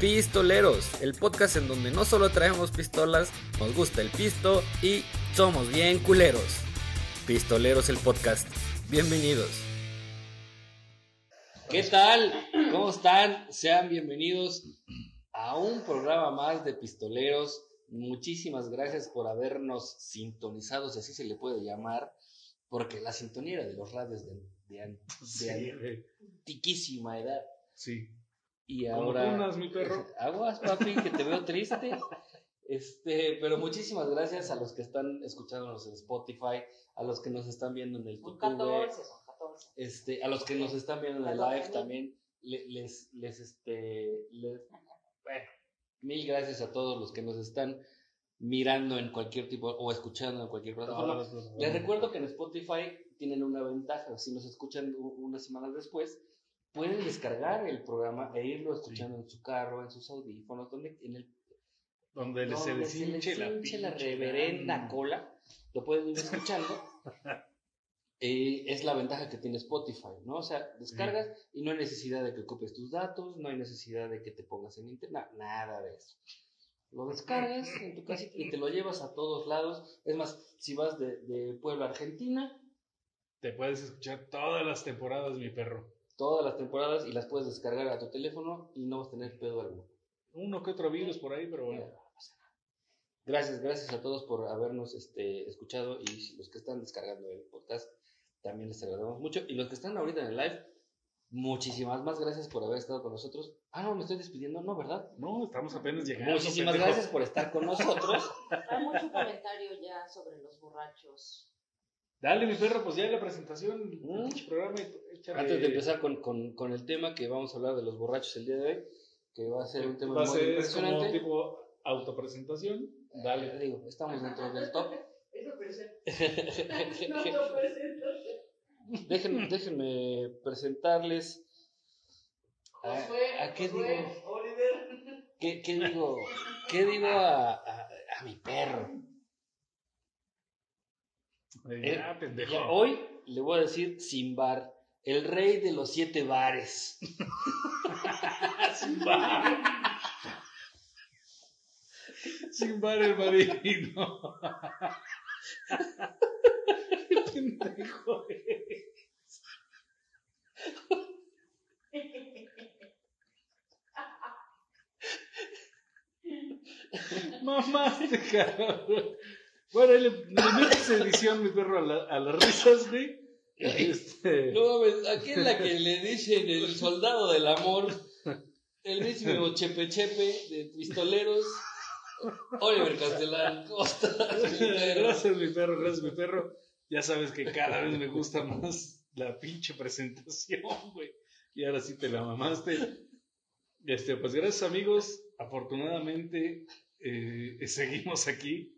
Pistoleros, el podcast en donde no solo traemos pistolas, nos gusta el pisto y somos bien culeros. Pistoleros el podcast. Bienvenidos. ¿Qué tal? ¿Cómo están? Sean bienvenidos a un programa más de Pistoleros. Muchísimas gracias por habernos sintonizado, si así se le puede llamar, porque la sintonía era de los radios de, de, de antiquísima edad. Sí. Y ahora. Unas, mi perro. Aguas, papi, que te veo triste. Este, pero muchísimas gracias a los que están escuchándonos en Spotify, a los que nos están viendo en el YouTube, 14, son 14. este, a los que nos están viendo en el live también, le- les, les, este, les, bueno, mil gracias a todos los que nos están mirando en cualquier tipo o escuchando en cualquier plataforma. Les recuerdo que en Spotify tienen una ventaja. Si nos escuchan unas semanas después, pueden descargar el programa e irlo escuchando en su carro, en sus audífonos, donde, en el, Donde se les hinche la reverenda cola. Lo pueden ir escuchando. Eh, es la ventaja que tiene Spotify, ¿no? O sea, descargas y no hay necesidad de que ocupes tus datos, no hay necesidad de que te pongas en internet, nada de eso. Lo descargas en tu casita y te lo llevas a todos lados. Es más, si vas de, de Puebla a Argentina, Te puedes escuchar todas las temporadas, mi perro. Todas las temporadas y las puedes descargar a tu teléfono y no vas a tener pedo alguno. Uno que otro virus por ahí, pero bueno. Gracias, gracias a todos por habernos este, escuchado y los que están descargando el podcast también les agradecemos mucho. Y los que están ahorita en el live, muchísimas más gracias por haber estado con nosotros. Ah, no, me estoy despidiendo, no, ¿verdad? No, estamos apenas llegando. Muchísimas pendejo. gracias por estar con nosotros. Hay mucho comentario ya sobre los borrachos. Dale, mi perro, pues ya la presentación, Mm. programa. échale. Antes de empezar con, con, con el tema que vamos a hablar de los borrachos el día de hoy, que va a ser un tema Va a muy ser es como impresionante. tipo autopresentación. Eh, Dale. digo, estamos dentro del top. Eso presenta. No, no presenta. Déjenme, déjenme presentarles. a- Josué, ¿A, qué Josué, digo? Oliver. ¿Qué, qué digo? ¿Qué digo a, a, a mi perro? Eh, ya, pendejo. Ya, hoy le voy a decir Simbar, el rey de los siete bares. Sin bar. Sin bar el marino. Qué pendejo eres. Mamaste, cabrón. Bueno, le, le metes edición, mi perro, a, la- a las risas, güey. Este, No mames, aquí es la que le dicen el soldado del amor, el mismo Chepe Chepe de pistoleros, Oliver Castellán Costa. Gracias, mi perro, gracias, mi perro. Ya sabes que cada vez me gusta más la pinche presentación, güey. Y ahora sí te la mamaste. Este, pues gracias, amigos. Afortunadamente eh, seguimos aquí.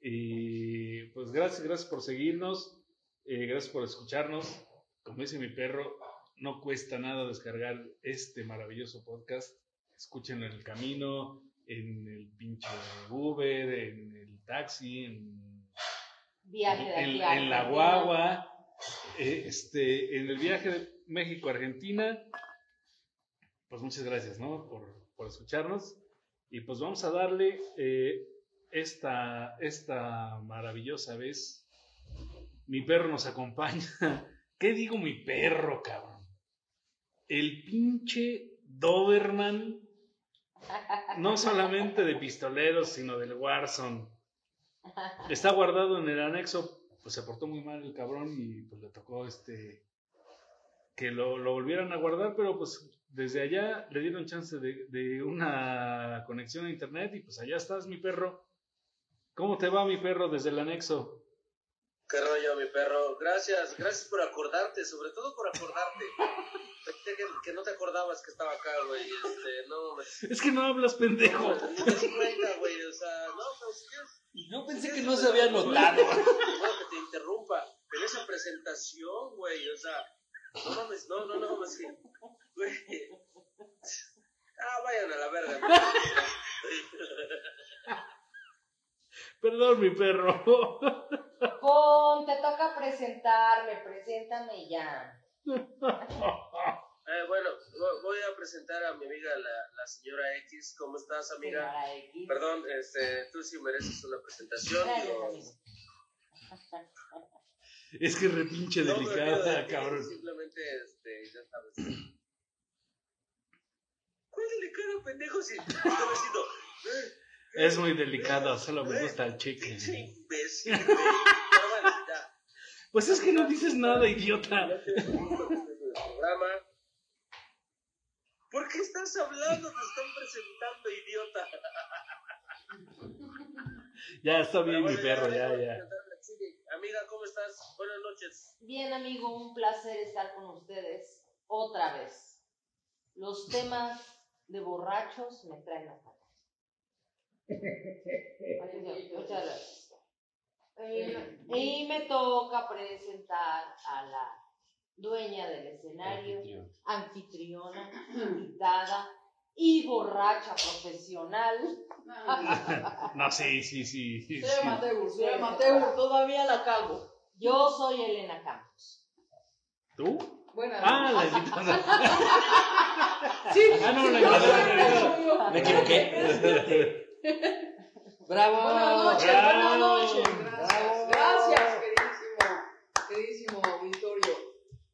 Y pues gracias, gracias por seguirnos. eh, gracias por escucharnos. Como dice mi perro, no cuesta nada descargar este maravilloso podcast. Escúchenlo en el camino, en el pinche Uber, en el taxi, en Viaje de en, a en la guagua, eh, este, en el viaje de México a Argentina. Pues muchas gracias, ¿no? Por, por escucharnos. Y pues vamos a darle eh, esta, esta maravillosa vez. Mi perro nos acompaña. ¿Qué digo mi perro, cabrón? El pinche Doberman, no solamente de pistoleros, sino del Warzone. Está guardado en el anexo, pues se portó muy mal el cabrón y pues le tocó este que lo, lo volvieran a guardar, pero pues desde allá le dieron chance de, de una conexión a internet y pues allá estás, mi perro. ¿Cómo te va, mi perro, desde el anexo? ¿Qué rollo, mi perro? Gracias, gracias por acordarte, sobre todo por acordarte. Pensé que, que no te acordabas que estaba acá, güey. Este, no, me, Es que no hablas, pendejo. ni me di cuenta, güey. O sea, no, pues, ¿qué? Yo pensé que no se había notado. No, que te interrumpa. En esa presentación, güey, o sea, no mames, no, no, no mames, que, güey. Ah, vayan a la verga. Perdón, mi perro. Pon, te toca presentarme, preséntame ya. Eh, bueno, vo- voy a presentar a mi amiga, la, la señora X. ¿Cómo estás, amiga? Señora X. Perdón, este, tú sí mereces una presentación. Gracias. Es que es re pinche No de delicada, ti, cabrón. Simplemente, este, ya sabes. ¿Cuál delicado, pendejo? Si diciendo, eh, Es muy delicado, solo me gusta el chicle. pinche imbécil, güey. Pues es que no dices nada, idiota. Ya te el programa. ¿Por qué estás hablando? Te están presentando, idiota. Ya está bien, mi perro, ya, ya. Amiga, ¿cómo estás? Buenas noches. Bien, amigo, un placer estar con ustedes otra vez. Los temas de borrachos me traen a casa. Muchas gracias. Y me toca presentar a la dueña del escenario, Anfitrión. anfitriona, invitada y borracha profesional. No, sí, sí, sí. sí, Soy amateur, soy amateur, todavía la cago. Yo soy Elena Campos. ¿Tú? Buenas Ah, la invitada. Sí, Ah, no, la invitada. Me equivoqué. ¡Bravo! Buenas noches, Bravo. buenas noches. Gracias, Bravo. gracias, queridísimo, queridísimo auditorio.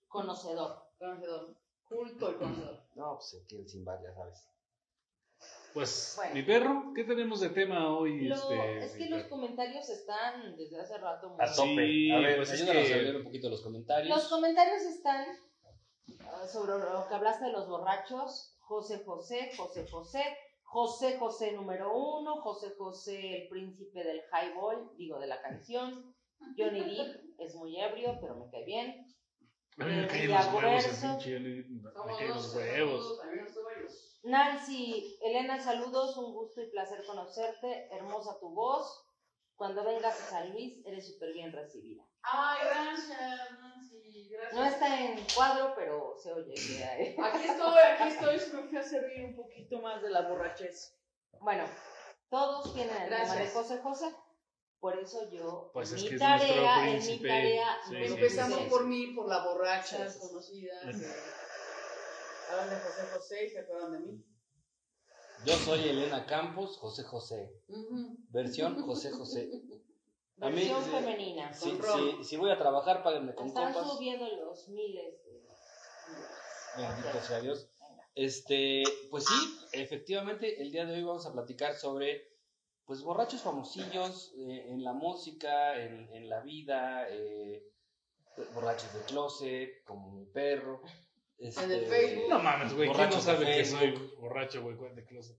Conocedor. Conocedor. Culto y conocedor. No, pues aquí el Simbar, ya sabes. Pues, Bueno. mi perro, ¿qué tenemos de tema hoy? Lo- este, es que los comentarios están desde hace rato muy... A tope. Sí, a ver, pues es ayúdanos que- a leer un poquito los comentarios. Los comentarios están ah, sobre lo que hablaste de los borrachos. José José, José José, José José número uno, José José el príncipe del highball, digo de la canción. Johnny Depp es muy ebrio, pero me cae bien. A mí me Eh, caen los huevos el Villaverso. pinche. Me caen los huevos. Nancy, Elena, saludos, un gusto y placer conocerte. Hermosa tu voz. Cuando vengas a San Luis, eres súper bien recibida. Ay, gracias, Nancy, gracias. No está en cuadro, pero se oye que hay. Aquí estoy, aquí estoy, solo me fui a servir un poquito más de la borrachez. Bueno, todos tienen el tema de. José José. Por eso yo, Pues en es mi que es nuestro tarea, en mi tarea, Sí, sí, Empezamos por mí, por la borracha Sí. conocida. que Hablan de José José y se acuerdan de mí. Yo soy Elena Campos, José José. Versión José José. A mí, Versión sí. femenina. Si, Con si, si voy a trabajar, páguenme con Están copas. subiendo los miles de... Bendito sea Dios. Este, pues sí, efectivamente, el día de hoy vamos a platicar sobre, pues, borrachos famosillos eh, en la música, en, en la vida, eh, borrachos de closet, como mi perro. este, En el Facebook. No mames, güey. ¿Quién no sabe que soy borracho, güey? ¿Cuál de closet?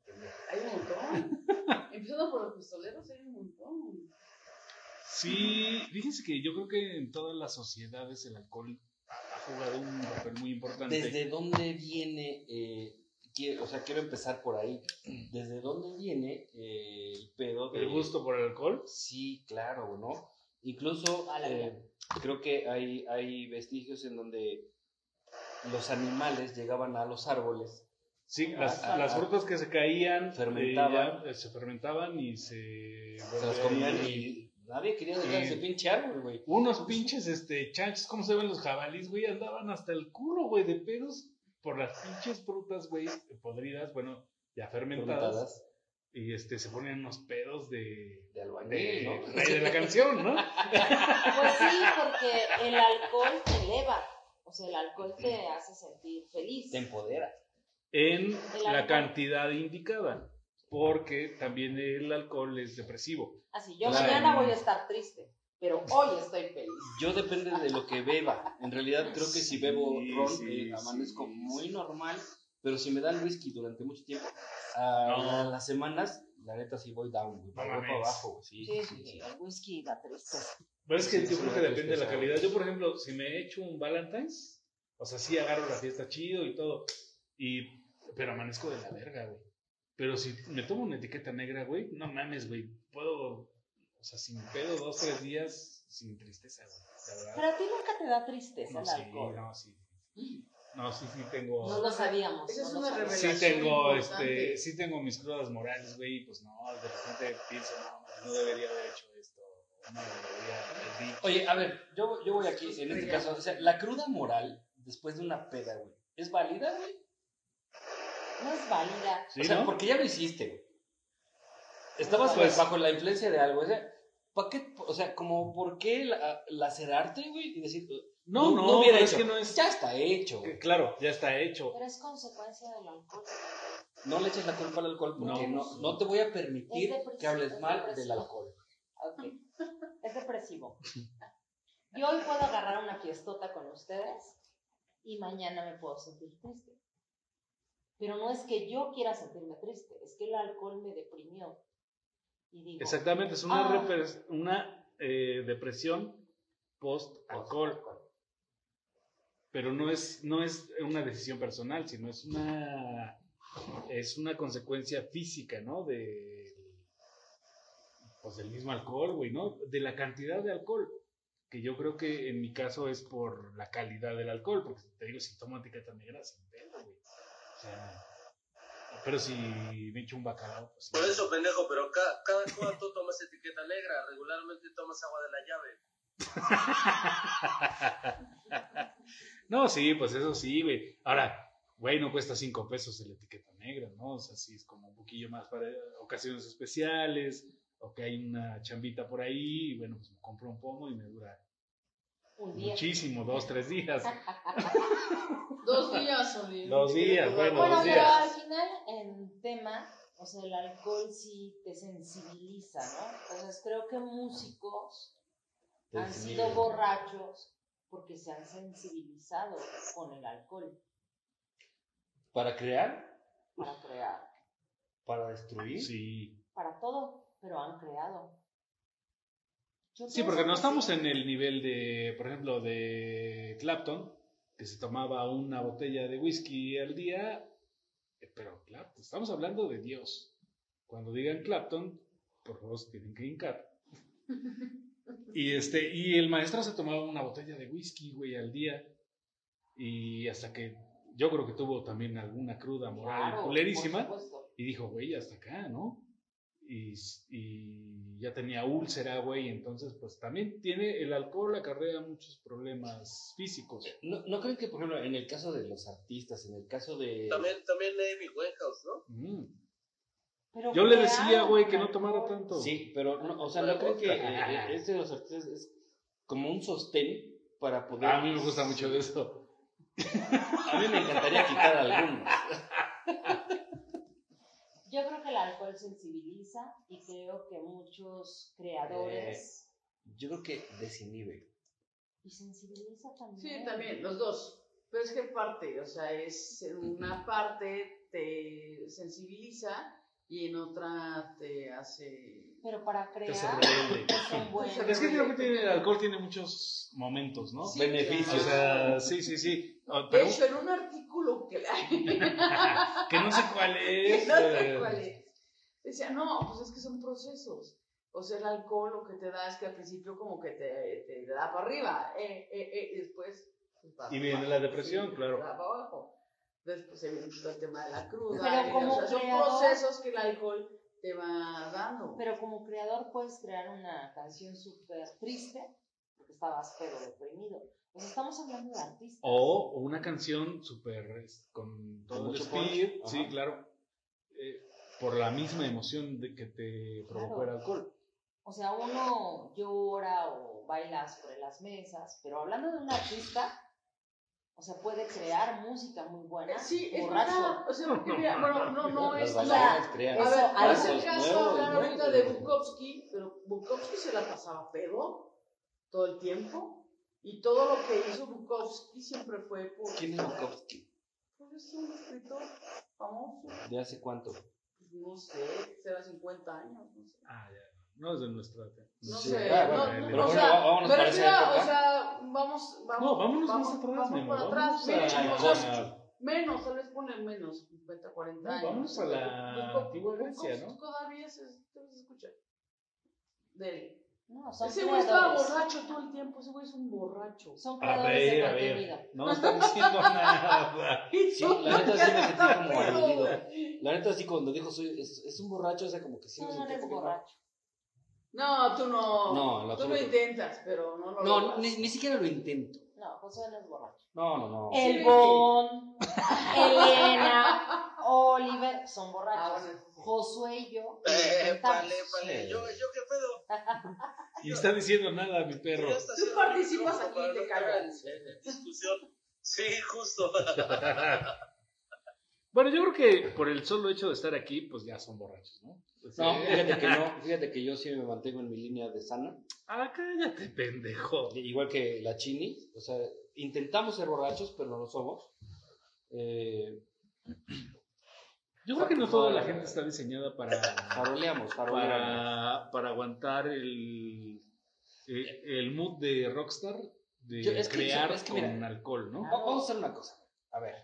Hay un montón. Empezando por los pistoleros, hay un montón. Sí, fíjense que yo creo que en todas las sociedades el alcohol ha jugado un papel muy importante. ¿Desde dónde viene, eh, quiero- o sea, quiero empezar por ahí, ¿desde dónde viene eh, el pedo de... ¿El gusto por el alcohol? Sí, claro, ¿no? Incluso eh, creo que hay, hay vestigios en donde los animales llegaban a los árboles, Sí, las, las frutas que se caían Fermentaban. eh, ya, eh, se fermentaban y se... se las comían y nadie quería dejar ese pinche árbol, güey. Unos pinches este, chanchos, ¿cómo se ven los jabalís, güey? Andaban hasta el culo, güey, de pedos por las pinches frutas, güey, podridas, bueno, ya fermentadas. Fermentadas Y este, se ponían unos pedos de... de albañil, De, ¿no? de la canción, ¿no? Pues sí, porque el alcohol te eleva. O sea, el alcohol te hace sentir feliz. Te empodera. En la cantidad indicada. Porque también el alcohol es depresivo. Así, yo Claro. mañana voy a estar triste, pero hoy estoy feliz. Yo depende de lo que beba. En realidad creo que si bebo Sí, ron, sí, eh, amanezco sí, muy sí. normal, pero si me dan whisky durante mucho tiempo, a No. las semanas, la neta sí voy down, güey, para mames. abajo, güey, sí, Sí, sí, sí. el whisky da tristeza. Pero es que Sí, yo creo que depende de la calidad. Yo, por ejemplo, si me echo un Valentine's, o sea, sí agarro la fiesta chido y todo, y, pero amanezco de la verga, güey. Pero si me tomo una etiqueta negra, güey, no mames, güey, puedo, o sea, sin pedo, dos, tres días, sin tristeza, güey, la verdad. Pero a ti nunca te da tristeza No, el sí, alcohol. no, sí. No, sí, sí tengo... No lo sabíamos. Esa es no una sabíamos. Sí revelación tengo, importante. este, sí tengo mis crudas morales, güey, y pues no, de repente pienso, no, no debería haber hecho esto, no debería haber dicho. Oye, a ver, yo, yo voy aquí, en este caso, o sea, la cruda moral, después de una peda, güey, ¿Es válida, güey? No es válida. Sí, o sea, ¿no? porque ya lo hiciste, güey. Estabas Pues- bajo la influencia de algo. O sea. O sea, como, ¿por qué la- lacerarte, güey? Y decir, No, no, no hubiera es que no es. Ya está hecho, güey. Eh, Claro, ya está hecho. Pero es consecuencia del alcohol. No le eches la culpa al alcohol porque No. no, no, te voy a permitir que hables es mal del alcohol. Ok. Es depresivo. Yo hoy puedo agarrar una fiestota con ustedes y mañana me puedo sentir triste. Pero no es que yo quiera sentirme triste, es que el alcohol me deprimió. Y digo, Exactamente, es una, Ah. una eh, depresión post-alcohol. Pero no es, no es una decisión personal, sino es una, es una consecuencia física, ¿no? De, pues del mismo alcohol, güey, ¿no? De la cantidad de alcohol. Que yo creo que en mi caso es por la calidad del alcohol, porque te digo, si tomo negra, sin güey. Sea, pero si me echo un bacalao, pues. Por eso, pendejo, pero ca- cada cuánto tomas etiqueta negra. Regularmente tomas agua de la llave. No, sí, pues eso sí, güey. Ahora, güey, no cuesta cinco pesos el etiqueta negra, ¿no? O sea, sí es como un poquillo más para ocasiones especiales, o que hay una chambita por ahí, y bueno, pues me compro un pomo y me dura un día. muchísimo, dos, tres días. Dos días, Oli. Dos días, bueno, Bueno, dos pero días. al final, en tema, o sea, el alcohol sí te sensibiliza, ¿no? Entonces creo que músicos Te han sido borrachos porque se han sensibilizado con el alcohol Para crear, para crear, para destruir. Sí. para todo, pero han creado. Yo Sí, porque no estamos sí. en el nivel de, por ejemplo, de Clapton, que se tomaba una botella de whisky al día, eh, pero claro, estamos hablando de Dios. Cuando digan Clapton, por favor se tienen que hincar. Y este, y el maestro se tomaba una botella de whisky, güey, al día. Y hasta que yo creo que tuvo también alguna cruda moral Claro, culerísima. Y dijo, güey, hasta acá, ¿no? Y, y ya tenía úlcera, güey. Entonces, pues también tiene el alcohol, acarrea muchos problemas físicos. ¿No, ¿No creen que, por ejemplo, en el caso de los artistas, en el caso de... También, también Amy Winehouse, ¿no? Mm. Pero Yo le decía, güey, que no tomara alcohol. tanto. Sí, pero, no, o sea, ¿no creen que eh, eh, este de los artistas es como un sostén para poder... A mí me gusta mucho de eso. A mí me encantaría quitar algunos. Yo creo que el alcohol sensibiliza y creo que muchos creadores Yo creo que desinhibe. y sensibiliza también. Sí, también, los dos. Pero es que parte, o sea, es en una parte te sensibiliza y en otra te hace... Pero para Te crear rebelde. es que creo que tiene, el alcohol tiene muchos momentos, ¿no? Sí, Beneficios. O sea, sí, sí, sí. Ah, De Pero hecho, en un artículo que que no sé cuál que es. no sé eh, cuál es. Decía, no, pues es que son procesos. O sea, el alcohol lo que te da es que al principio como que te, te da para arriba, eh, eh, eh, y después... pues, Y viene la depresión, sí, claro. va para abajo. Después se viene todo el tema de la cruda. Pero y, como o sea, son creador- procesos que el alcohol te va dando. Pero como creador puedes crear una canción súper triste porque estabas pero deprimido. O sea, estamos hablando de artistas. O una canción súper con todo Con el speed, punch, sí, ajá. claro. eh, por la misma emoción de que te provocó Claro. el alcohol. O sea, uno llora o baila sobre las mesas, pero hablando de un artista, o sea, puede crear música muy buena. Sí, es verdad. O sea, porque mira, bueno, no, no es... la- crean. A ver, hace caso hablar ahorita de. Bukowski, pero Bukowski se la pasaba pedo todo el tiempo. Y todo lo que hizo Bukowski siempre fue por... ¿Quién es Bukowski? Pues es un escritor famoso. ¿De hace cuánto? Pues no sé, será 50 años, no sé. Ah, ya. No es de nuestra. No Sí. sé, Ah, no, bueno, no, pero o sea, vámonos me para esa refiero, época. o sea, vamos, vamos, No, vámonos vamos, más atrás, vamos para atrás, menos, o sea, menos, tal vez pone menos, 50, 40 No, años. vamos a la antigua Grecia, ¿no? Todavía se, se escucha. De él. No, son Ese güey estaba borracho todo el tiempo, ese güey es un borracho. Son creadores de contenido. No están diciendo nada. Sí, la neta sí me sentí como aludido. La neta sí cuando dijo soy, es, es un borracho, o sea, como que sí me no sentí eres como borracho. No, tú no. No, lo Tú lo intentas, pero no lo No, logras. ni, ni siquiera lo intento. No. No, José no es borracho. No, no, no. El Sí. Bon, Elena, Oliver son Ah, borrachos. bueno, sí. Josué y yo. Eh, vale, vale. Sí. Yo, yo qué pedo. Y está diciendo nada, mi perro. Tú participas aquí y te callas. discusión. Sí, justo. Bueno, yo creo que por el solo hecho de estar aquí, pues ya son borrachos, ¿no? Pues, No, eh, fíjate que no. Fíjate que yo sí me mantengo en mi línea de sana. Ah, cállate, pendejo. Igual que la Chini. O sea, intentamos ser borrachos, pero no lo somos. Eh, Yo creo que no toda la gente está diseñada para, faroleamos, faroleamos. para, para aguantar el, el, el mood de rockstar de Yo- es que- crear es que con mira, alcohol, ¿no? Va- Vamos a hacer una cosa. A ver.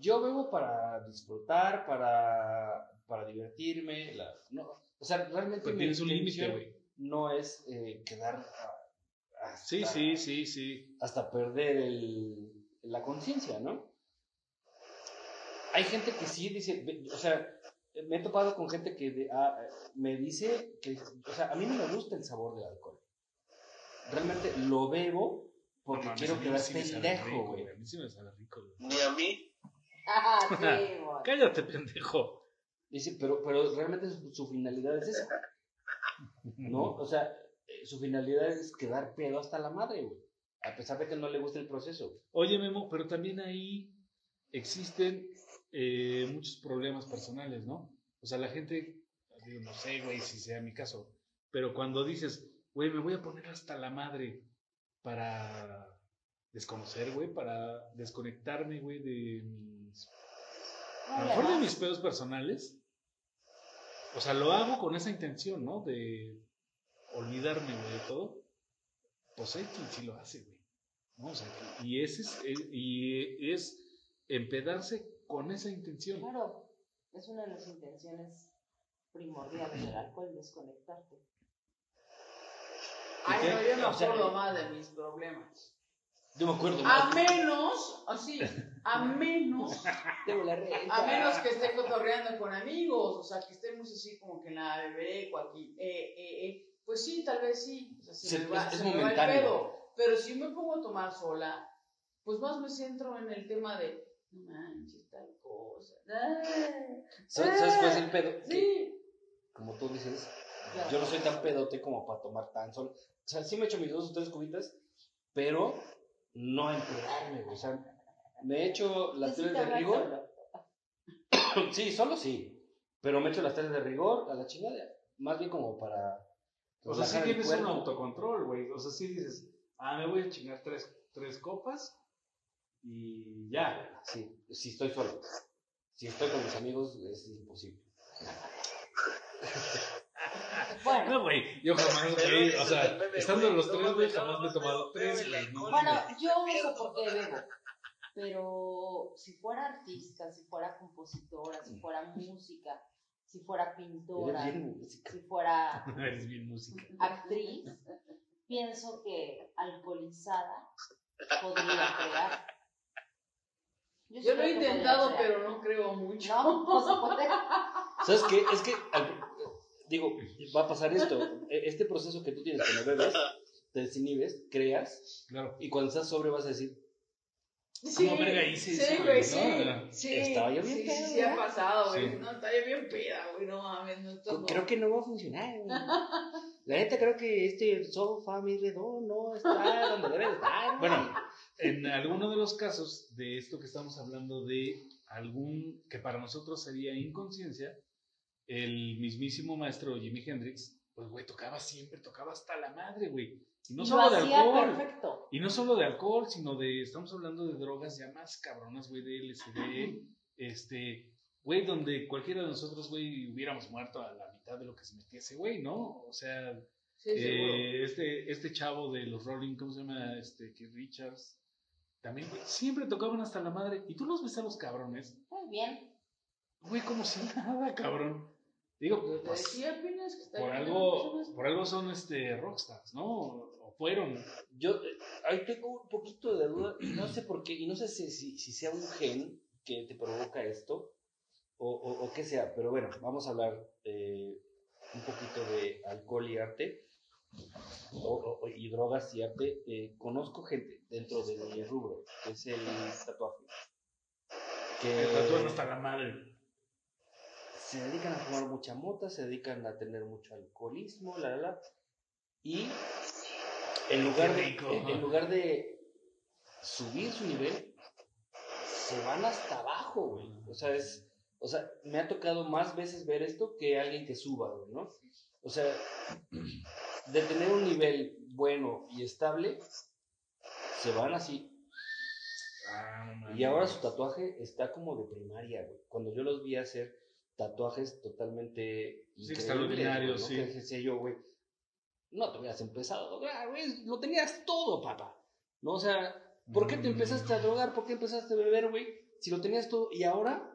Yo bebo para disfrutar, para, para divertirme. la- no, o sea, realmente Pero mi tienes un límite, güey. no es eh, quedar a- hasta, Sí, sí, sí, sí. hasta perder el, la conciencia, ¿no? Hay gente que sí dice, o sea, me he topado con gente que de- ah, me dice que, o sea, a mí no me gusta el sabor del alcohol. Realmente lo bebo porque No quiero quedar pendejo, güey. A mí sí me sabe rico, güey. Ni a mí. Ah, sí. Cállate, pendejo. Dice, pero, pero realmente su, su finalidad es esa, ¿no? O sea, eh, su finalidad es quedar pedo hasta la madre, güey. A pesar de que no le guste el proceso. Oye, Memo, pero también ahí existen eh, muchos problemas personales, ¿no? O sea, la gente, digo, no sé, güey, si sea mi caso, pero cuando dices, güey, me voy a poner hasta la madre para desconocer, güey, para desconectarme, güey, de mis... A lo mejor de mis pedos personales. O sea, lo hago con esa intención, ¿no? De olvidarme, güey, de todo. Pues hay quien sí lo hace, güey. ¿no? O sea, y, ese es, y es empedarse con esa intención. Claro, es una de las intenciones primordiales del alcohol, desconectarte. Ay, qué? no, yo me O sea, acuerdo más de mis problemas. Yo me acuerdo A más. menos, así, a menos, Tengo la renta. a menos que esté cotorreando con amigos, o sea, que estemos así como que en la bebeco aquí, eh, eh, eh, pues sí, tal vez sí, o sea, se me va, es- se me va el momentáneo. pedo, pero si me pongo a tomar sola, pues más me centro en el tema de, no manches, ¿Sabes sabes cuál es el pedo? Que, sí, como tú dices, Claro. yo no soy tan pedote como para tomar tan solo. O sea, sí me echo mis dos o tres cubitas, pero no a empedarme. O sea, me he hecho las Sí, tres de rigor. solo. sí, solo sí. Pero me echo las tres de rigor a la chingada. Más bien como para. O sea, sí tienes un autocontrol, güey. O sea, sí dices, ah, me voy a chingar tres, tres copas y ya. Sí, si estoy solo. Si estoy con mis amigos, es imposible. Bueno, No, güey, yo jamás, güey, o sea, estando los No tres, güey, jamás no, me he tomado no, tres, güey. alcohol. bueno, me yo porque totalmente. bebo. Pero si fuera artista, si fuera compositora, si fuera música, si fuera pintora, si fuera Eres bien música. actriz, pienso que alcoholizada podría crear. Sí yo lo he intentado, pero no creo mucho. No, no se puede. ¿Sabes qué? Es que, digo, va a pasar esto. E- Este proceso que tú tienes cuando bebes, te desinhibes, creas, Claro. y cuando estás sobre vas a decir, Sí, ¿Cómo verga hice sí, eso, güey, güey? sí, No, sí, estaba yo bien sí, pedo, sí, sí ha pasado, güey, Sí. no, está yo bien peda, güey, no mames, no, esto no. creo que no va a funcionar. güey. La neta creo que este sofá, mi redón, no está donde debe de estar. güey". Bueno, en alguno de los casos de esto que estamos hablando de algún que para nosotros sería inconsciencia, el mismísimo maestro Jimi Hendrix, pues güey, tocaba siempre, tocaba hasta la madre, güey. Y no Lo solo de alcohol. perfecto. Y no solo de alcohol, sino de, estamos hablando de drogas ya más cabronas, güey, de LSD, este, güey, donde cualquiera de nosotros, güey, hubiéramos muerto a la mitad de lo que se metía ese güey, ¿no? O sea, Sí, eh, este, este chavo de los Rolling, ¿cómo se llama? Este, Keith Richards, también, güey, siempre tocaban hasta la madre, y tú los ves a los cabrones, Muy bien. güey, como si nada, cabrón. Digo, Yo te pues, decía apenas que está por algo, por algo son este rockstars, ¿no? O fueron. Yo eh, ahí tengo un poquito de duda y no sé por qué, y no sé si, si, si sea un gen que te provoca esto o, o, o qué sea, pero bueno, vamos a hablar eh, un poquito de alcohol y arte. O- o- y drogas y arte, eh, conozco gente dentro de mi rubro, que es el tatuaje. Que El tatuaje no está la madre. se dedican a fumar mucha mota, se dedican a tener mucho alcoholismo, la, la, la. Y en lugar, de, en lugar de subir su nivel, se van hasta abajo, güey. O sea, es, o sea, me ha tocado más veces ver esto que alguien que suba, güey, ¿no? O sea, de tener un nivel bueno y estable, se van así. Ah. Y ahora su tatuaje está como de primaria, güey. Cuando yo los vi hacer tatuajes totalmente Sí, extraordinarios, ¿no? sí. Que yo, güey, no te hubieras empezado a drogar, güey, lo tenías todo, papá. ¿No? O sea, ¿por qué te Mm. empezaste a drogar? ¿Por qué empezaste a beber, güey? Si lo tenías todo y ahora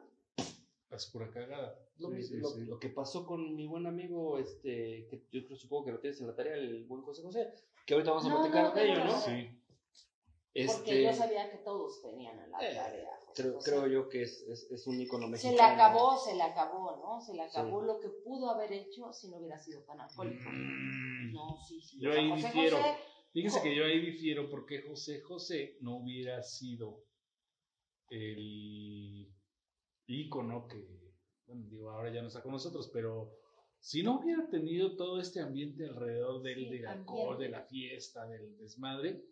Es pura cagada. Lo, Sí, mis- sí, lo- sí. lo que pasó con mi buen amigo, este, que yo creo, supongo que lo tienes en la tarea, el buen José José, que ahorita vamos a No, platicar no, de ello, ¿no? Sí. Porque yo Este, sabía que todos tenían en la Eh, tarea. José creo, José. creo yo que es, es, es un ícono Se mexicano. le acabó, se le acabó, ¿no? Se le acabó Sí. lo que pudo haber hecho si no hubiera sido tan alcohólico. Mm. No, sí, sí. Yo o sea, ahí José difiero. José, Fíjense que yo ahí difiero porque José José no hubiera sido el ícono que, bueno, digo, ahora ya no está con nosotros, pero si no hubiera tenido todo este ambiente alrededor del, Sí, del alcohol, ambiente. de la fiesta, del desmadre,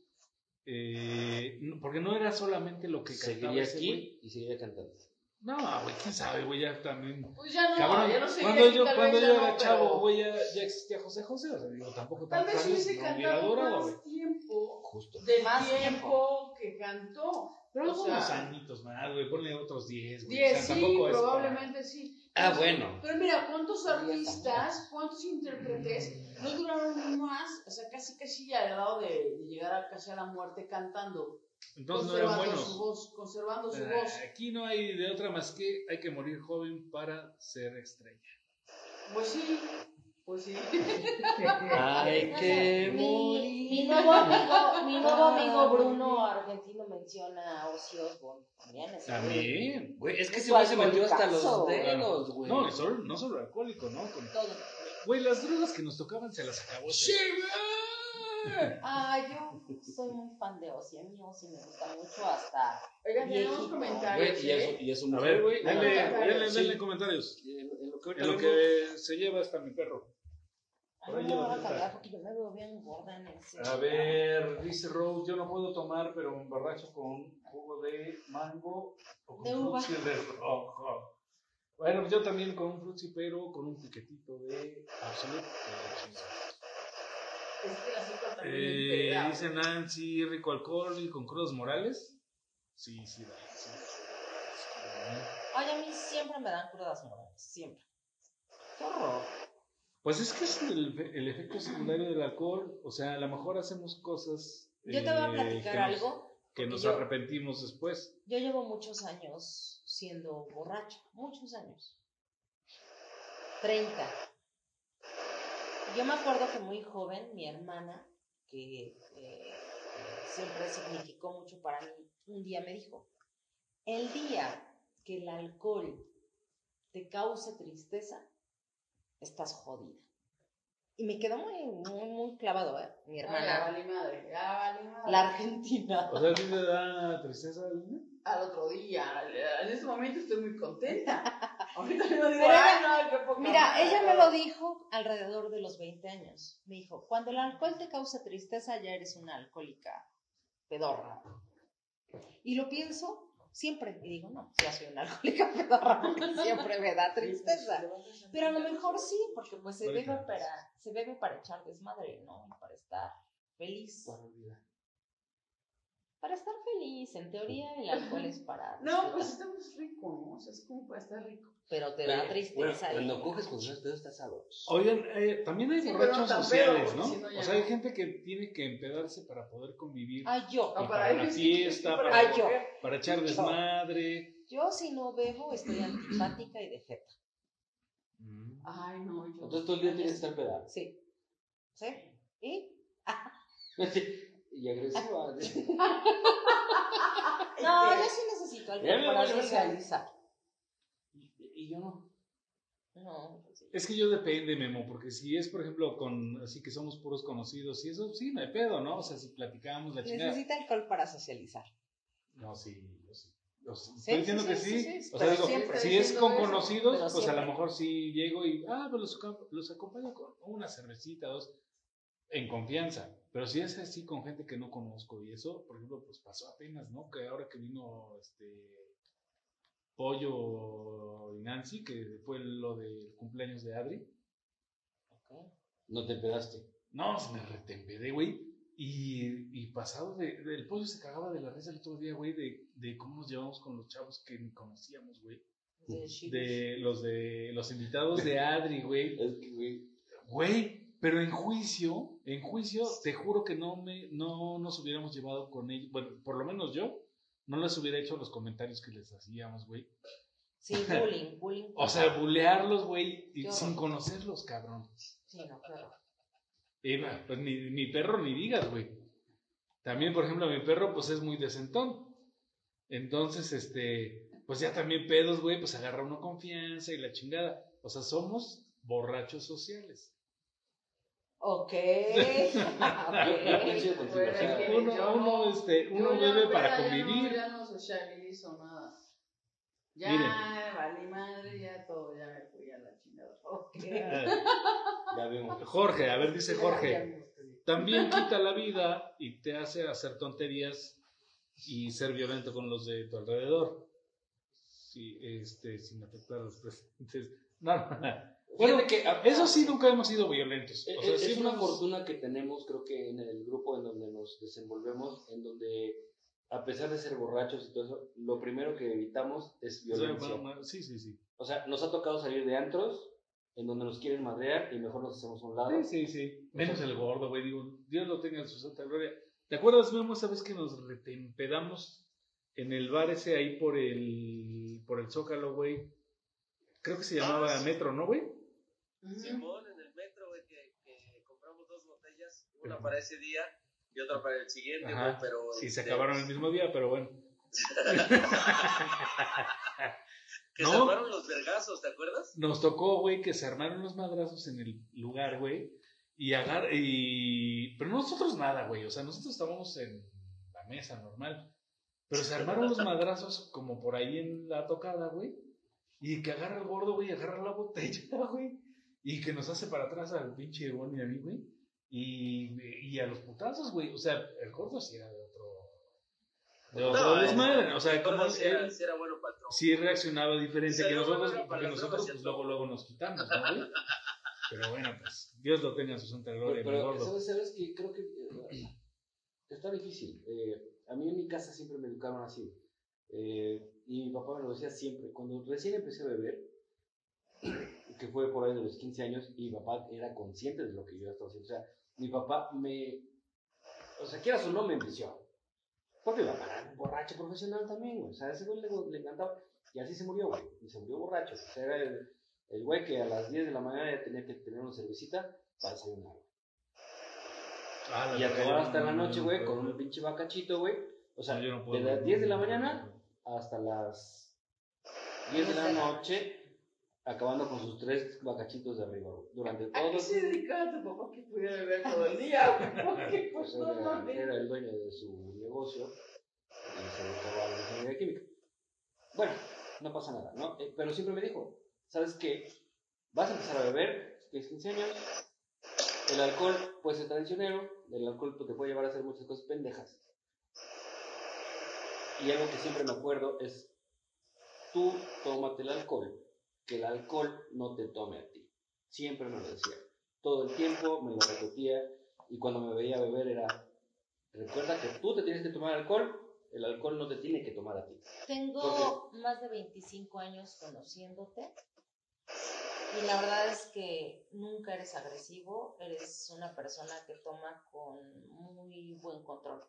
eh, porque no era solamente lo que cantaba Seguiría ese güey. aquí y seguiría cantando. No, güey, quién sabe, güey, ya también. Pues ya no, Cabrón, ya no sé. cuando yo, tal cuando yo era no, chavo, pero güey, ya, ya existía José José, o sea, digo, tampoco Tal tantos vez hubiese no cantado más güey. tiempo Justo. del Más tiempo que cantó. Pero O unos sea, añitos más, güey, ponle otros 10, güey. 10, o sea, sí, tampoco es para- probablemente sí. Ah, bueno. Pero mira, ¿cuántos artistas, cuántos intérpretes no duraron más? O sea, casi casi ya al lado de, de llegar a casi a la muerte cantando. Entonces no eran conservando buenos. su voz, conservando su Ah, voz. Aquí no hay de otra más que hay que morir joven para ser estrella. Pues sí, pues sí. Hay que Mi, mi nuevo amigo, mi nuevo amigo Bruno argentino menciona a Ozzy Osbourne. También es También. Güey, es que Es ese güey se metió hasta los dedos, güey. No, solo, no solo alcohólico, ¿no? Con- todo. Güey, las drogas que nos tocaban se las acabó. ese- Ah, yo soy muy fan de Ozzy. A mí Ozzy me gusta mucho hasta. Oigan, tenemos comentarios. Güey, y es, ¿eh? y es un A ver, güey. denle, denle, sí. denle comentarios. En lo- que se lleva hasta mi perro. Por ahí no a ahorita. cambiar porque yo me veo bien gorda en ese. A ver, dice Rose, yo no puedo tomar, pero un borracho con jugo de mango o con De uva. de rojo. Bueno, yo también con un frutzi, pero con un piquetito de absolute. Es que la azúcar también Eh, pega, dice Nancy, rico alcohol y con crudos morales. Sí, sí, da. sí. Ay, a mí siempre me dan crudas morales. Siempre. Qué horror. Pues es que es el, el efecto secundario del alcohol. O sea, a lo mejor hacemos cosas. Yo te voy a eh, platicar que nos- algo. Que nos yo- arrepentimos después. Yo llevo muchos años siendo borracha, muchos años. 30. Yo me acuerdo que muy joven, mi hermana, que eh, eh, siempre significó mucho para mí, un día me dijo, el día que el alcohol te cause tristeza, estás jodida. Y me quedó muy, muy, muy clavado, ¿eh? Mi Ya hermana, vale madre, ya vale madre. la argentina. O sea, ¿a ti te da tristeza? Lina? Al otro día, en este momento estoy muy contenta. Ahorita yo digo, Pero ay, no, qué poca Mira, madre". ella me lo dijo alrededor de los 20 años. Me dijo, cuando el alcohol te causa tristeza, ya eres una alcohólica pedorra. Y lo pienso siempre. Y digo, no, ya soy una alcohólica pedorra siempre me da tristeza. Pero a lo mejor sí, porque pues se bebe para, se bebe para echar desmadre, ¿no? Y Para estar feliz. Para olvidar. Para estar feliz. En teoría el alcohol es para... No, pues disfrutar, estamos rico, ¿no? O sea, es como para estar rico. Pero te da Bueno, tristeza. y- cuando coges con unos dedos estás sabroso. Oigan, eh, también hay Sí, borrachos sociales, pedo, ¿no? o sea, hay no. gente que tiene que empedarse para poder convivir. Ay, yo. y No, para la fiesta, para, Ay, yo. para echar Yo. desmadre. Yo si no bebo estoy antipática y de jeta. Ay, no, yo. Entonces todo el día tienes que estar pedado. Sí. ¿Sí? ¿Y? y agresiva. No, yo sí necesito algo para socializar. Yo no. No, pues sí. Es que yo depende, Memo, porque si es, por ejemplo, con así que somos puros conocidos y eso, sí, no hay pedo, ¿no? O sea, si platicamos la chingada. Necesita alcohol para socializar. No, sí, yo sí. Estoy diciendo sí, que sí, sí. sí, sí, o sea, digo, si es con eso, conocidos, pues a lo mejor sí llego y, ah, pues los, los acompaño con una cervecita, dos, en confianza. Pero si es así con gente que no conozco y eso, por ejemplo, pues pasó apenas, ¿no? Que ahora que vino este Pollo y Nancy, que fue lo del cumpleaños de Adri. No te pedaste. No, se me retempedé, güey. Y, y pasado de, El pollo se cagaba de la risa el otro día, güey, de, de cómo nos llevamos con los chavos que ni conocíamos, güey. De los de los invitados de Adri, güey. Es que, güey, Güey, pero en juicio, en juicio, te juro que no me, no nos hubiéramos llevado con ellos. Bueno, por lo menos yo, no les hubiera hecho los comentarios que les hacíamos, güey. Sí, bullying, bullying. O sea, bulearlos, güey, sin conocerlos, cabrón. Sí, no, claro. Y, no, pues ni, mi perro ni digas, güey. También, por ejemplo, mi perro, pues es muy decentón. Entonces, este, pues ya también pedos, güey, pues agarra uno confianza y la chingada. O sea, somos borrachos sociales. Ok. Yo coincido ok. contigo, Bueno, o sea, es que Uno, yo uno, no- este, uno bebe para peda, ya no- convivir. Ya no socializo nada. Ya, Miren. valí madre, ya todo, ya me fui a la chingada. Ok. ya vemos. Jorge, a ver, dice Ya Jorge, también quita la vida y te hace hacer tonterías y ser violento con los de tu alrededor. Sí, este, sin afectar a los presentes. No, no, no. Bueno, que, a- eso sí nunca hemos sido violentos. O sea, es sí una hemos- fortuna que tenemos, creo que en el grupo en donde nos desenvolvemos, en donde, a pesar de ser borrachos y todo eso, lo primero que evitamos es violencia. Sí, sí, sí. O sea, nos ha tocado salir de antros en donde nos quieren madrear y mejor nos hacemos a un lado. Sí, sí, sí. Menos el gordo, güey. Digo, Dios lo tenga en su santa gloria. ¿Te acuerdas, Memo, esa vez que nos retempedamos en el bar ese ahí por el, por el Zócalo, güey? Creo que se llamaba Ah, sí. Metro, ¿no, güey? Simón, en el metro, güey, que, que compramos dos botellas, una para ese día y otra para el siguiente, güey, pero... Sí, se acabaron el mismo día, pero bueno. Que ¿No? se armaron los vergazos, ¿te acuerdas? Nos tocó, güey, que se armaron los madrazos en el lugar, güey. Y agar y Pero nosotros nada, güey. O sea, nosotros estábamos en la mesa normal. Pero se armaron los madrazos como por ahí en la tocada, güey. Y que agarra el gordo, güey, agarra la botella, güey. Y que nos hace para atrás al pinche Bonnie y a mí, güey. Y, y a los putazos, güey. O sea, el gordo sí era de otro. De otro No, desmadre. O sea, como sí era, él sí era bueno patrón. sí reaccionaba diferente que nosotros, bueno porque nosotros pues luego, luego nos quitamos, ¿no, güey? Pero bueno, pues Dios lo tenga en su santa gloria, Pero, mi pero, gordo. ¿sabes, ¿sabes que Creo que eh, está difícil. Eh, a mí en mi casa siempre me educaron así. Eh, y mi papá me lo decía siempre. Cuando recién empecé a beber, que fue por ahí de los 15 años, y mi papá era consciente de lo que yo estaba haciendo. O sea, mi papá me. O sea, quieras o no, me envició. Porque mi papá era un borracho profesional también, güey. O sea, a ese güey le, le encantaba. Y así se murió, güey. Y se murió borracho. O sea, era el, el güey que a las 10 de la mañana ya tenía que tener una cervecita para desayunar. Ah, Y acabar hasta la no- noche, no güey, con un pinche bacachito, güey. O sea, de las no, 10 de la mañana hasta las 10 de la noche, acabando con sus tres bacachitos de arriba, güey. Durante ¿A todo qué se dedicaba tu papá que pudiera beber todo el día? Porque, pues, pues, no era, era el dueño de su negocio y se dedicaba a la ingeniería química. Bueno, no pasa nada, ¿no? Eh, pero siempre me dijo, ¿sabes qué? Vas a empezar a beber, tienes 15 años, el alcohol puede ser traicionero, el alcohol te puede llevar a hacer muchas cosas pendejas. Y algo que siempre me acuerdo es, tú tómate el alcohol, que el alcohol no te tome a ti. Siempre me lo decía. Todo el tiempo me lo repetía y cuando me veía beber era, recuerda que tú te tienes que tomar alcohol, el alcohol no te tiene que tomar a ti. Tengo más de 25 años conociéndote y la verdad es que nunca eres agresivo, eres una persona que toma con muy buen control.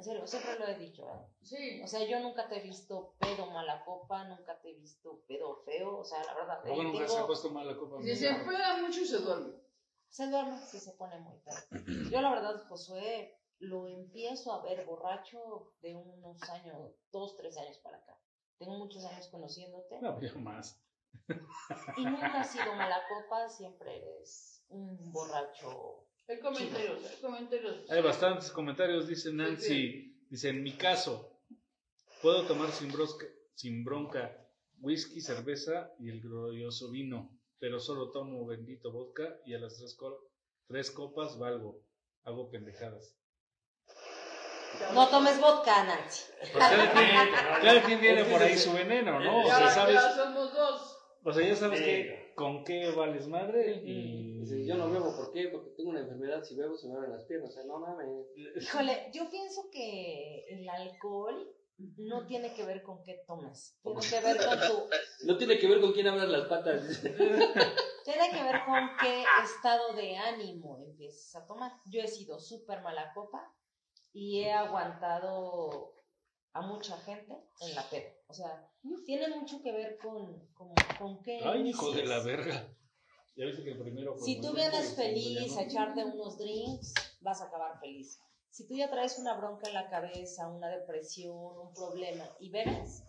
En serio, siempre lo he dicho. ¿eh? Sí. O sea, yo nunca te he visto pedo mala copa, nunca te he visto pedo feo, o sea, la verdad. Luego nunca tengo- se ha puesto mal la copa. Si se empeda mucho, se duerme. se duerme si se pone muy pedo. Yo la verdad, Josué, lo empiezo a ver borracho de unos años, dos, tres años para acá. Tengo muchos años conociéndote. No, yo más. Y nunca has sido mala copa, siempre eres un borracho. Hay comentarios, hay comentarios. Hay bastantes comentarios, dice Nancy. Dice, en mi caso, puedo tomar sin, brosca- sin bronca whisky, cerveza y el glorioso vino, pero solo tomo bendito vodka y a las tres, co- tres copas valgo. Hago pendejadas. No tomes vodka, Nancy. Pues cada quien, cada quien tiene por ahí su veneno, ¿no? O sea, sabes, ya somos dos. o sea, ya sabes que, con qué vales madre y... Dice, yo no bebo, ¿por qué? Porque tengo una enfermedad, si bebo se me abren las piernas. O sea, no mames. Híjole, yo pienso que el alcohol no tiene que ver con qué tomas. Tiene que ver con tu. No tiene que ver con quién abras las patas. Tiene que ver con qué estado de ánimo empiezas a tomar. Yo he sido súper mala copa y he aguantado a mucha gente en la peda. O sea, tiene mucho que ver con, con, con qué. Ay, hijo de la verga. Ya viste que el primero Si tú vienes feliz a echarte unos drinks, vas a acabar feliz. Si tú ya traes una bronca en la cabeza, una depresión, un problema y bebes,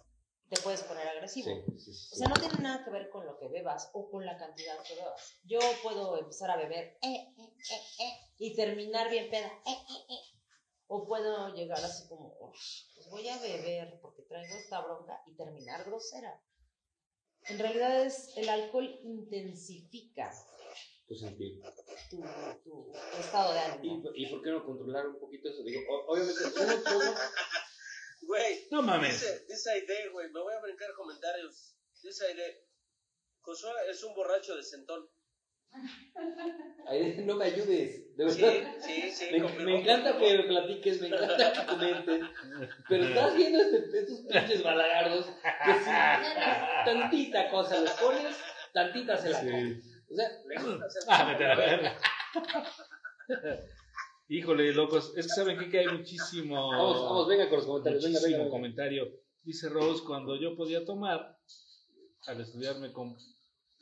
te puedes poner agresivo. Sí, sí, sí. O sea, no tiene nada que ver con lo que bebas o con la cantidad que bebas. Yo puedo empezar a beber eh, eh, eh, eh, y terminar bien peda. O puedo llegar así como, "Uy, pues voy a beber porque traigo esta bronca y terminar grosera. En realidad es el alcohol intensifica Tu sentido. tu, tu- tu estado de ánimo. ¿Y, ¿Y por qué no controlar un poquito eso? Digo, obviamente, Güey, No mames. dice, dice Aide, güey, me voy a brincar comentarios. Dice Aide, Josué es un borracho de centón. Ay, no me ayudes, de verdad. sí, sí. Me, encanta que me platiques, me encanta que comentes, pero estás viendo este, estos pinches balagardos que si tantita cosa les pones, tantita se la Sí. comen. O sea, Le gusta hacer- Ah. Híjole, locos, es que saben qué? que hay muchísimo, vamos, vamos, venga con los comentarios, venga, muchísimo venga. venga. comentario. Dice Rose, cuando yo podía tomar, al estudiar me, com-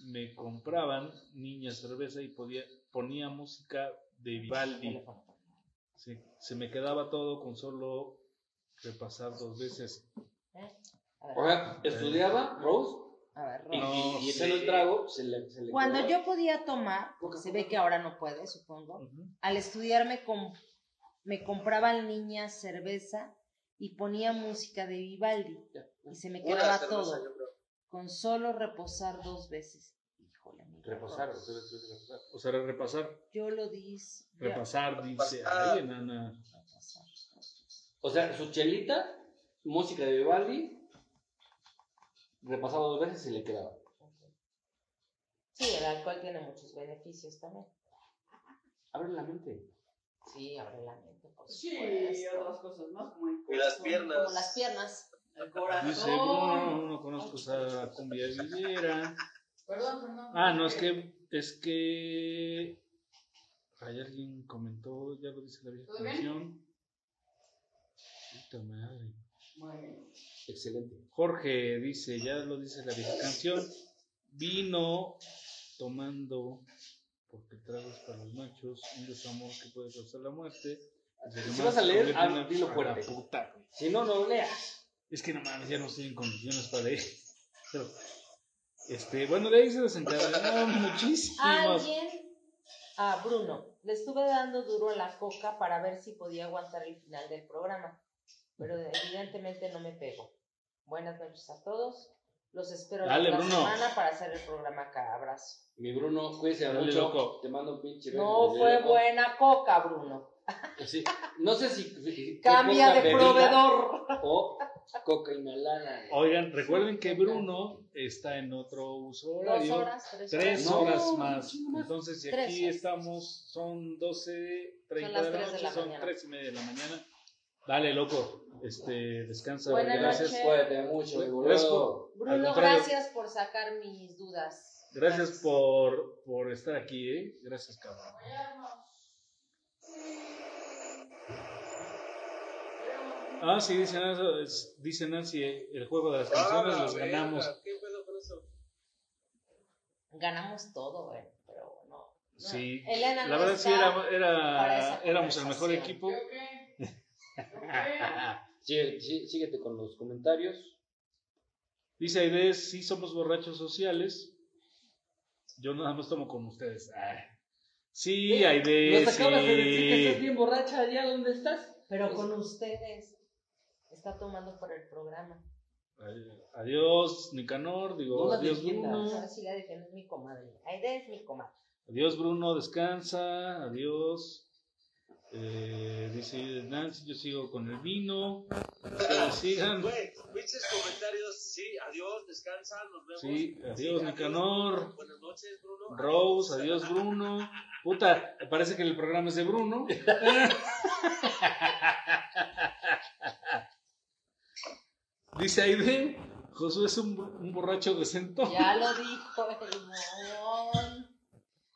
me compraban niña cerveza y podía, ponía música de Vivaldi. Se, se me quedaba todo con solo repasar dos veces. ¿eh? A ver, O sea, estudiaba Rose a ver, y, Ro. y, y el trago se le, se le Cuando quedaba. yo podía tomar, porque se ve que ahora no puede, supongo, al estudiar me, com- me compraban niñas cerveza y ponía música de Vivaldi y se me quedaba todo. Con solo reposar dos veces. Híjole, amigo. Reposar. O sea, repasar, Yo lo dis. ya- repasar, dice, ay, enana. repasar. O sea, su chelita, música de Vivaldi, repasaba dos veces y le quedaba. Sí, el alcohol tiene muchos beneficios también. Abre la mente. Sí, abre la mente, por Sí, supuesto. otras cosas más, como el Y las piernas. Como las piernas. Corazón. Dice Bruno, no conozco esa cumbia villera. Perdón, perdón. Ah, no, es que, es que, hay alguien comentó, ya lo dice la vieja canción. Puta madre. Bueno. Excelente. Jorge dice, ya lo dice la vieja canción, vino tomando, porque tragos para los machos, un desamor que puede causar la muerte. Si vas a leer, ah, dilo fuerte. puta. Si no, no leas. Es que no mames, ya no estoy en condiciones para leer. Pero, este, bueno, de ahí se muchísimos. Alguien, a Bruno, le estuve dando duro a la coca para ver si podía aguantar el final del programa, pero evidentemente no me pego. Buenas noches a todos. Los espero Dale, la Bruno. semana para hacer el programa acá. Abrazo. Mi Bruno, cuídese Dale, mucho. loco. Te mando un pinche beso No fue buena coca, Bruno. Sí. No sé si. Cambia de bebida proveedor. O coca inhalada. Oigan, recuerden que Bruno está en otro uso Dos horario. horas, tres, Tres No, horas un más. Entonces, si aquí horas. estamos, son 12, 30 las de la noche, la son mañana. 3 y media de la mañana. Dale, loco. Este, descansa. Buenas gracias. Cuídate mucho, Gracias Bruno, contrario. gracias por sacar mis dudas. Gracias por, por estar aquí, ¿eh? Gracias, cabrón. Ah, sí, dice Nancy, es- dice Nancy, eh, el juego de las canciones Ah, los verga, ganamos. ¿Qué pedo con eso? Ganamos todo, güey, pero no. no. Sí, Elena la no verdad sí, era, era, éramos el mejor equipo. Sí, sí, síguete con los comentarios. Dice Aide, sí somos borrachos sociales. Yo nada más tomo con ustedes. Ay. Sí, Aide, Nos acabas de decir que estás sí. bien borracha allá donde estás. Pero con ustedes. Está tomando por el programa. Adiós, Nicanor. Digo, No la adiós, defiendas. Bruno. No, sí la defiendo, es mi comadre. Aide es mi comadre. Adiós, Bruno, descansa. Adiós. Eh, dice Nancy, yo sigo con el vino. Ustedes sigan. Güey, comentarios. Sí, adiós, descansa, nos vemos. Sí, adiós, Nicanor. Buenas noches, Bruno. Rose, adiós, Bruno. Puta, parece que el programa es de Bruno. Dice Aide, Josué es un, un borracho decentón. Ya lo dijo el mon.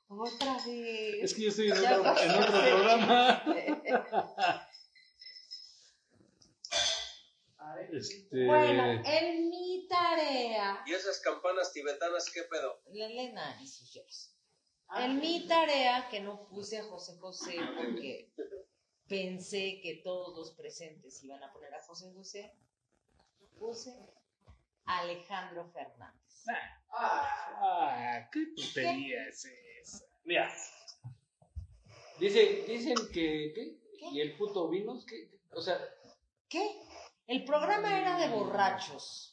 Otra vez. Es que yo estoy en otro, en otro programa. A ver, Este, Bueno, en mi tarea. ¿Y esas campanas tibetanas qué pedo? La Elena y sus shows. En mi tarea, que no puse a José José porque pensé que todos los presentes iban a poner a José José, puse Alejandro Fernández. ah, qué tontería es esa. Mira. Dice, dicen que, ¿qué? ¿Y el puto vinos? ¿Qué? O sea, ¿Qué? El programa era de borrachos.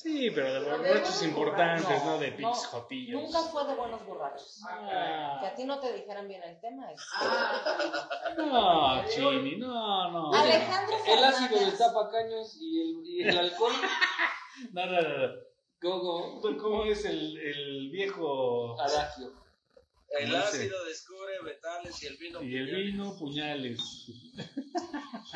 Sí, pero de de borrachos importantes, no de No, pinches jotillos. Nunca fue de buenos borrachos. Ah, Que a ti no te dijeran bien el tema. es- Ah, no, Chini, no, no. Alejandro el ácido Fernández. del tapacaños y el, y el alcohol. No, no, no. no. ¿Cómo? ¿Cómo es el, el viejo Adagio. El Dice. ácido descubre metales y el vino. y el puñales. vino, puñales?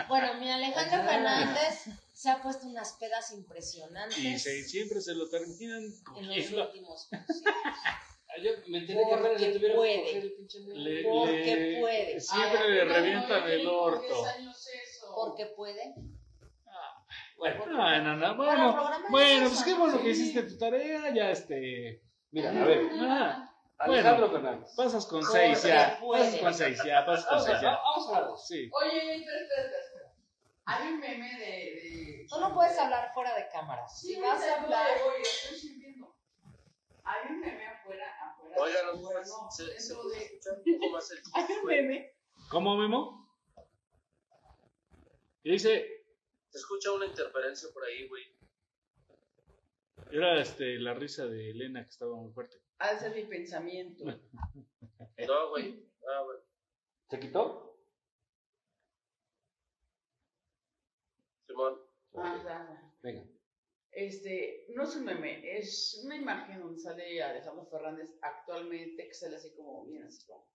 Bueno, mi Alejandro. Fernández se ha puesto unas pedas impresionantes Y se- siempre se lo terminan en los últimos. Ah, Yo me enteré que apenas le tuvieron puede. que coger el pinche dedo. Le- Porque le- puede. Siempre Ay, le revientan no, el orto. 10 años eso. Porque puede. Bueno, No, no, no. Para Bueno, bueno, pues qué ¿no? bueno que Sí. hiciste tu tarea. Ya este. mira, a ver. Ah, Alejandro Bueno. Fernández. pasas con Porque seis ya. puede. Pasas con seis ya. Pasas con seis ya. vamos a hablar. Sí. Oye, espera, espera, espera. Hay un meme de. de... Tú no puedes hablar fuera de cámara. Sí, Si vas a hablar. Oye, estoy sirviendo. Hay un meme afuera, afuera. Oigan, no, se, se de. escuchar un poco más el Hay un meme. ¿Cómo, Memo? Y dice. Se escucha una interferencia por ahí, güey. Era este, la risa de Elena que estaba muy fuerte. Ha de ser mi pensamiento. No, güey. Ah, bueno. ¿Se quitó? Simón. Ah. Venga. Este, no es un meme, es una imagen donde sale Alejandro Fernández actualmente, que sale así como bien, así como.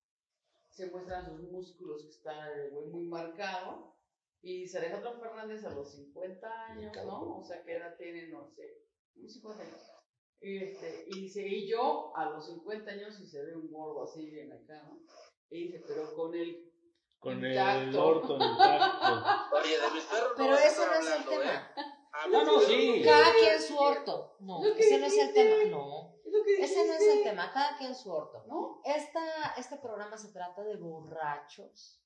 Se muestran sus músculos, que está el güey muy marcado. Y dice Alejandro Fernández a los 50 años, ¿no? O sea, ¿qué edad tiene? No sé, unos 50 años. Y, este, y dice, y yo a los 50 años y se ve un gordo así bien acá, ¿no? Y dice, pero con el Con el Intacto. orto intacto. Oye, de mis perros Pero a ese estar no es el hablando, ¿eh? tema. Ah, No, no, sí. Cada quien su orto. No, Lo que ese no es el dijiste. tema. No, Es lo que ese no es dijiste, el tema. Cada quien su orto. ¿No? Esta, este programa se trata de borrachos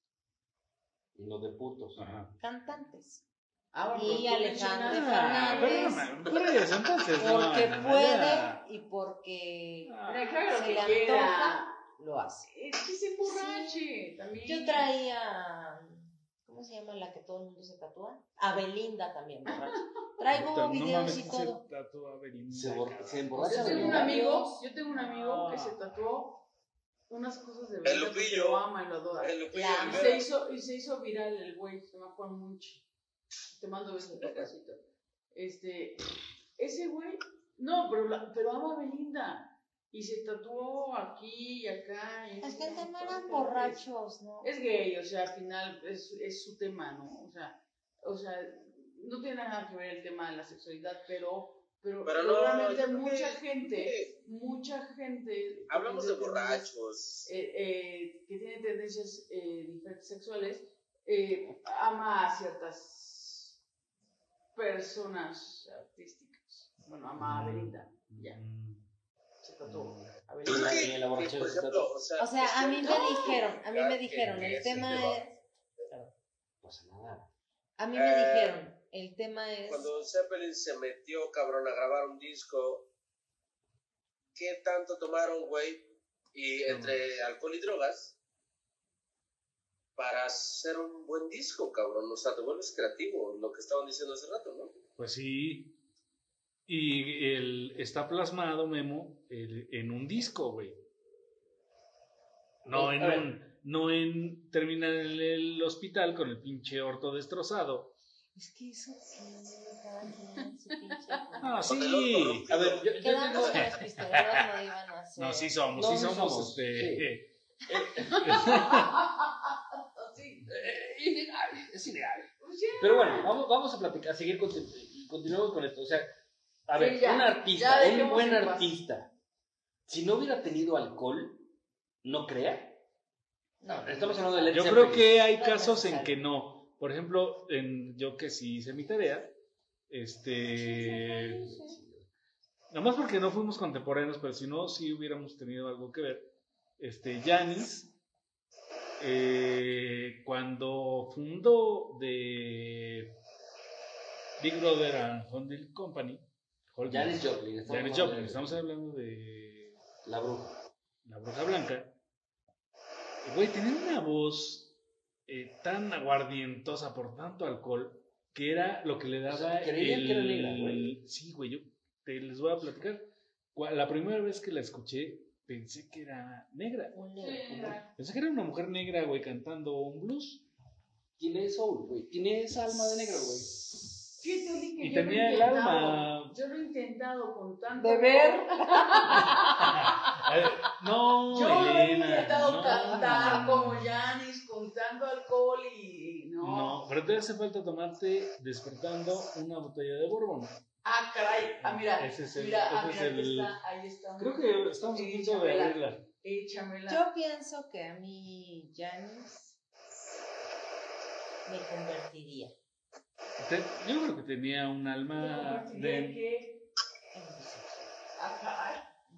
Y no de putos. Ajá. cantantes. Ah, bueno, Y pero tú Alejandro Ah, pero Fernández. no, por eso, entonces. no, Porque no, no, puede ya. y porque Mira, claro, se que le quiera. antoja, lo hace. Es que se emborrache también. Yo traía, ¿cómo se llama la que todo el mundo se tatúa? A Belinda también, borracha. Traigo no videos y se todo. tatuó a Belinda, Se, bor- cabrón. se emborracha. Yo tengo un amigo, yo tengo un amigo que Ah. se tatuó unas cosas de El Belinda porque Lupillo. lo ama y lo adora. El Lupillo Y se hizo, y se hizo viral el güey, se llama Juan Munchi. Te mando besos, papacito. Este, ese güey, no, pero, la- pero ama a Belinda. Y se tatuó aquí y acá. y Es que el tema eran borrachos, ¿no? Es gay, o sea, al final es, es su tema, ¿no? O sea, o sea, no tiene nada que ver el tema de la sexualidad, pero, pero, Pero no, mucha que- gente, mucha gente. Hablamos de que tiene tendencias, borrachos. eh, eh, que tiene tendencias eh, diferentes sexuales, eh, ama a ciertas personas artísticas. Bueno, ama a Belinda, ya, Mm. a que, la borrachera por ejemplo, o sea, O sea, a mí me dijeron, a mí me dijeron, el tema es, pasa nada. a mí me Eh. dijeron, el tema es... Cuando Zeppelin se metió, cabrón, a grabar un disco, ¿qué tanto tomaron, güey? Y entre alcohol y drogas, para hacer un buen disco, cabrón. O sea, te vuelves creativo, lo que estaban diciendo hace rato, ¿no? Pues sí. Y el, está plasmado, Memo, el- en un disco, güey. No en un, no en terminar en el hospital con el pinche orto destrozado. Es que eso sí, cada quien su pinche... Ah, sí. A ver, yo, yo que pistoleros no iban a hacer... No, sí somos, No, sí somos, somos, este. Sí. Eh, innegable, es innegable. Pues ya. Pero bueno, vamos, vamos a platicar, a seguir continu- continuamos con esto. O sea, a Sí, ver, ya, un artista, un buen artista, si no hubiera tenido alcohol, ¿no crea? No, Estamos hablando de Led Yo creo que hay casos en que no. Por ejemplo, en, yo que sí hice mi tarea, este. Nada más porque no fuimos contemporáneos, pero si no, sí hubiéramos tenido algo que ver. Este, Janis, eh, cuando fundó de Big Brother and Holding Company, Holding- Janis Joplin. estamos Janis Joplin, de estamos hablando de La bruja. la bruja blanca. Güey, tenía una voz eh, tan aguardientosa por tanto alcohol que era lo que le daba. O sea, creían el... que era negra, güey. Sí, güey, yo te les voy a platicar. La primera vez que la escuché, pensé que era negra. Pensé que era una mujer negra, güey, cantando un blues. Tiene soul, güey. Tiene esa alma de negro, güey. Y tenía el alma. Yo lo he intentado con tanto. ¿Beber? No, Yo lo he Elena, intentado no. cantar como Janis, con tanto alcohol y no. No, pero te hace falta tomarte despertando una botella de bourbon. Ah, caray. Ah, mira. Ese es el- mira, ah, ese es mira, el- está, ahí está. Creo que estamos a punto de abrirla. Échamela. Yo pienso que a mí, Janis, me convertiría Yo creo que tenía un ¿Te alma de.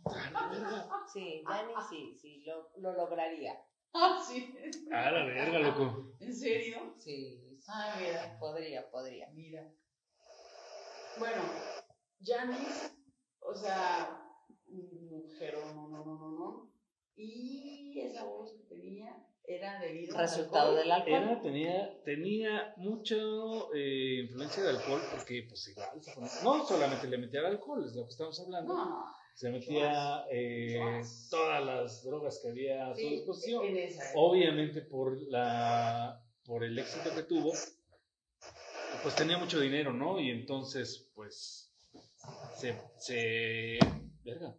Sí, Janis sí, sí, lo, lo lograría. Ah, sí. Ah, la verga, loco. ¿En serio? Sí, sí, Ah, mira. podría, podría. Mira. Bueno, Janis, o sea, mujer, no, no, no, no, no. Y esa voz que tenía era debido al Resultado alcohol. del alcohol. Era, tenía, tenía mucha eh, influencia de alcohol porque, pues, igual, se ponía- no solamente le metía el alcohol, es lo que estamos hablando. No, Se metía eh, todas las drogas que había a su sí, disposición. Obviamente, por, la, por el éxito que tuvo, pues tenía mucho dinero, ¿no? Y entonces, pues, se. se verga.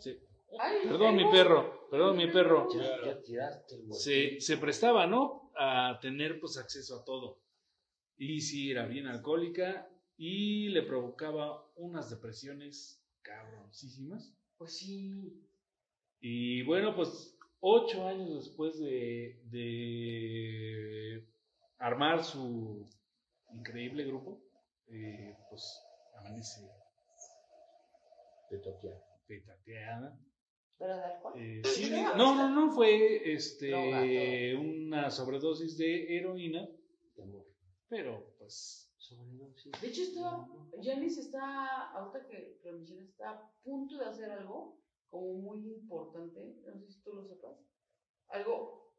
Se- Ay, perdón, mi perro, perdón, mi perro. Ya, ya tiraste el güey. Se, se prestaba, ¿no? A tener, pues, acceso a todo. Y sí, era bien alcohólica y le provocaba unas depresiones cabroncísimas. Pues sí. Y bueno, pues ocho años después de, de armar su increíble grupo, eh, pues amanece Te toquea. petateada. Pero de alcohol. Eh, sí, no, no, no, fue este, Droga, una sobredosis de heroína, De amor. pero pues Sobredosis. De hecho, está, Janis está, ahorita que, lo mencionas, está a punto de hacer algo como muy importante. No sé si tú lo sepas. Algo,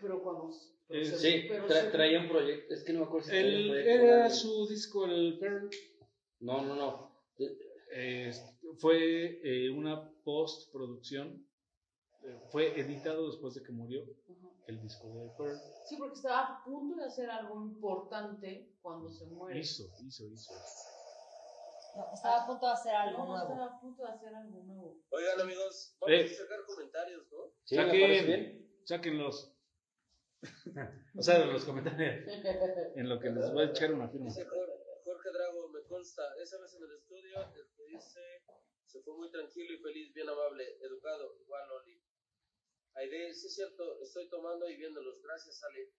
pero cuando. pero se- Sí, pero tra- se- traía un proyecto. Es que no me acuerdo si traía un proyecto. era su disco, el Pearl, No, no, no. Eh, fue eh, una postproducción. Eh, fue editado después de que murió Ajá. el disco de Pearl. Sí, porque estaba a punto de hacer algo importante cuando se muere. Hizo, hizo, hizo. No, estaba a punto de hacer algo No, nuevo. Estaba a punto de hacer algo nuevo. Oigan, amigos, vamos Eh. a sacar comentarios, ¿no? ¿Sí? ¿Me Saquen. bien? Sáquenlos. o sea, los comentarios. En lo que les voy a echar una firma. Dice Jorge, Jorge Drago, me consta, esa vez en el estudio, el que dice, se fue muy tranquilo y feliz, bien amable, educado, igual Oli. Aide, sí es cierto, estoy tomando y viéndolos, gracias Ale.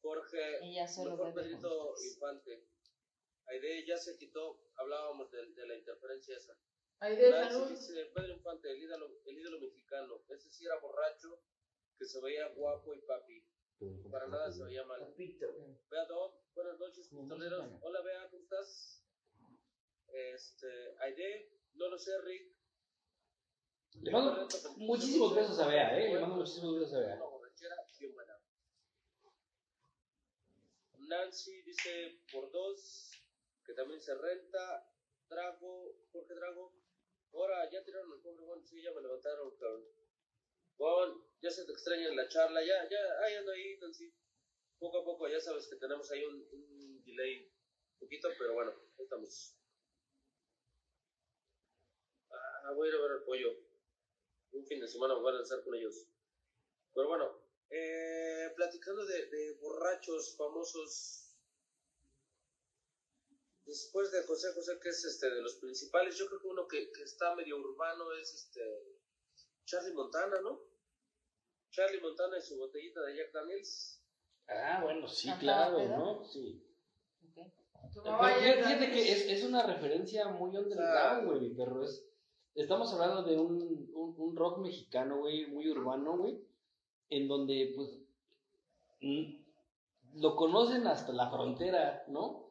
Jorge, mejor Pedrito. Infante. Aide ya se quitó, hablábamos de, de la interferencia esa. Ahí de Nancy salud. dice, Pedro Infante, el ídolo, el ídolo mexicano, ese sí era borracho, que se veía guapo y papi, para nada se veía mal. Vea, Dom, buenas noches noches, pistoleros. Hola, Bea, ¿cómo estás? Este, Aide, no lo sé, Rick. Le mando muchísimos besos a Bea, ¿eh? Le mando muchísimos besos a Bea. Nancy dice por dos, que también se renta. Drago, Jorge Drago. Ahora, ya tiraron el pobre Juan, sí, ya me levantaron, cabrón. Juan, ya se te extraña en la charla, ya, ya, ahí ando ahí, Nancy. Poco a poco, ya sabes que tenemos ahí un, un delay, poquito, pero bueno, estamos. Ah, voy a ir a ver el pollo. Un fin de semana me voy a lanzar con ellos. Pero bueno, eh, platicando de, de borrachos famosos. Después de José José, que es este de los principales, yo creo que uno que, que está medio urbano es este Charlie Montana, ¿no? Charlie Montana y su botellita de Jack Daniels. Ah, bueno, sí, Ajá, claro, ¿verdad? ¿no? Sí. Ok. Tomaba Pero ya fíjate, fíjate grandes- que es, es una referencia muy underground, güey, mi perro. Es, estamos hablando de un, un, un rock mexicano, güey, muy urbano, güey, en donde, pues, lo conocen hasta la frontera, ¿no?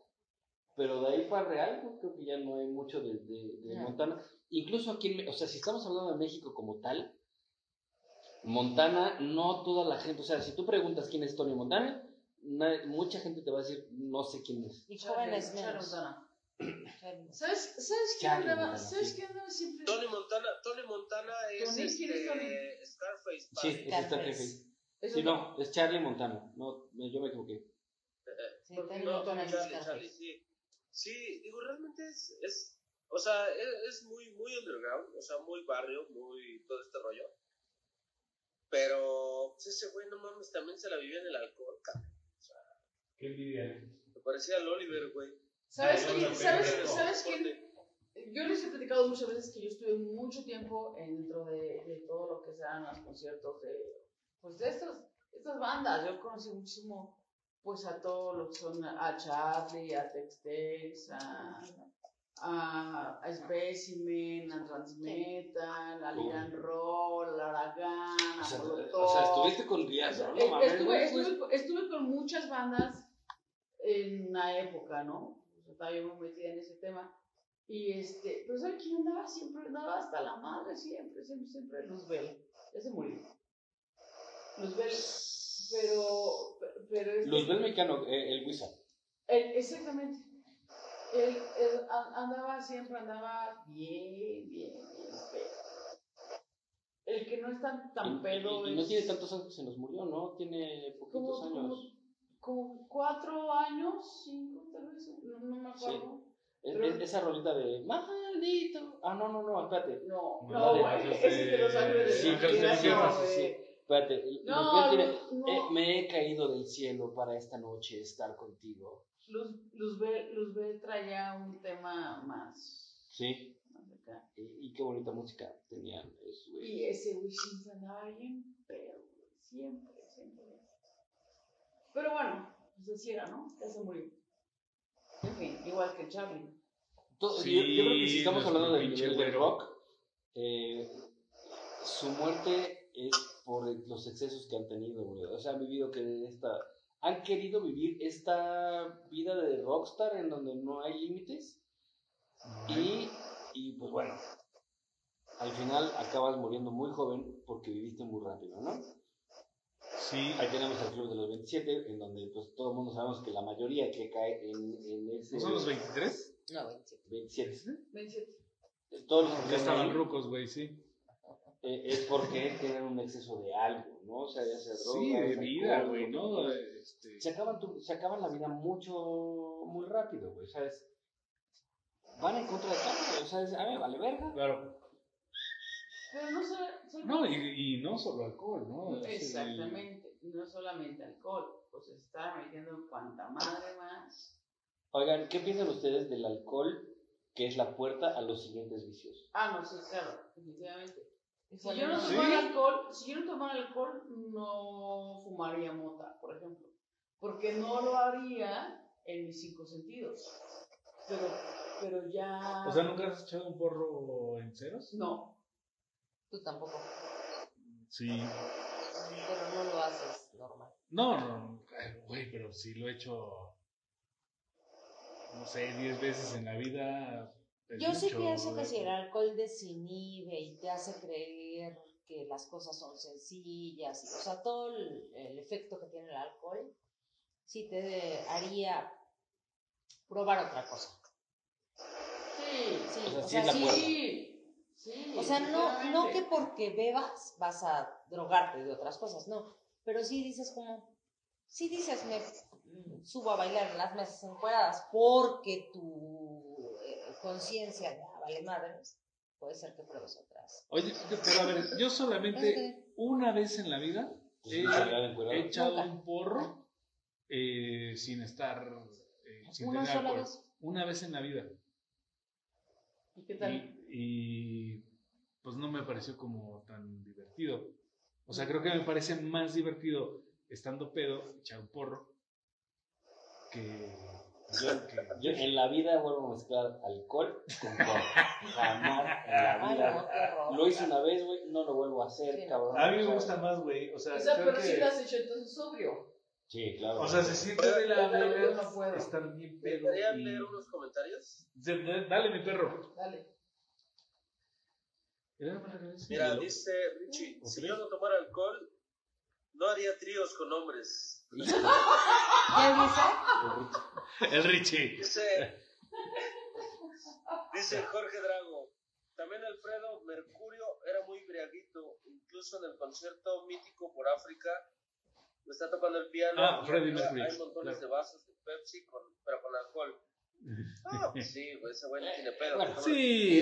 Pero de ahí para real, pues, creo que ya no hay mucho de, de, de Ya. Montana. Incluso aquí, en, o sea, si estamos hablando de México como tal, Montana, no toda la gente, o sea, si tú preguntas quién es Tony Montana, na- mucha gente te va a decir, no sé quién es. Y jóvenes menos. Montana. ¿Sabes, ¿sabes quién andaba? Montana, ¿Sabes sí. quién andaba siempre? Tony Montana, Tony Montana es Tony, ¿quién es este, Tony? Scarface. Sí, es Scarface. Es Sí, no, es Charlie Montana. No, me- yo me equivoqué. Sí, Tony No, Montana Tony es Charlie. Charlie, sí. Sí, digo, realmente es, es o sea, es, es muy, muy underground, o sea, muy barrio, muy todo este rollo. Pero, pues ese güey, no mames, también se la vivía en el alcohol, cabrón. Qué envidia. Me parecía al Oliver, güey. ¿Sabes quién? ¿Sabes, ¿sabes quién? Yo les he platicado muchas veces que yo estuve mucho tiempo dentro de, de todo lo que sean los conciertos de, pues de estas, estas bandas. Yo conocí muchísimo, pues a todos los que son, a Charlie, a Tex-Tex, a, a, a Specimen, a Transmetal, a Ligan Roll, a Aragán, a O sea, Molotov. o sea, estuviste con Díaz, ¿no? Estuve, estuve, estuve con muchas bandas en la época, ¿no? Estaba yo muy metida en ese tema. Y este, pero ¿sabe quién andaba siempre? Andaba hasta la madre, siempre, siempre, siempre. Luzbel. Ya se murió. Luzbel, pero, pero este- Luzbel Mexicano, eh, el Wizard. exactamente. Él, andaba siempre, andaba bien, bien, bien pedo. El que no es tan, tan Y- pedo y, y no es- tiene tantos años que se nos murió, ¿no? Tiene poquitos años. Como cuatro años, cinco tal vez, no, no me acuerdo. Pero- es- esa rolita de maldito. Ah, no, no, no, espérate. No, No, no, güey, es ese es de los de- ángeles de Sí, la sí. Espérate. No, tiene, no. eh, me he caído del cielo para esta noche estar contigo. Luz, Luzbel, Luzbel traía un tema más, Sí. más acá. Y, y qué bonita música tenían. Y ese güey siempre andaba bien güey, siempre, siempre. Pero bueno, pues así era, ¿no? Ya se murió. En fin, igual que Charlie. Sí, yo, yo creo que si estamos hablando del nivel del güero. rock, eh, su muerte es por los excesos que han tenido, güey. O sea, han vivido que esta, han querido vivir esta vida de rockstar en donde no hay límites y, y pues bueno, al final acabas muriendo muy joven porque viviste muy rápido, ¿no? Sí, Ahí tenemos el Club de los 27, en donde pues todo el mundo sabemos que la mayoría que cae en, en ese... ¿no son los 23? No, 27. 27. 27. Todos los que Ya están estaban ahí, rucos, güey, sí. eh, es porque tienen un exceso de algo, ¿no? O sea, ya sea droga, Sí, de vida, güey, que ¿no? Este, Se acaban, tu- se acaban la vida mucho, muy rápido, güey, ¿sabes? Van en contra de todo, güey, o sea, es, a ver, vale verga. claro. Pero no y, y no solo alcohol, ¿no? El- Exactamente, no solamente alcohol, pues se está metiendo en cuanta madre más. Oigan, ¿qué piensan ustedes del alcohol que es la puerta a los siguientes vicios? Ah, no, sí, claro, definitivamente. Si yo no alcohol, si yo no tomara alcohol, no fumaría mota, por ejemplo. Porque no lo haría en mis cinco sentidos. Pero, pero ya. O sea, ¿nunca has echado un porro en ceros? No. Tú tampoco. Sí. Pero no lo haces normal. No, no, ay, güey, pero sí lo he hecho no sé, 10 veces en la vida. Yo sí mucho, pienso que güey. si el alcohol desinhibe y te hace creer que las cosas son sencillas, o sea, todo el, el efecto que tiene el alcohol, sí te haría probar otra cosa. Sí, Sí, O sea, o sí sea, es la sí. Sí. O sea, no, no que porque bebas vas a drogarte de otras cosas, no. Pero sí dices como, sí dices, me subo a bailar en las mesas encueradas porque tu eh, conciencia ya vale madres. Puede ser que pruebes otras. Oye, pero a ver, yo solamente una vez en la vida Pues, he, echado un porro eh, sin estar. eh, sin Una tener sola alcohol. vez. Una vez en la vida. ¿Y qué tal? Y, pues no me pareció como tan divertido. O sea, creo que me parece más divertido estando pedo, echar un porro, que... Yo- que- Yo en la vida vuelvo a mezclar alcohol con porro. Jamás en la vida. Lo hice una vez, güey, no lo vuelvo a hacer, Sí. cabrón. A mí me gusta más, güey. O sea, O sea, creo pero que- si lo has hecho entonces sobrio. Sí, claro. O sea, se siente de la verga no puedo. estar bien ¿Me pedo. podrían y- leer unos comentarios? Dale, mi perro. Dale. Mira, dice Richie, si yo no tomara alcohol, no haría tríos con hombres. ¿Qué dice? El Richie. Dice, dice Jorge Drago, también Alfredo Mercurio era muy briaguito, incluso en el concierto mítico por África, me está tocando el piano, Ah, y Freddie arriba Mercury, hay montones claro. de vasos de Pepsi, con, pero con alcohol. Ah, pues sí, güey, ese güey no tiene pedo. Bueno, Sí.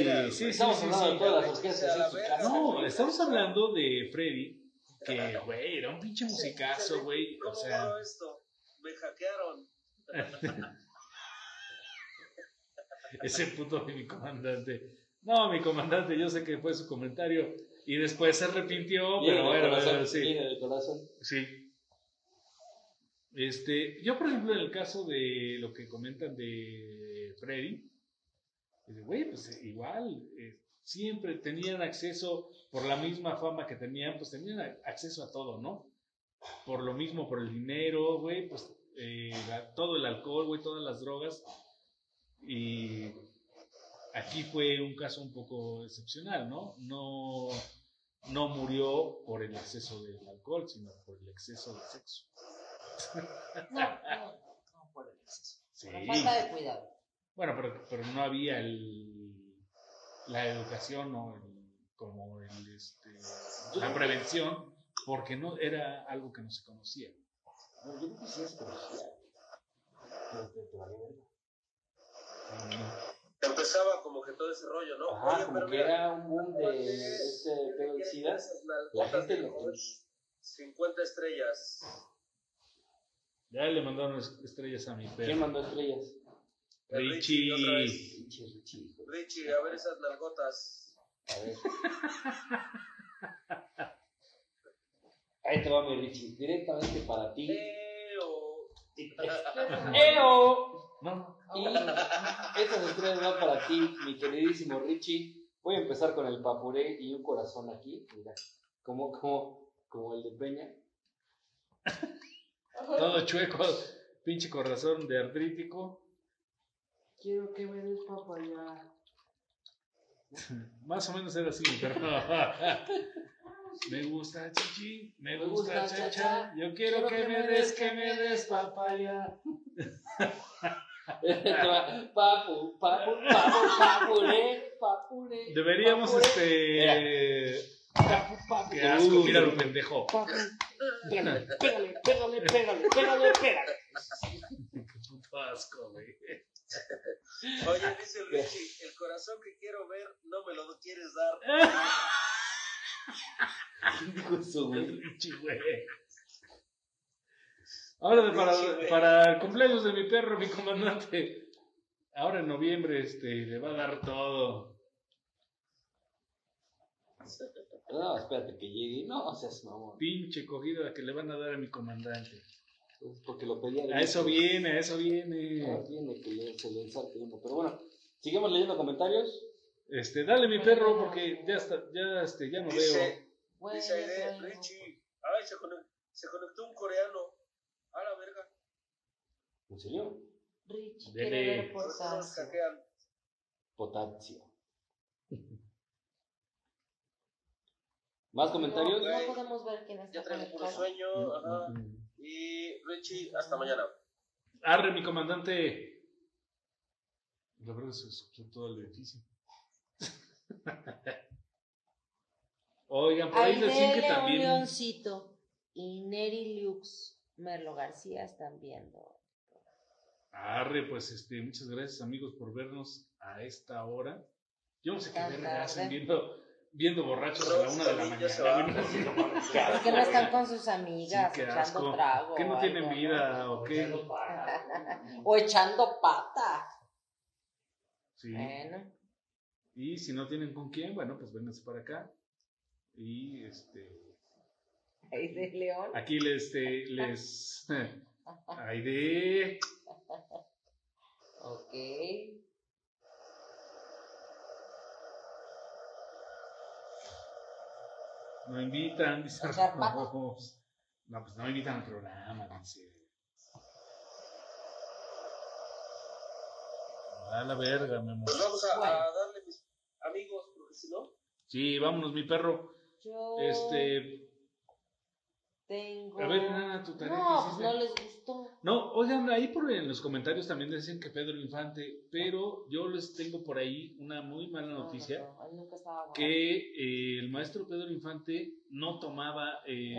Estamos sí, hablando sí. de todas las orquestas la. No, estamos hablando de Freddy, que, güey, era un pinche musicazo, güey. O ¿Cómo sea, esto? Me hackearon. ese puto de mi comandante. No, mi comandante, yo sé que fue su comentario y después se arrepintió, pero bueno, sí. Sí. Este, yo, por ejemplo, en el caso de lo que comentan de Freddy, güey, pues igual, eh, siempre tenían acceso, por la misma fama que tenían, pues tenían acceso a todo, ¿no? Por lo mismo, por el dinero, güey, pues eh, todo el alcohol, güey, todas las drogas. Y aquí fue un caso un poco excepcional, ¿no? No, no murió por el exceso del alcohol, sino por el exceso de sexo. No, no, no por el exceso. Sí. Por falta de cuidado. Bueno, pero, pero no había el, la educación o el- como el, este, la prevención, porque no era algo que no se conocía. No, yo creo que sí conocida. Pero te- te valió verga. Empezaba como que todo ese rollo, ¿no? Ajá, Oye, como pero que mira, era un boom de este pedo de SIDA. La gente lo Jorge, 50 estrellas. Ya le mandaron es- estrellas a mi ¿Quién perro. mandó estrellas? Richie. otra vez. Richie, Richie. hijo. Richie, a ver esas nalgotas. A ver. Ahí te va mi Richie. Directamente para ti. Eh, o- ¡Eo! No, Y estas estrellas van para ti, mi queridísimo Richie. Voy a empezar con el papuré y un corazón aquí. Mira, como, como, como el de Peña. Todo chueco, pinche corazón de artrítico. Quiero que me des papaya. Más o menos era así, pero. Me gusta chichi, me Me gusta gusta chacha. chacha. Yo quiero que me des, que me des papaya. papu, papu, papu, papuré, papuré. Deberíamos, este. Papu, papu. Qué asco, Uy, mira lo pendejo. papu. Pégale, pégale, pégale, pégale, pégale, pégale. Qué puto asco, güey. Oye, dice el Richie, el corazón que quiero ver no me lo quieres dar. ¿Quién dijo eso, güey? Richie, güey. Ahora, para, para el cumpleaños de mi perro, mi comandante. Ahora en noviembre este, le va a dar todo. No, espérate que llegue. No, o seas mamón. Pinche cogida que le van a dar a mi comandante. Pues Porque lo pedía. A eso viene, a eso viene. Viene que le- se le ensarte uno. Pero bueno, sigamos leyendo comentarios. Este, dale mi perro porque ya está, ya este, ya no veo. Dice, Güey, dice Aide. Richie, ay, se conectó, se conectó un coreano. A la verga. ¿En serio? Richie quiere ver eso potasio. Potasio. ¿Más comentarios? No, no podemos ver quién está Ya traigo puro sueño. Ajá. Y Richie, hasta mañana. Arre, mi comandante. La verdad se escuchó todo el edificio. Oigan, por ahí decían que un también. leoncito. Y Neri Lux, Merlo García están viendo. Arre, pues este, muchas gracias amigos por vernos a esta hora. Yo no sé qué verga hacen viendo, viendo borrachos a la una de la mañana. ¿Por qué no están con sus amigas Sí, qué echando asco. trago? ¿Qué no tienen algo, vida o qué? O echando pata. Sí. Bueno, Y si no tienen con quién, bueno, pues vénganse para acá. Y este. ahí de León. Aquí les, este, les. Aide. Ok. No invitan, dice. Ramos. No, pues no invitan al programa, dice. A la verga, mi amor. Pues vamos a, a darle mis amigos, porque si no. Sí, vámonos, mi perro. Yo Este. Tengo. A ver, nada, tu tarea. No, ¿qué pues no les gustó. No, oigan, ahí por en los comentarios también dicen que Pedro Infante, pero yo les tengo por ahí una muy mala No, no, noticia. no, él nunca estaba borracho. que eh, el maestro Pedro Infante no tomaba. eh,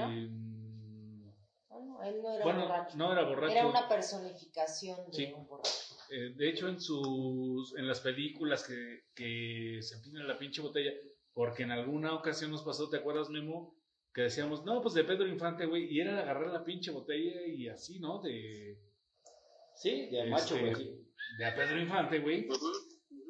No, no, él no era bueno, borracho. no era borracho. Era una personificación de Sí. un borracho. Eh, de hecho, en sus en las películas que, que se empinan la pinche botella, porque en alguna ocasión nos pasó, ¿te acuerdas, Memo? Que decíamos, no, pues de Pedro Infante, güey, y era agarrar la pinche botella y así, ¿no? De, Sí, de macho, Este, güey. sí. de a Pedro Infante, güey.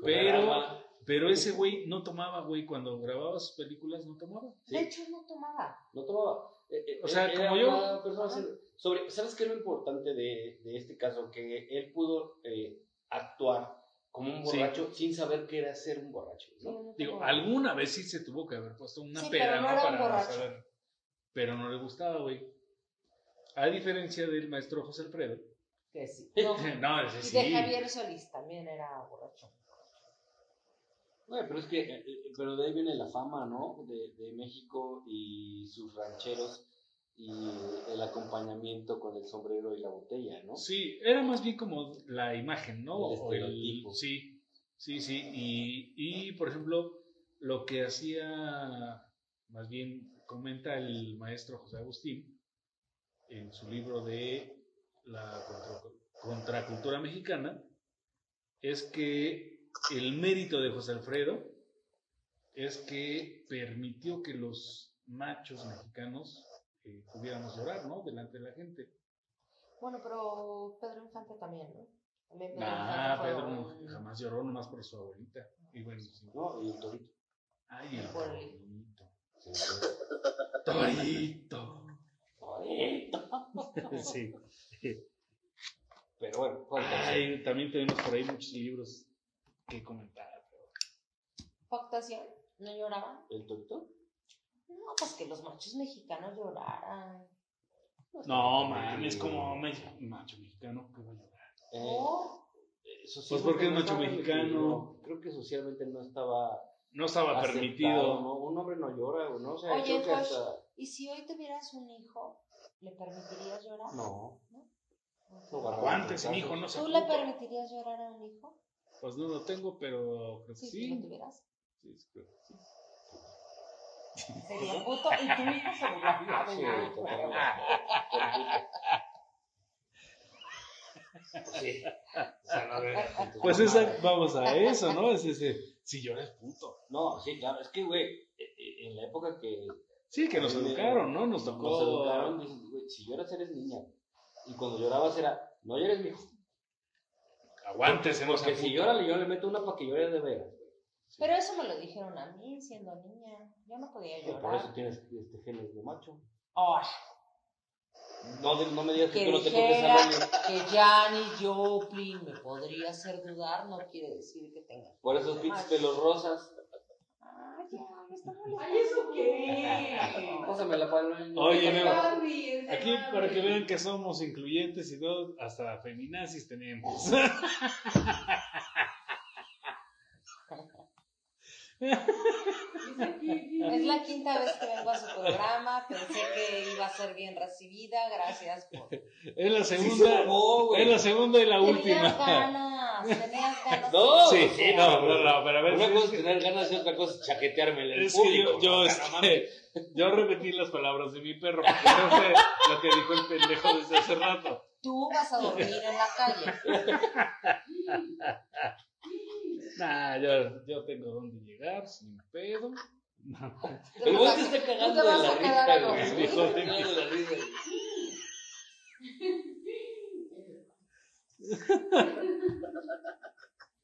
Pero, pero ese güey no tomaba, güey, cuando grababa sus películas no tomaba. Sí. De hecho, no tomaba. No tomaba. Eh, eh, O sea, era como yo- sobre, ¿Sabes qué es lo importante de, de este caso? Que él pudo eh, actuar como un Sí. borracho sin saber qué era ser un borracho, Sí, ¿no? no Digo, alguna vez sí se tuvo que haber puesto una Sí, pero no ¿no? era un Para borracho. saber. Pero no le gustaba, güey. A diferencia del maestro José Alfredo. Que sí. No. no, ese Y de Javier Solís también era borracho. Bueno, pero es que, eh, eh, pero de ahí viene la fama, ¿no? De, de México y sus rancheros y el acompañamiento con el sombrero y la botella, ¿no? Sí, era más bien como la imagen, ¿no? El O el- estereotipo. sí, sí, sí. Y, y, por ejemplo, lo que hacía, más bien comenta el maestro José Agustín en su libro de la contra- contracultura mexicana, es que el mérito de José Alfredo es que permitió que los machos mexicanos eh, pudiéramos llorar, ¿no? Delante de la gente. Bueno, pero Pedro Infante también, ¿no? También Pedro Ah, Infante fue Pedro no- un- jamás lloró nomás por su abuelita. Y bueno, sí. ¿No? Y el torito. Ay, el- torito. Torito. Torito. Sí. Pero bueno. Ay, también tenemos por ahí muchos libros que comentar. pero- ¿Factación? ¿No lloraban? ¿El torito? No, pues que los machos mexicanos lloraran. No, mames, como me- macho mexicano que va a llorar. Eh, ¿No? eh, socialmente Pues porque es macho mexicano. Creo que socialmente no estaba No estaba aceptado, permitido. ¿no? Un hombre no llora, o no sé. Oye, creo que Josh, hasta... ¿y si hoy tuvieras un hijo, le permitirías llorar? No. No, barra- Aguántese, mijo, no se ¿Tú le permitirías llorar a un hijo? Pues no lo tengo, pero creo que Sí, sí. si lo tuvieras. Sí, sí, creo que sí. Sería puto y tu hijo se burlaría de Sí. O sea, no, Pues esa, vamos a eso, ¿no? Es ese, si lloras puto. No, sí, claro, es que, güey, eh, eh, en la época que Sí, que nos educaron, ¿no? Nos tocó. Nos educaron, dices, güey, si lloras eres niña. Y cuando llorabas era, no llores, mijo. Aguántese, no Porque si llora, yo le meto una para que llore de veras. güey. Pero eso me lo dijeron a mí siendo niña. Yo no podía Y por eso llorar. tienes este, genes de macho. Ay, No, no me digas que, que tú no te coges que Janis Joplin me podría hacer dudar no quiere decir que tenga. Por esos pinches pelos rosas. Ay, ya, me está molestando. Ay, ¿eso qué? Pásame la palma. Oye, no. Aquí para que vean que somos incluyentes y todo, hasta feminazis tenemos. Es la quinta vez que vengo a su programa. Pensé que iba a ser bien recibida. Gracias por. Es la Sí, segunda, es la segunda y la Tenías última. ganas, tenías ganas. No, Sí, no, no, no, pero a ver, Una cosa es que- tener ganas y otra cosa es chaquetearme en el Es que yo, yo, ¿no? este, yo repetí las palabras de mi perro, porque eso fue lo que dijo el pendejo desde hace rato. Tú vas a dormir en la calle. Nah, yo, yo tengo dónde llegar, sin pedo. El güey se está cagando de la a risa, a güey. dormir. Se está cagando de la risa.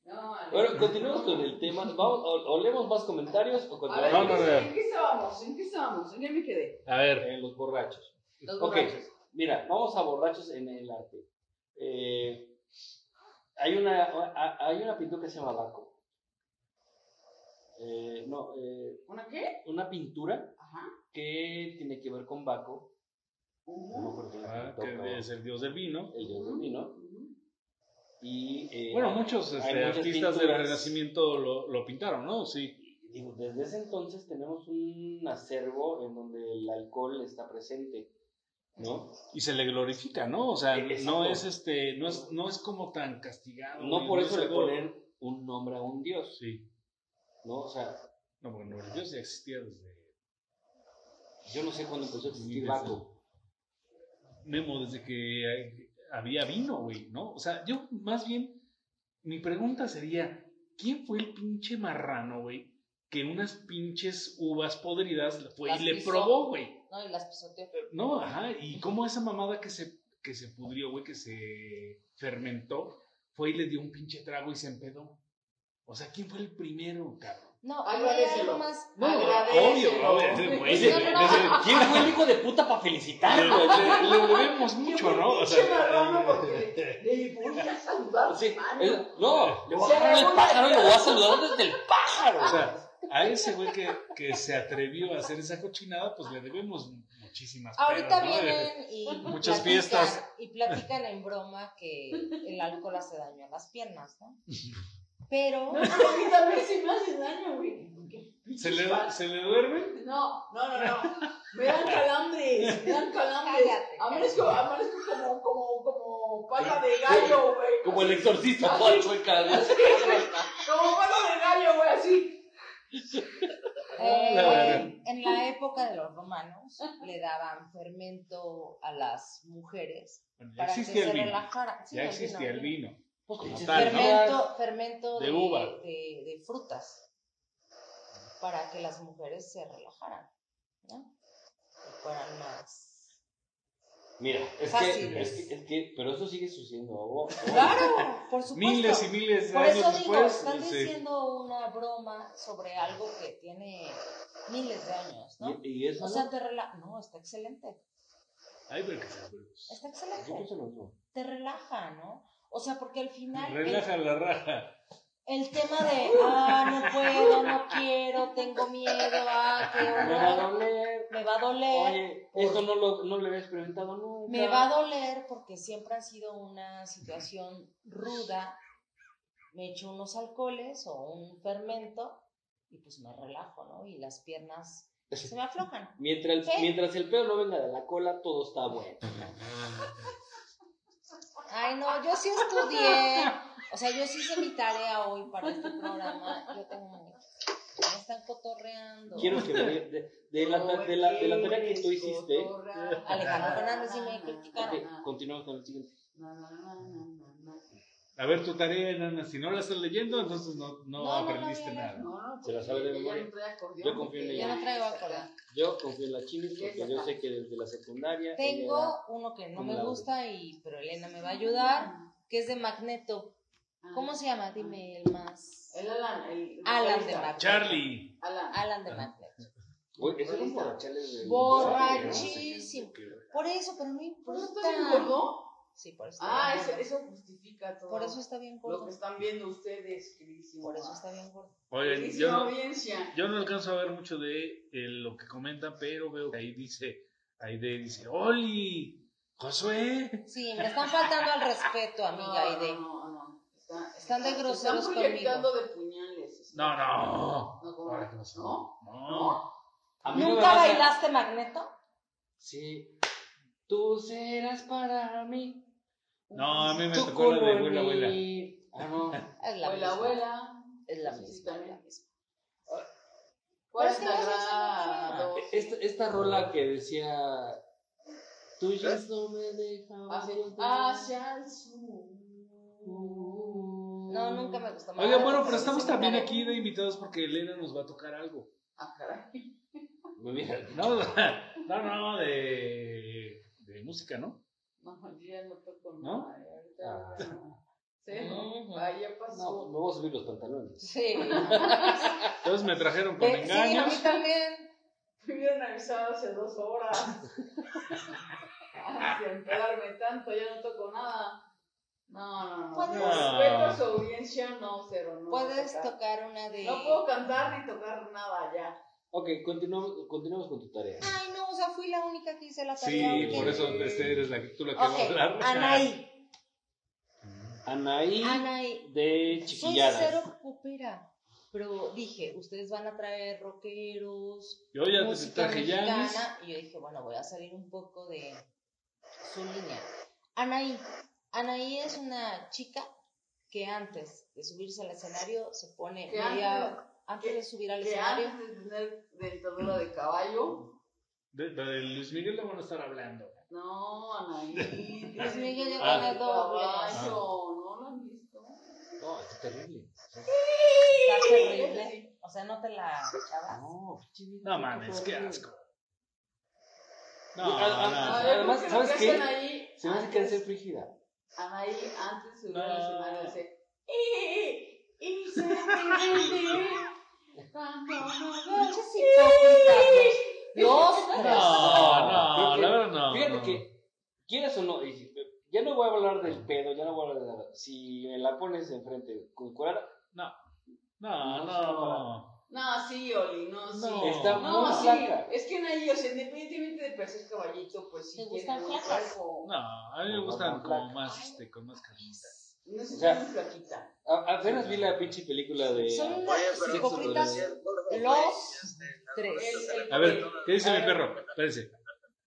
No. Bueno, continuamos con el tema. Vamos, o, o leemos más comentarios o A ver, continuamos No, no, no. ¿en qué estábamos? ¿En qué estábamos? ¿En qué me quedé? A ver, en los borrachos. Los Ok, borrachos. mira, vamos a borrachos en el arte. Eh, hay, una, hay una pintura que se llama Baco. Eh, no, eh, ¿Una qué? una pintura Ajá. que tiene que ver con Baco. Ah, que es el dios del vino. el dios del vino. Y, eh, Bueno, muchos este, artistas del. Renacimiento lo, lo pintaron, ¿no? Sí. Digo, desde ese entonces tenemos un acervo en donde el alcohol está presente, ¿no? Y se le glorifica, ¿no? O sea, Exacto. no es este, no es, no es como tan castigado. No por es eso le algo- ponen un nombre a un dios, Sí. ¿no? O sea, No, porque el dios ya existía desde yo no sé cuándo empezó a existir Baco. Memo, desde que había vino, güey, ¿no? O sea, yo más bien, mi pregunta sería, ¿quién fue el pinche marrano, güey? Que unas pinches uvas podridas fue Las y le probó, güey. No, y las pisoteó. No, ajá, y cómo esa mamada que se, que se pudrió, güey, que se fermentó, fue y le dio un pinche trago y se empedó. O sea, ¿quién fue el primero, cabrón? No, algo más. No, obvio, obvio, ¿Quién fue el hijo de puta para felicitar? le, le- le debemos mucho, ¿no? O sea, porque le, le voy a saludar no, le voy a agarrar el pájaro y lo voy a saludar desde el pájaro. o sea, a ese güey que, que se atrevió a hacer esa cochinada, pues le debemos muchísimas Ahorita vienen y Muchas platican- fiestas. y platican en broma que el alcohol hace daño a las piernas, ¿no? Pero No, pero a mí también sí me hace daño, güey. ¿Se le, ¿Se le duerme? No, no, no, no. Me dan calambres, me dan calambres. Cállate, Amanezco, amanezco como, como, como pata de gallo, güey. Como el exorcista. Juan Chueca. Como pata de gallo, güey, así. eh, La verdad. en la época de los romanos le daban fermento a las mujeres Bueno, para que se relajaran. Sí, Ya el existía vino, el vino. Pues. Fermento, fermento De de, uva. de- de frutas para que las mujeres se relajaran, ¿no? Y fueran más. Mira, es que, es que, es que, pero eso sigue sucediendo. oh, oh. Claro, por supuesto. Miles y miles de Por años eso digo, después. están sí. diciendo una broma sobre algo que tiene miles de años, ¿no? Y, y eso, O sea, te relaja. No, está excelente. Ay, pero que. Está excelente. Te relaja, ¿no? O sea, porque al final. el- Relaja la raja. El tema de, ah, no puedo, no quiero, tengo miedo, ah, qué Me va a horror, doler. Me va a doler. Oye, esto no lo, no lo había experimentado nunca. Me va a doler porque siempre ha sido una situación ruda. Me echo unos alcoholes o un fermento y pues me relajo, ¿no? Y las piernas se me aflojan. Mientras el, ¿Sí? mientras el pedo no venga de la cola, todo está bueno. Ay, no, yo sí estudié. O sea, yo sí hice mi tarea hoy para este programa. Yo tengo. Están cotorreando. Quiero que me de, de la, de, la, de la tarea que tú hiciste. Alejandro Fernández sí me criticaron. Ok, continuamos con el siguiente. A ver tu tarea, nana. Si no la estás leyendo, entonces no, no, No, aprendiste no, no, nada. No, no, Se la sabe de memoria. Yo confío en ella. Yo no traigo acordeón. Yo confío en la chinis porque yo sé que desde la secundaria. Tengo uno que no me gusta, y, pero Elena me va a ayudar, que es de Magneto. ¿Cómo se llama? Dime el más. El Alan. El Alan de. Magneto. Charlie. Alan. Alan de ese era un borrachales. Borrachísimo. Por eso, pero no ¿Por importa. eso está bien gordo? Sí, por eso está Ah, bien eso, gordo. eso justifica todo. Por eso está bien Lo que gordo. están viendo ustedes, queridísimo. Por eso está bien gordo. Oigan, Queridísima yo no, audiencia. yo no alcanzo a ver mucho de eh, lo que comentan, pero veo que ahí dice, ahí de, dice, ¡Oli! ¡Josué! Sí, me están faltando al respeto, amiga no, Aide. No, no, no. Están de groseros Están conmigo. de puñales. No, no. No, ¿cómo? Ahora. ¿No? No. ¿No? A mí no ¿Nunca vas a- bailaste Magneto? Sí. Tú serás para mí. No, a mí me tocó la de abuela, abuela. Ah, no. Es la Abuela, abuela. Es la misma. es la misma. 40 Pero es. Esta, esta rola que decía. Tú ya no me dejas. Hacia, hacia el sur. No, nunca me gustó Oigan, Magneto, bueno, pero estamos también aquí de invitados porque Elena nos va a tocar algo. Ah, caray. Hubiera dicho. No, no, no, de, de música, ¿no? No, yo ya no toco ¿No? nada. eh, ahorita Ah. no. Sí, Ujú. ah, ya No, pasó. me voy a subir los pantalones. Sí. Entonces me trajeron con Ve- sí, a engaños. mí también. Me hubieran avisado hace dos horas. Sin enterarme tanto, ya no toco nada. No, no, no. Puedes- Respeto a su audiencia, no, cero, no. Puedes tocar. tocar una de. No puedo cantar ni tocar nada ya. Ok, continuamos, continuamos con tu tarea. Ay, no, o sea, fui la única que hice la Sí, tarea. ok. por eso este, eres la, tú la que va a hablar. Anaí. Anaí Anaí. de Soy Chiquilladas. cero popera. Pero dije, ustedes van a traer rockeros, Yo ya te música traje Yanis. mexicana. Y yo dije, bueno, voy a salir un poco de su línea. Anaí. Anaí es una chica que antes de subirse al escenario se pone media- antes- antes de subir al escenario. antes de tener dentadura de caballo. De, de Luis Miguel le van a estar hablando. No, Anaí. Luis Miguel ya Ah. tiene doble. Caballo, ¿no lo han visto? No, es terrible. Está terrible. O sea, no te la echabas. No, No mames, qué asco. No, Ah, ah, no. ah, A ver, Además, ¿sabes qué? Se me hace que frígida. Anaí antes de subir No. al escenario dice "Y- entiende cuando no. No, la verdad no. Fíjate no. que, quieras o no, ya no voy a hablar del pedo, ya no voy a hablar de nada. Si me la pones enfrente con curada, No, No, no. No, sí, Oli, no, sí. No. está No, muy sí, flaca. es que o sea, independientemente de parecer caballito, pues sí ¿Te tiene gustan flacas? No, a mí me gustan no, como flaca. más, este, con más carnita. No sé O si sea, es muy flaquita. Apenas vi la pinche película de. Son pero- hipócritas los las tres. A ver. ¿qué dice mi perro? Espérense.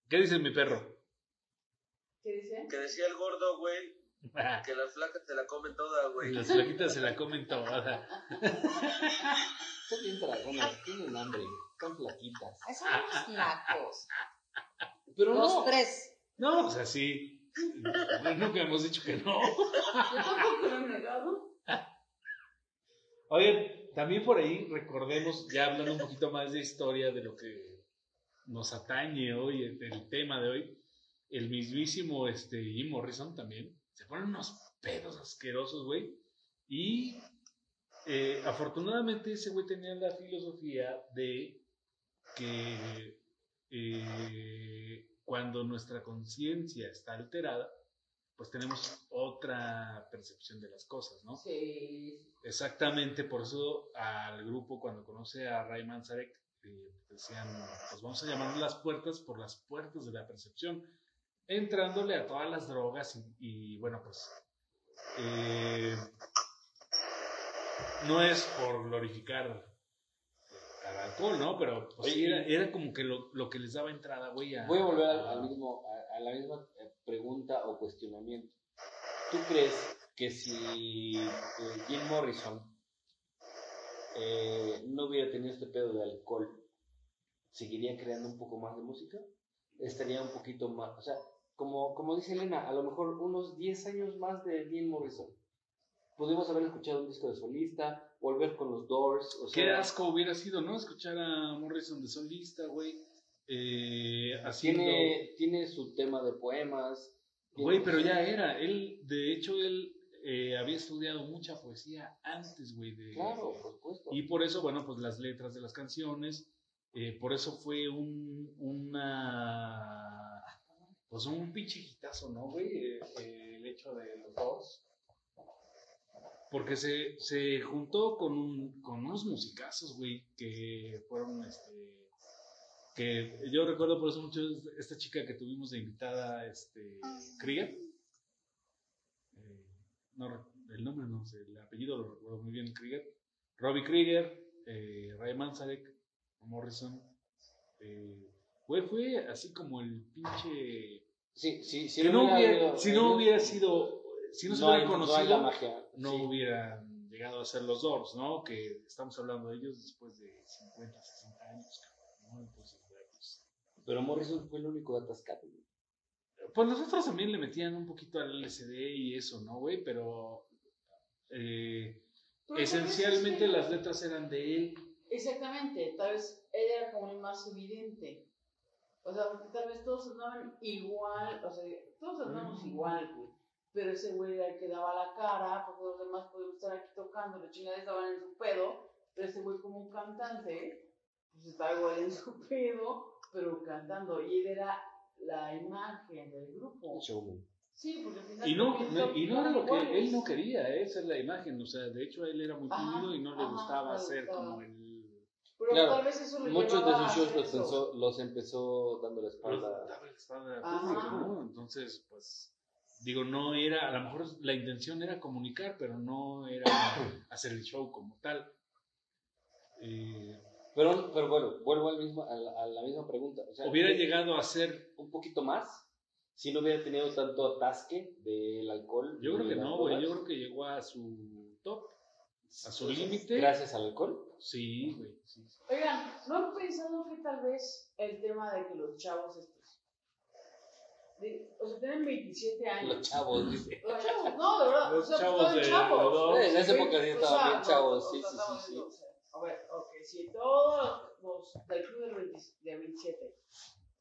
¿Qué dice mi perro? ¿Qué dice? Que decía el gordo, güey, que las flacas te la comen toda, güey. Las flaquitas se la comen toda. Son bien dragonas, tienen hambre, están flaquitas. Son unos nacos. Pero Los no. tres. No, o sea, sí. Nunca hemos dicho que no. Yo tampoco lo he negado. Oigan, también por ahí recordemos, ya hablando un poquito más de historia de lo que nos atañe hoy, el, el tema de hoy, el mismísimo este, Jim Morrison también, se ponen unos pedos asquerosos, güey, y eh, afortunadamente ese güey tenía la filosofía de que eh, cuando nuestra conciencia está alterada, pues tenemos otra percepción de las cosas, ¿no? Sí. Exactamente, por eso al grupo cuando conoce a Ray Manzarek eh, decían, pues vamos a llamar las puertas por las puertas de la percepción, entrándole a todas las drogas y, y, bueno, pues eh, no es por glorificar al alcohol, ¿no? Pero pues, sí, era, era como que lo, lo que les daba entrada, güey. a- Voy a volver al, al mismo, a, a la misma eh, pregunta o cuestionamiento. ¿Tú crees que si eh, Jim Morrison eh, no hubiera tenido este pedo de alcohol, seguiría creando un poco más de música? Estaría un poquito más, o sea, como, como dice Elena, a lo mejor unos 10 años más de Jim Morrison. Pudimos haber escuchado un disco de solista, volver con los Doors, o Qué sea, asco hubiera sido, ¿no? Escuchar a Morrison de solista, güey. Eh, haciendo... tiene, tiene su tema de poemas. Güey, pero ya era. Él, de hecho, él eh, había estudiado mucha poesía antes, güey. De... Claro, por supuesto. Y por eso, bueno, pues las letras de las canciones, eh, por eso fue un, una, pues un pinche hitazo, ¿no, güey? Eh, eh, el hecho de los dos. Porque se, se juntó con, un, con unos musicazos, güey, que fueron, este, que yo recuerdo por eso mucho esta chica que tuvimos de invitada, este, Krieger. Eh, no, el nombre no sé, el apellido lo recuerdo muy bien, Krieger. Robbie Krieger, eh, Ray Manzarek, Morrison. Fue, fue así como el pinche... Sí, sí, sí. que no hubiera, si no hubiera sido, si no se hay conocido, la magia. no Sí. hubieran llegado a ser los Doors, ¿no? Que estamos hablando de ellos después de 50, 60 años, ¿no? Entonces, pues, Pero Morrison fue el único atascado. güey. pues los otros también le metían un poquito al LSD y eso, ¿no, güey? Pero eh, esencialmente es que- las letras eran de él. Exactamente, tal vez él era como el más evidente. O sea, porque tal vez todos andaban igual, o sea, todos andamos Mm. igual, güey. Pero ese güey era el que daba la cara, porque los demás podían estar aquí tocando, los chingados estaban en su pedo, pero ese güey como un cantante, pues estaba igual en su pedo, pero cantando. Y él era la imagen del grupo. Sí, porque al final Y no, no- y no era lo que él no quería, eh, ser la imagen. O sea, de hecho, él era muy tímido y no le ajá, gustaba ser como el. Pero Claro, tal vez eso lo Muchos de sus shows los, pensó, los empezó dando la espalda. daba la espalda al Ajá. público, ¿no? Entonces, pues, digo, no era, a lo mejor la intención era comunicar, pero no era hacer el show como tal. Eh, Pero, pero bueno, vuelvo al mismo, a, la, a la misma pregunta. O sea, hubiera ¿qué- llegado a ser, un poquito más si no hubiera tenido tanto atasque del alcohol. yo creo que no, güey, yo creo que llegó a su a su límite. Gracias al alcohol. Sí, güey, sí. Oigan, ¿no han pensado que tal vez el tema de que los chavos estos, de- o sea, tienen 27 años? Los chavos, dice. Los chavos, no, de verdad, Los o sea, chavos de- chavos. de- Eh, en esa época sí estaban bien no, chavos, sí, sí, sí, A ver, ok, si todos los del club del 20 de 27,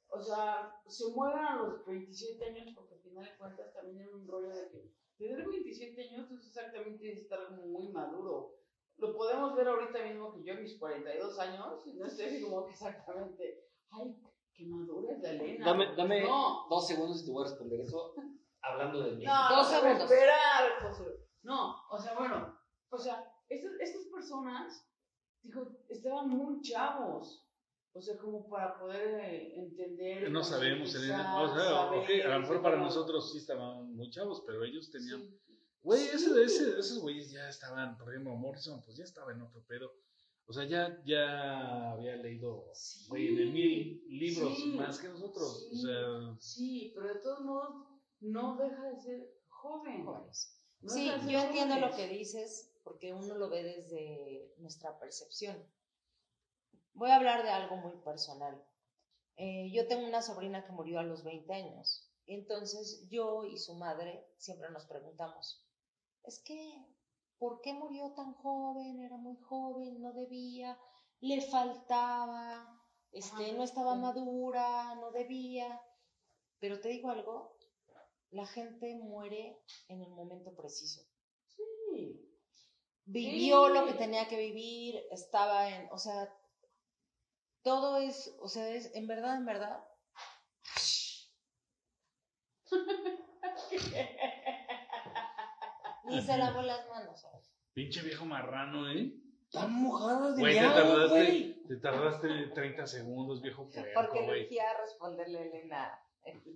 o sea, se mueven a los 27 años porque al final de cuentas también es un rollo de que tener 27 años es exactamente estar como muy maduro. Lo podemos ver ahorita mismo que yo a mis 42 años, no estoy como que exactamente, ay, qué madura es la Elena. Dame, dame No, dos segundos y te voy a responder eso hablando de mí. no, Dos no, segundos. Esperar, José. No, o sea, bueno, o sea, estas, estas personas, dijo, estaban muy chavos. O sea, como para poder eh, entender. No sabemos. O sea, ok, saber, a lo mejor para nosotros sí estaban muy chavos, pero ellos tenían. Güey, Sí. ese, ese- esos güeyes ya estaban, por ejemplo, Morrison, pues ya estaba en otro pedo. O sea, ya, ya había leído, Sí. güey, de mil libros Sí. más que nosotros. Sí. O sea, Sí, pero de todos modos, no deja de ser joven. Jóvenes. No Sí, yo entiendo lo que dices porque uno lo ve desde nuestra percepción. Voy a hablar de algo muy personal. Eh, yo tengo una sobrina que murió a los 20 años. Entonces yo y su madre siempre nos preguntamos, es que, ¿por qué murió tan joven? Era muy joven, no debía, le faltaba, este, Ajá, no estaba madura, no debía. Pero te digo algo, la gente muere en el momento preciso Sí. vivió Sí. lo que tenía que vivir, estaba en, o sea, todo es, o sea, es, en verdad, en verdad, ni se lavó las manos. ¿sabes? pinche viejo marrano, ¿eh? Están mojadas de Güey, te miau, güey. tardaste, te tardaste 30 segundos, viejo Porque puerco, no güey. fui a responderle a Elena.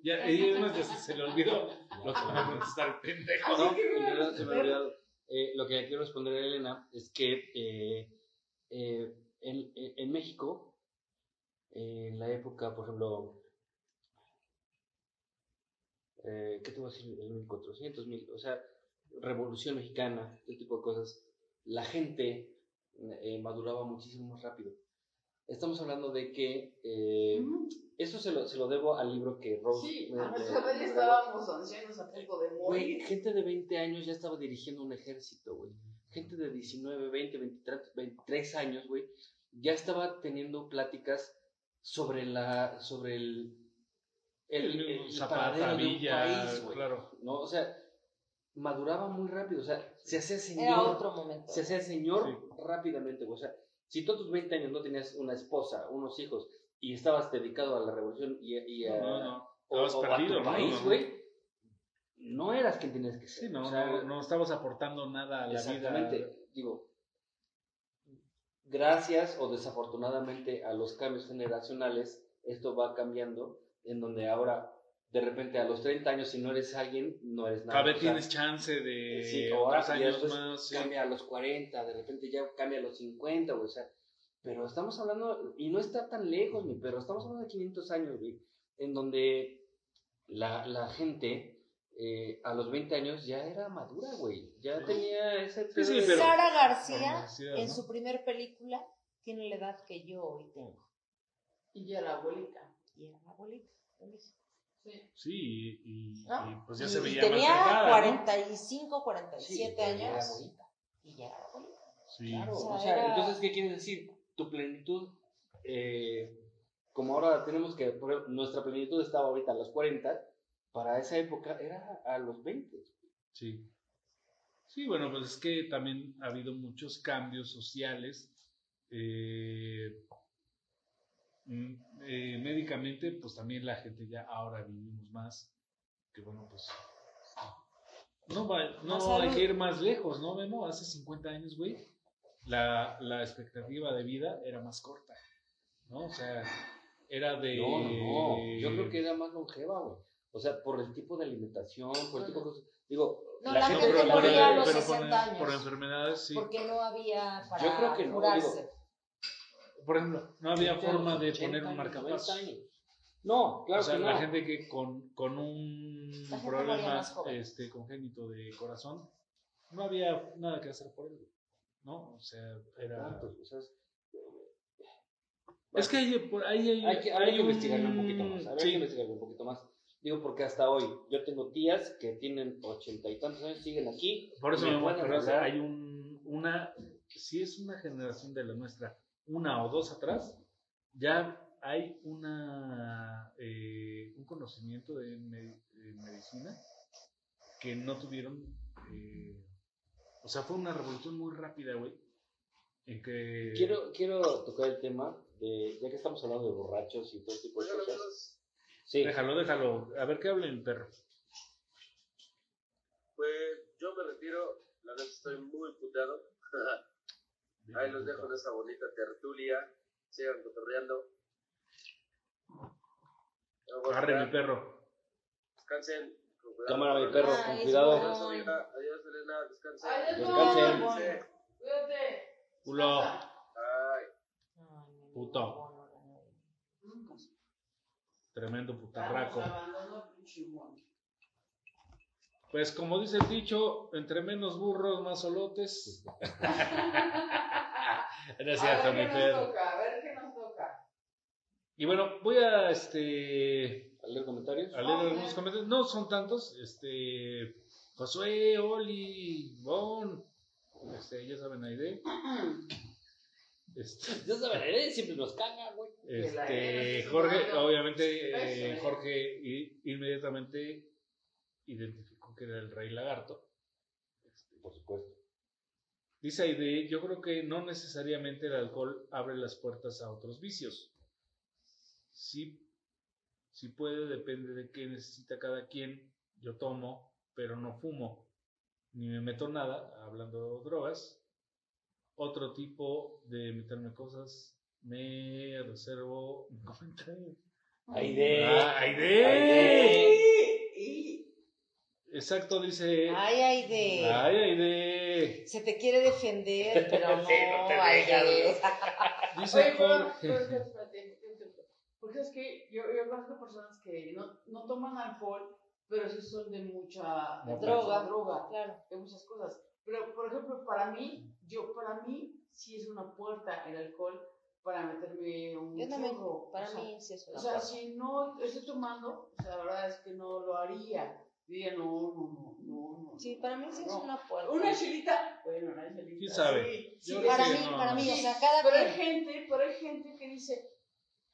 Ya, y además ya se, se le olvidó lo que va a contestar el pendejo. No, se me. Eh, lo que quiero responder a Elena es que eh, eh, en, México, en la época, por ejemplo, eh, ¿qué te voy a decir? El 1400, mil, o sea, Revolución Mexicana, este tipo de cosas, la gente eh, maduraba muchísimo más rápido. Estamos hablando de que eh, Ujú. eso se lo, se lo debo al libro que Rose Sí, me- a nuestra vez estábamos ancianos a punto de Güey, morir. gente de 20 años ya estaba dirigiendo un ejército, güey. Gente de 19, 20, 23, 23 años, güey, ya estaba teniendo pláticas sobre la sobre el el, el- el Zapata, paradero de un Villa, país, güey. claro. No, o sea, maduraba muy rápido, o sea, se hacía Era señor, otro momento. se hacía señor Sí. rápidamente, güey. O sea, si tú a tus 20 años no tenías una esposa, unos hijos y estabas dedicado a la revolución y, y a, No, no. o, Estabas o perdido, a tu ¿no? país, No, no. güey, no eras quien tenías que ser. Sí, no, O sea, no, no estabas aportando nada a la Exactamente. vida. Digo, gracias o desafortunadamente a los cambios generacionales, esto va cambiando, en donde ahora, de repente, a los 30 años, si no eres alguien, no eres nada. Cada vez tienes chance de sí, ahora otros años más. sí. cambia a los 40, de repente ya cambia a los 50, güey, o sea, pero estamos hablando, y no está tan lejos, mi pero estamos hablando de 500 años, güey, en donde la, la gente eh, a los 20 años ya era madura, güey, ya tenía ese... Sí, sí, pedo de- pero- Sara García, en ¿no? su primer película, tiene la edad que yo hoy tengo. Y ya la abuelita. Y era la abuelita de México. Sí. Sí, y, y- ¿no? y, pues ya Y- se y veía tenía más delgada, ¿no? 45, 47 Sí, ya era años. abuelita. Y ya era abuelita. Sí. Claro, O sea, o sea, era- entonces, ¿qué quieres decir? Tu plenitud, eh, como ahora tenemos que, por ejemplo, nuestra plenitud estaba ahorita a los 40, para esa época era a los 20. Sí. Sí, bueno, pues es que también ha habido muchos cambios sociales. eh, mm, eh, médicamente, pues también la gente ya ahora vivimos más. Que bueno, pues. No, va, no hay que ir más lejos, ¿no, Memo? Hace 50 años, güey, la, la expectativa de vida era más corta, ¿no? O sea, era de... No, no, no. Yo creo que era más longeva, güey. O sea, por el tipo de alimentación, por el tipo de cosas. Digo, No, la gente Pero, moría a los pero 60 por, años. por enfermedades, sí. Porque no había para Yo creo que no, curarse. Por ejemplo, no había forma de 80 poner un años, marcapasos. 90 años. No, claro o sea, que no. la gente que con, con un La problema este, congénito de corazón, no había nada que hacer por él, ¿no? O sea, era... O sea, es- Es que hay, por ahí hay, hay que, hay que un- investigarlo un poquito más. Hay sí. que investigarlo un poquito más. Digo, porque hasta hoy yo tengo tías que tienen ochenta y tantos años, siguen aquí. Por eso me pueden pero hay un, una, si es una generación de la nuestra, una o dos atrás, ya hay una eh, un conocimiento de, me- de medicina que no tuvieron, eh, o sea, fue una revolución muy rápida, güey, en que... Quiero, quiero tocar el tema de, ya que estamos hablando de borrachos y todo tipo de cosas. Sí, Déjalo, déjalo, a ver qué habla el perro. pues yo me retiro. La neta estoy muy puteado. Ahí los dejo en esa bonita tertulia. Sigan cotorreando. Ya voy a Agarre mi perro. Descansen. con cuidado. cámara mi perro, Ay, con cuidado. Adiós, Elena. Adiós, Elena. Descansen. Descansen. Cuídate. Culo. Ay. Puto. Tremendo putarraco. Pues como dice el dicho, entre menos burros, más solotes. no es cierto, a mi ver qué nos toca, a ver qué nos toca. Y bueno, voy a este ¿A leer comentarios? a leer algunos comentarios. No son tantos. Este Josué, Oli, Bon, este, ya saben Aide. Este, Ya saben, él siempre nos caga, güey. este Jorge, obviamente, eh. Jorge inmediatamente identificó que era el rey lagarto. Este, Por supuesto. Dice Aide, yo creo que no necesariamente el alcohol abre las puertas a otros vicios. Sí, sí puede, depende de qué necesita cada quien. Yo tomo, pero no fumo, ni me meto nada, hablando de drogas. Otro tipo de meterme cosas, me reservo un comentario. Aide. ¡Ah, Aide! Aide. Y Exacto, dice. Ay, Aide. ¡Ay, Aide! Se te quiere defender, pero no, Sí, no te Aide. Dice Oye, Jorge. pero, espérate. Porque es que yo, yo conozco personas que no, no toman alcohol, pero sí son de mucha Droga. droga, Claro. de muchas cosas. Pero, por ejemplo, para mí, yo, para mí, sí es una puerta el alcohol para meterme un Yo también, churro. para o sea, mí sí es O una sea, puerta. si no estoy tomando, o sea, la verdad es que no lo haría. Diría, no, no, no, no, no. Sí, para mí sí es No. una puerta. Una chelita, bueno, una chelita. ¿Quién sabe? Sí, para mí, no, para no. mí, o sea, cada pero hay gente, pero hay gente que dice,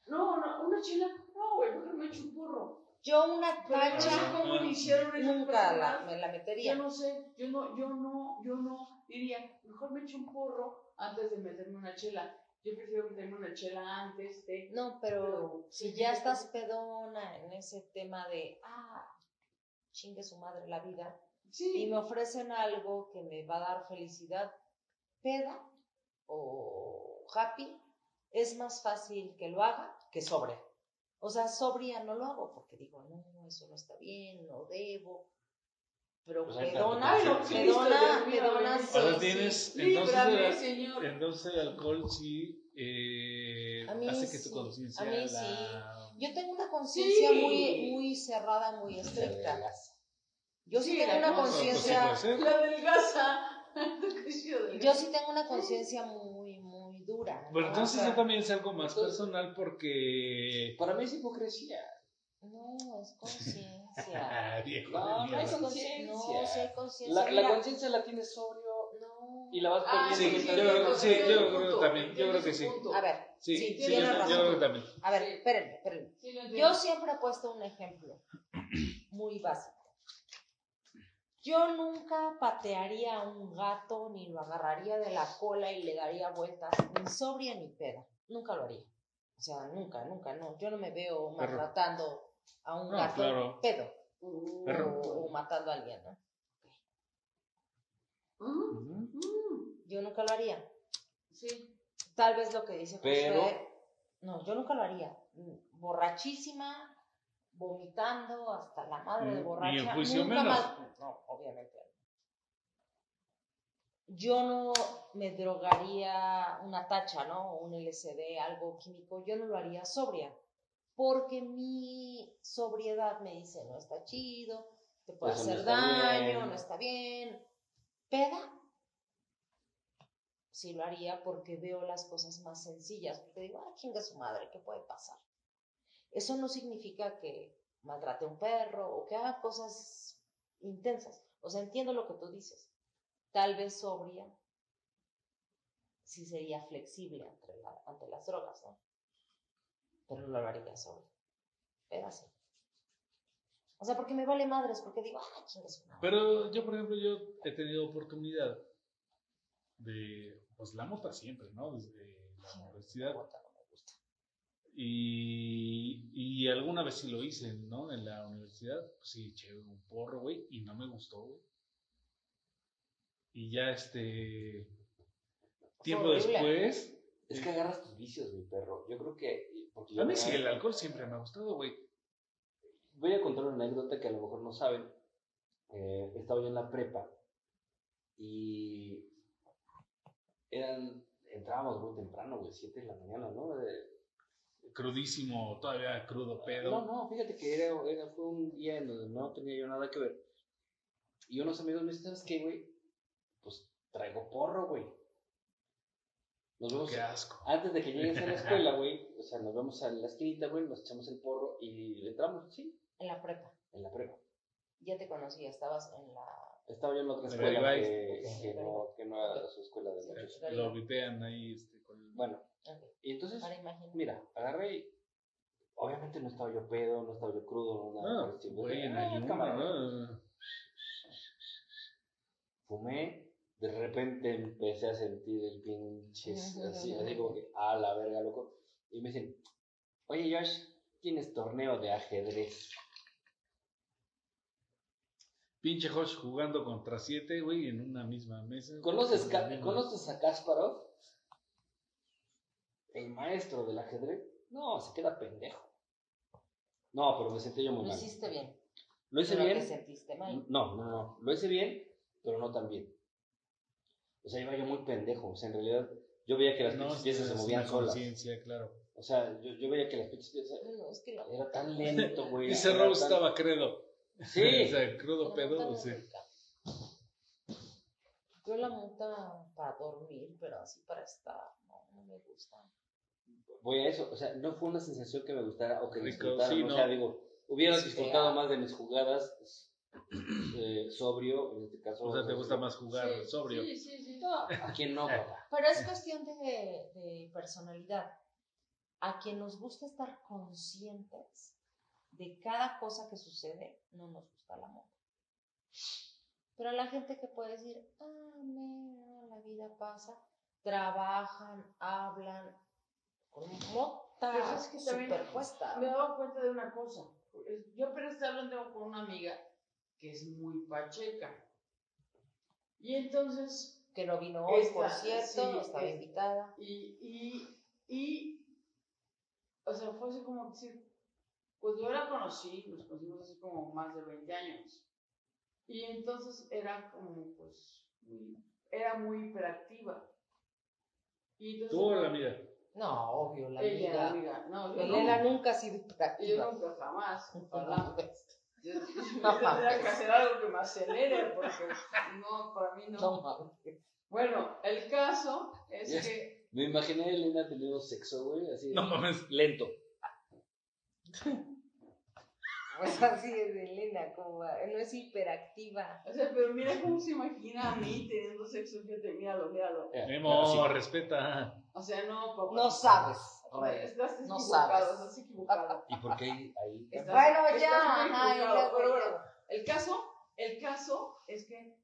no, no, una chela, no, güey, mejor me echo un porro. Yo una sé cacha cómo iniciaron esas nunca la, me la Yo metería. no sé, yo no, yo no, yo no diría, mejor me echo un porro antes de meterme una chela. Yo prefiero que tenga una chela antes de... No, pero Pero, si ya estás pedona en ese tema de, ah, chingue su madre la vida, y Sí, me ofrecen algo que me va a dar felicidad, peda o happy, es más fácil que lo haga que sobre. O sea, sobria no lo hago porque digo, no, eso no está bien, no debo. Pero Pues ahí está pedona, tu conciencia. pedona, sí, Ahora sí. tienes, líbrame, entonces, Señor. entonces el alcohol sí eh, A mí hace que sí, tu conciencia a mí la... Yo tengo una conciencia Sí. muy, muy cerrada, muy estricta. Yo sí, Sí, tengo una pues, sí conciencia, puede ser. La delgaza. yo sí tengo una conciencia muy, muy dura. Bueno, ¿no? entonces O sea, yo también es algo más entonces- personal porque... Para mí es hipocresía. No, es conciencia. Ah, viejo No, no es No, conciencia. sí hay conciencia. La, conciencia la tienes sobrio no. y la vas Ah, perdiendo. Sí, mientras yo creo- sí, yo creo también, yo creo que sí. A ver, Sí, Sí, sí, yo, yo creo que también. a ver, espérenme, espérenme. Sí. Yo siempre he puesto un ejemplo muy básico. Yo nunca patearía a un gato, ni lo agarraría de la cola y le daría vueltas, ni sobria ni peda. Nunca lo haría. O sea, nunca, nunca, no. Yo no me veo maltratando a un No, gato claro. pedo. O, o matando a alguien, ¿no? Yo nunca lo haría. Sí. Tal vez lo que dice José. Pero- No, yo nunca lo haría. Borrachísima, vomitando hasta la madre Y- de y borracha. en juicio nunca menos. más. No, obviamente. Yo no me drogaría una tacha, ¿no? Un LSD, algo químico. Yo no lo haría sobria. Porque mi sobriedad me dice, no está chido, te puede no hacer está daño, bien. no está bien. Peda, sí lo haría porque veo las cosas más sencillas, porque digo, ah, chinga su madre, ¿qué puede pasar? Eso no significa que maltrate a un perro o que haga cosas intensas. O sea, entiendo lo que tú dices. Tal vez sobria sí sería flexible ante, la- ante las drogas, ¿no? Pero no lo haría sobria. Pero así. O sea, porque me vale madres, porque digo, ah, chinga su madre. Pero yo, por ejemplo, yo he tenido oportunidad de, pues la mota siempre, ¿no? Desde la universidad. Gusta. Y, y alguna vez sí lo hice, ¿no? En la universidad, pues sí, eché un porro, güey, y no me gustó, güey. Y ya este. Tiempo después. Es que agarras tus vicios, mi perro. Yo creo que. Porque A mí sí, el alcohol siempre me ha gustado, güey. Voy a contar una anécdota que a lo mejor no saben. Eh, estaba yo en la prepa y eran, entrábamos muy temprano, güey, 7 de la mañana, ¿no? De- Crudísimo, todavía crudo pedo. no, no, fíjate que era, era- fue un día en donde no tenía yo nada que ver. Y unos amigos me dicen, ¿sabes qué, güey? Pues traigo porro, güey. Nos vemos Qué asco. antes de que llegues a la escuela, güey. O sea, nos vemos a la esquinita, güey, nos echamos el porro y entramos, sí, En la prepa. en la prepa. Ya te conocía, estabas en la... Estaba yo en otra escuela que, que no, que no era su escuela de muchachos. Lo vipean ahí este, con el- Bueno, Y entonces, mira, agarré y obviamente no estaba yo pedo, no estaba yo crudo, no nada. Ah, por el güey, en Ah, ¿no? Fumé, de repente empecé a sentir el pinche, así, así como que, a la verga, loco. Y me dicen, oye Josh, tienes torneo de ajedrez. Pinche Josh jugando contra siete, güey, en una misma mesa. ¿Conoces, En misma- ¿Conoces a Kasparov? El maestro del ajedrez. No, se queda pendejo. No, pero me sentí yo muy Lo mal. hiciste bien. Lo hice pero bien. te sentiste mal. No, no, no. Lo hice bien, pero no tan bien. O sea, iba yo muy pendejo. O sea, en realidad, yo veía que las No, pinches piezas se movían solas. claro. O sea, yo, yo veía que las pinches piezas. No, es que la Era tan lento, güey. Rose tan- estaba credo. Sí. o sea, crudo pedo, sí. Yo la mota para dormir, pero así para estar, no, no me gusta. Voy a eso. O sea, no fue una sensación que me gustara o que disfrutara. sí, ¿no? O sea, digo, hubiera Sí, disfrutado ah. más de mis jugadas eh, sobrio, en este caso. O sea, te gusta más jugar Sí, sobrio. Sí, sí, sí. No, ¿A quién no, papá? pero es cuestión de, de personalidad. A quien nos gusta estar conscientes de cada cosa que sucede, no nos gusta la mota. Pero a la gente que puede decir, ah, mira, la vida pasa, trabajan, hablan con mota Pero es que también superpuesta. Me he dado cuenta de una cosa. Yo apenas estaba hablando con una amiga que es muy pacheca. Y entonces, Que no vino hoy, por cierto, sí, estaba es- invitada. y, y, y, o sea, fue así como decir, pues yo la conocí, nos conocimos hace como más de 20 años. Y entonces era como, pues, muy- era muy hiperactiva. Y entonces, Tú o la amiga. No, obvio, la ella, amiga. amiga, no, yo Elena no, nunca ha sido yo hiperactiva. nunca jamás, ojalá. Yo, yo No tendría que hacer algo que me acelere, porque no, para mí no. No mames. Bueno, el caso es Yes. que Me imaginé a Elena teniendo sexo, güey, así. No mames. Lento. Pues así es Elena, como va- no es hiperactiva. O sea, pero mira cómo se imagina a mí teniendo sexo, fíjate, míralo, míralo. Memo, así. respeta. O sea, no, papá. No sabes, Rey. Estás No equivocado, sabes. estás equivocado. ¿Y por qué ahí? ahí? Estás- Bueno, ya, muy ajá, equivocado, ya, pero ya. bueno, el caso, el caso es que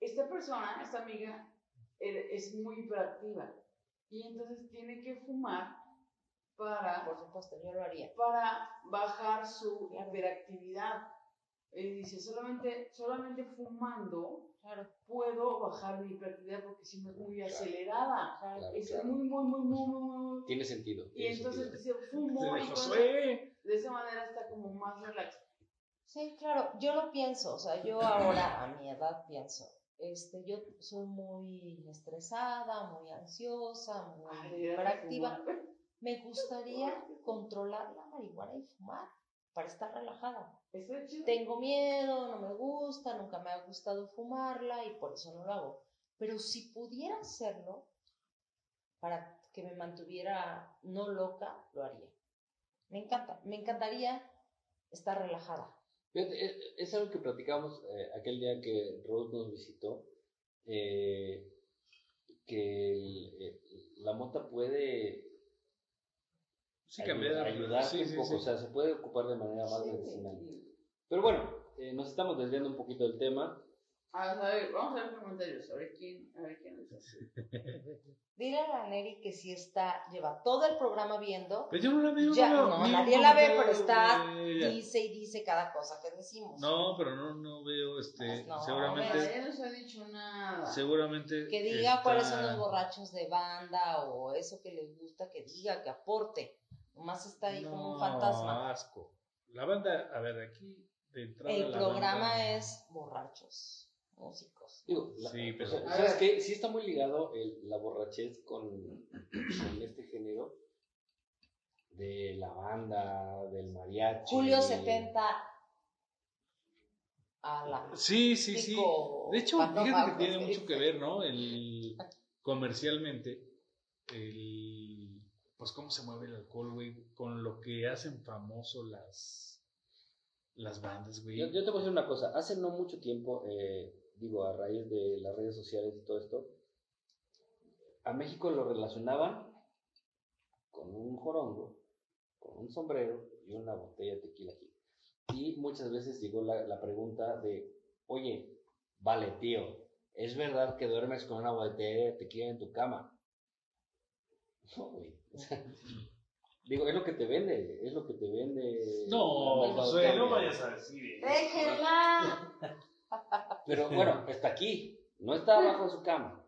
esta persona, esta amiga, eh, es muy hiperactiva. Y entonces tiene que fumar para Por supuesto, yo lo haría. para bajar su hiperactividad. Y dice, solamente, solamente fumando Claro, puedo bajar mi hiperactividad porque si me muy acelerada. claro. Claro, Es claro. muy, muy, muy, muy, muy, Tiene sentido. Y tiene entonces sentido. dice, fumo De y Josué. de esa manera está como más relax. Sí, claro, yo lo pienso, o sea, yo ahora a mi edad pienso, este, yo soy muy estresada, muy ansiosa, muy hiperactiva. Me gustaría controlar la marihuana y fumar para estar relajada. Tengo miedo, no me gusta, nunca me ha gustado fumarla y por eso no lo hago. Pero si pudiera hacerlo para que me mantuviera no loca, lo haría. Me encanta, me encantaría estar relajada. Fíjate, es, es algo que platicamos eh, aquel día que Rose nos visitó, eh, que el- eh, la mota puede Sí, ayu- cambiar. ayudarte Sí, un sí, poco, sí. o sea, se puede ocupar de manera más Sí, medicinal. sí. Pero bueno, eh, nos estamos desviando un poquito del tema. A ver, vamos a ver comentarios, a ver quién, a ver quién es así. Dile a la Neri que si está, lleva todo el programa viendo, Pero yo no la veo. ya, no, no, un nadie la ve, pero está, dice y dice cada cosa que decimos. No, pero no, no veo, este, Pues no, seguramente, Mira, ya no se ha dicho nada. seguramente. Que diga cuáles son está- los borrachos de banda o eso que les gusta, que diga, que aporte. Nomás está ahí como un No, fantasma. asco. La banda, a ver, aquí de entrada. El la programa banda- es borrachos, músicos. Digo, la- Sí, pero- o sea, A ¿sabes qué? Sí está muy ligado el- la borrachez con, con este género de la banda, del mariachi. Julio 70 a la Sí, sí, sí. De hecho, fíjate que tiene sí. mucho que ver, ¿no? El comercialmente, el pues cómo se mueve el alcohol, güey, con lo que hacen famoso las las bandas, güey. Yo, yo te voy a decir una cosa. Hace no mucho tiempo, eh, digo, a raíz de las redes sociales y todo esto, a México lo relacionaban con un jorongo, con un sombrero y una botella de tequila aquí. Y muchas veces llegó la, la pregunta de, oye, vale, tío, ¿es verdad que duermes con una botella de tequila en tu cama? No, güey. O sea, digo, es lo que te vende, es lo que te vende. No, Josué, mercadotecnia. no vayas a decir eso. ¡Déjenla! Pero bueno, está aquí, no está abajo de su cama.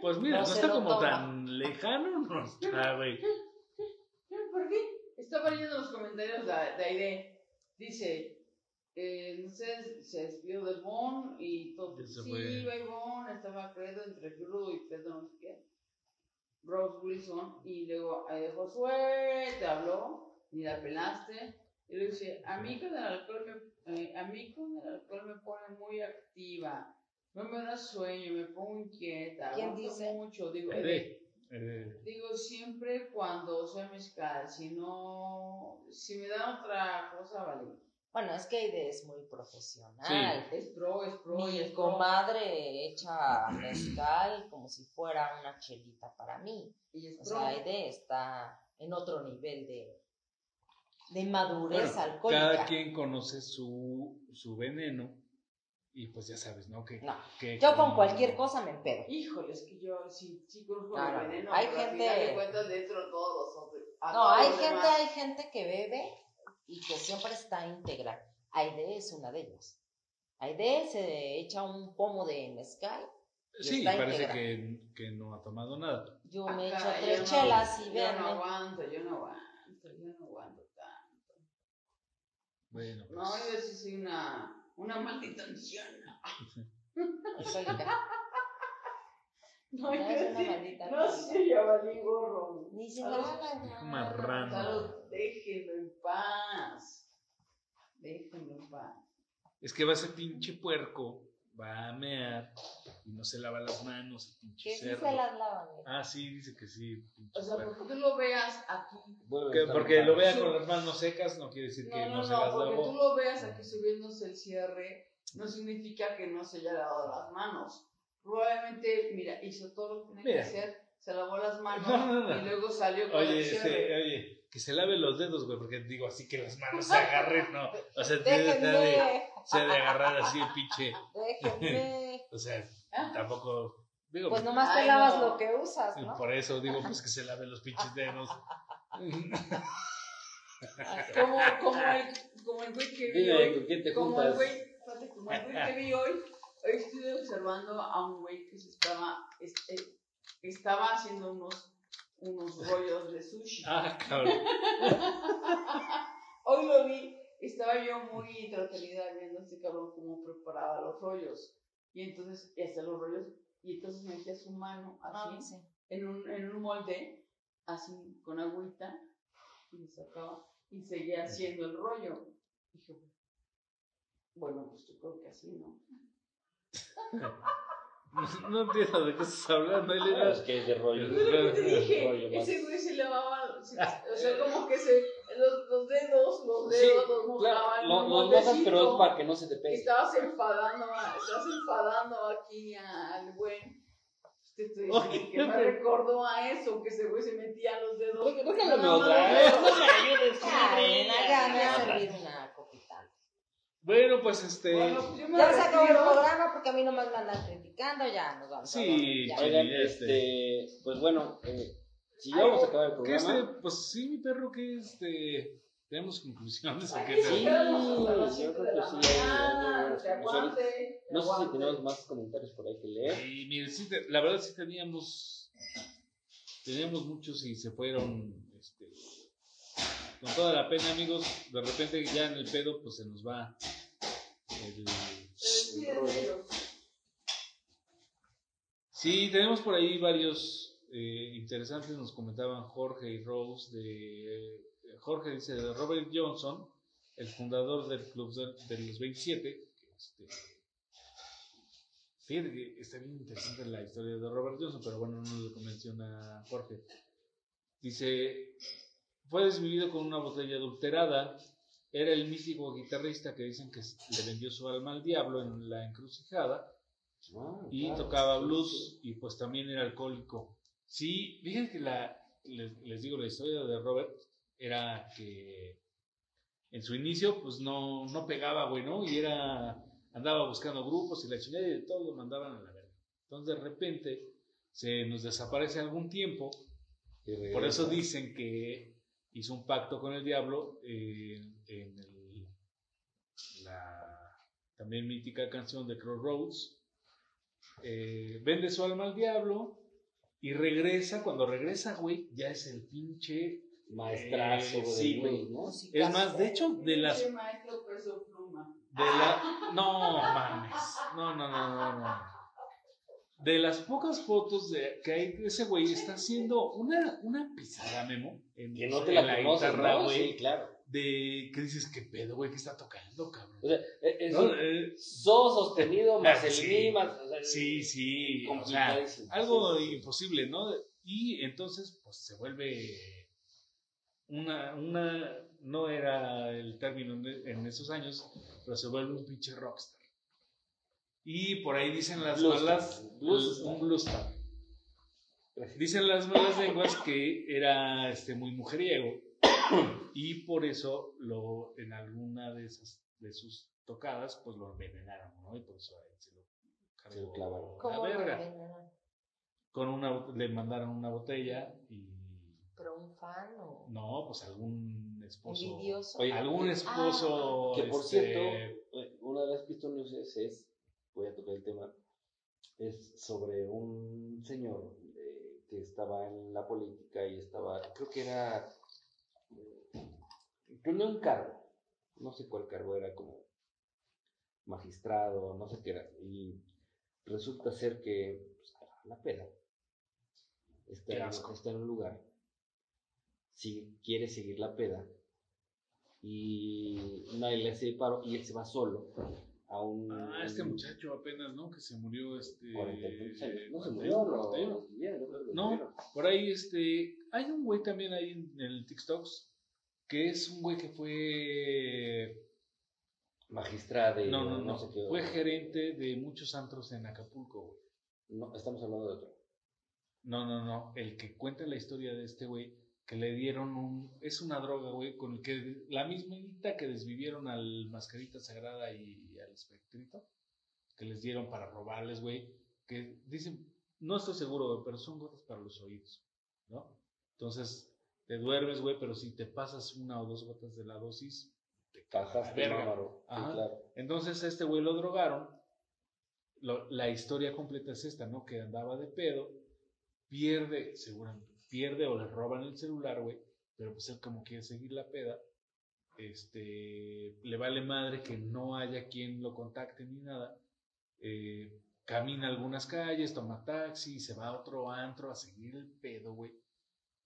Pues mira, No está como toma. tan lejano, no está, güey. ¿Por qué? Estaba leyendo los comentarios de, de Aide. Dice, eh, no sé, se despidió de Bon y todo. Sí, fue. iba y Bon, estaba Credo entre Crudo y Pedro no sé qué. Rose Wilson y luego Aide Josué te habló y la pelaste. Y le dice, a mí con el alcohol me, eh, a mí con el alcohol me pone muy activa. No me da sueño, me pongo inquieta. ¿Quién dice? mucho. Digo, Eh, Digo, siempre cuando sea mezcal, si no, si me da otra cosa, vale. Bueno, es que Aide es muy profesional. Es pro, es pro, y Mi es pro. comadre echa mezcal como si fuera una chelita para mí. Y es O pro. sea, Aide está en otro nivel de, de madurez bueno, alcohólica. cada quien conoce su, su veneno Y pues ya sabes, ¿no? Que, No. que Yo con cualquier cosa me empedo. Híjole, es que yo sí, sí conozco No, el no, veneno. hay pero al gente- final de cuentas dentro todos los hombres. a No, todos hay los gente, demás. hay gente que bebe y que siempre está íntegra. Aide es una de ellas. Aide se echa un pomo de mezcal. y Sí, está parece que, que no ha tomado nada. Yo me echo tres yo no- chelas y Yo no aguanto, yo no aguanto, yo no aguanto tanto. Bueno, pues. No, yo sí soy una, una maldita anciana. Alcohólica. No, No, yo es una sí- maldita No sé, ya valí gorro. Ni se Salud. nada. Marrano. Salud, déjenlo en paz. Déjenlo en paz. Es que va ese pinche puerco, va a mear y no se lava las manos, pinche Que sí cerdo. se las lavan. mira. Ah, sí, dice que sí. O sea, puerco. porque tú lo veas aquí. Que- porque lo vea Sí. con las manos secas no quiere decir que No, no, no, se no, las porque lavó. tú lo veas aquí subiéndose el cierre, no significa que no se haya lavado las manos. Probablemente, mira, hizo todo lo que tenía Mira. que hacer, se lavó las manos No, no, no. y luego salió con Oye, el cierre. este, oye, que se lave los dedos, güey, porque digo así que las manos se agarren, no. O sea, tiene de, ha de agarrar así el pinche. déjenme. O sea, Ah. tampoco. Digo, Pues nomás te lavas no. lo que usas, ¿no? por eso digo, pues que se lave los pinches dedos. Como, como, el, como el güey que vi Dime, hoy. ¿con quién te Como juntas? el güey, espérate, como el güey que vi hoy. Hoy estuve observando a un güey que se estaba, este, estaba haciendo unos, unos rollos de sushi. Ah, cabrón. Hoy lo vi, estaba yo muy entretenida viendo a este cabrón cómo preparaba los rollos. Y entonces, y hacía los rollos, y entonces metía su mano así, Ah, sí. en, un, en un molde, así, con agüita, y lo sacaba, y seguía haciendo el rollo. Dije, bueno, pues yo creo que así, ¿no? No entiendo de qué estás hablando, Ah, Elena. Es que es de rollo. Te dije, Rollo más. ese güey se lavaba, se- o sea, como que se, los, los dedos, los Sí, dedos los mojaba claro, en lo, un lo mojas, pero es para que no se te pegue. Estabas enfadando, a- estabas enfadando aquí al güey. Te estoy diciendo que me recordó a eso, que ese güey se metía los dedos. Déjame No, otra no, vez. no. No me ayudes, Ay, madre. ya me voy a servir una copita. Bueno, pues este. Bueno, pues yo me Ya se acabó el programa porque a mí nomás me andan criticando, ya nos vamos. a Sí, sí. Oigan, este- este, pues bueno, eh, si ya vamos a acabar el ¿Qué programa. este? Pues sí, mi perro, que este. Tenemos conclusiones o qué Sí, yo creo que sí, No sé si tenemos más comentarios por ahí que leer. Y mire, sí te- la verdad sí teníamos. Teníamos muchos y se fueron. Con toda la pena, amigos. De repente ya en el pedo, pues se nos va. El, de ellos. Sí, tenemos por ahí varios eh, interesantes. Nos comentaban Jorge y Rose de. eh, Jorge dice de Robert Johnson, el fundador del Club de, de los 27. que, Este, fíjate que está bien interesante la historia de Robert Johnson, pero bueno, no lo menciona Jorge. Dice: Fue desvivido con una botella adulterada. Era el místico guitarrista que dicen que le vendió su alma al diablo en la encrucijada Ah, y claro, tocaba blues y pues también era alcohólico. Sí, fíjense que la, les, les digo, la historia de Robert era que en su inicio pues no, no pegaba, güey, ¿no? Y era, andaba buscando grupos y la chingada y de todo lo mandaban a la verga. Entonces de repente se nos desaparece algún tiempo, por eso dicen que hizo un pacto con el diablo eh, en el- la también mítica canción de Crossroads. Eh, vende su alma al diablo y regresa. Cuando regresa, güey, ya es el pinche. Maestrazo Eh, de sí, ¿no? Es más, de hecho, de las. Pinche maestro peso pluma. De la, no mames. No, no, no, no, no. De las pocas fotos de, que hay de ese güey, está haciendo una, una pisada, Memo. En, Que no te en la conoces, guitarra, ¿no? güey. Sí, claro. De que dices, ¿qué pedo, güey? ¿Qué está tocando, cabrón? O sea, es, es No, un eh, so sostenido más el Sí. mi, más, o sea, sí, sí. O sea, complicadísimo. algo Sí, imposible, ¿no? Y entonces, pues se vuelve una, una, no era el término en, en esos años, pero se vuelve un pinche rockstar. Y por ahí dicen las malas, Bluestar. un bluestar. Dicen las malas lenguas que era este, muy mujeriego y por eso lo, en alguna de, esas, de sus tocadas, pues lo envenenaron, ¿no? Y por eso a él se lo Se lo clavaron. la ¿Cómo lo verga. Con una, le mandaron una botella y ¿Pero un fan o no, pues algún esposo. Oye, algún Ah, esposo. Que por este, cierto, eh, una de las pistas es, es, voy a tocar el tema, es sobre un señor eh, que estaba en la política y estaba, creo que era, eh, tenía un cargo, no sé cuál cargo era, como magistrado, no sé qué era, y resulta ser que pues, la peda, está, está en un lugar, si quiere seguir la peda, y nadie le hace paro y él se va solo a un Ah, este muchacho apenas, ¿no? Que se murió, este. 40 y tantos años. no se 41, murió no, 41. bien, yo creo que No. Por ahí, este. Hay un güey también ahí en el TikToks. Que es un güey que fue. magistrado de No, no, no. sé qué Fue gerente de muchos antros en Acapulco, güey. no estamos hablando de otro No, no, no. El que cuenta la historia de este güey, que le dieron un. Es una droga, güey, con el que. La mismita que desvivieron al Mascarita Sagrada y Espectrito. Que les dieron para robarles, güey. Que dicen. No estoy seguro, güey, pero son gotas para los oídos, ¿no? Entonces, te duermes, güey, pero si te pasas una o dos gotas de la dosis, te cagas verga. sí, claro. Entonces a este güey lo drogaron. Lo- la historia completa es esta, ¿no? Que andaba de pedo, pierde, seguramente, pierde o le roban el celular, güey, pero pues él como quiere seguir la peda, este, le vale madre que no haya quien lo contacte ni nada, eh, camina algunas calles, toma taxi, se va a otro antro a seguir el pedo, güey.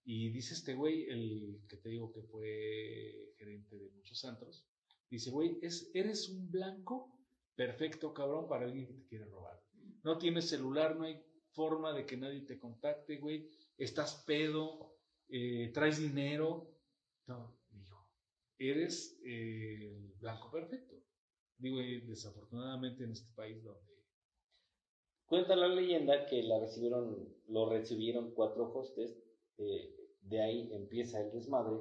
Y dice este güey, el que te digo que fue gerente de muchos antros, dice, güey, es, eres un blanco perfecto, cabrón, para alguien que te quiere robar. No tienes celular, no hay forma de que nadie te contacte, güey. Estás pedo, eh, traes dinero. No, eres eh, el blanco perfecto. Digo, y desafortunadamente en este país donde... Cuenta la leyenda que la recibieron, lo recibieron cuatro hostes, eh, de ahí empieza el desmadre,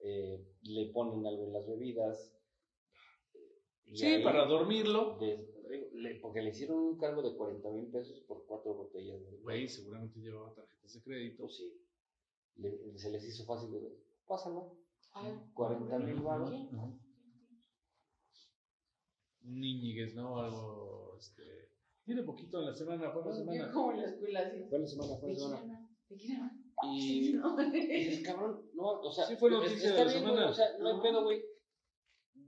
eh, le ponen algo en las bebidas. Sí, para dormirlo. des- le- porque le hicieron un cargo de 40 mil pesos por cuatro botellas. de Güey, seguramente llevaba tarjetas de crédito. Pues sí, le- se les hizo fácil de pásalo, 40 mil baros. Niñiguez, ¿no? Algo, este... Tiene poquito en la semana, fue la semana. como en la escuela. Fue la semana, fue ¿De la semana. Y, No. y cabrón, no, o sea, Sí fue es- noticia está de la bien, güey, o sea, no hay pedo, güey.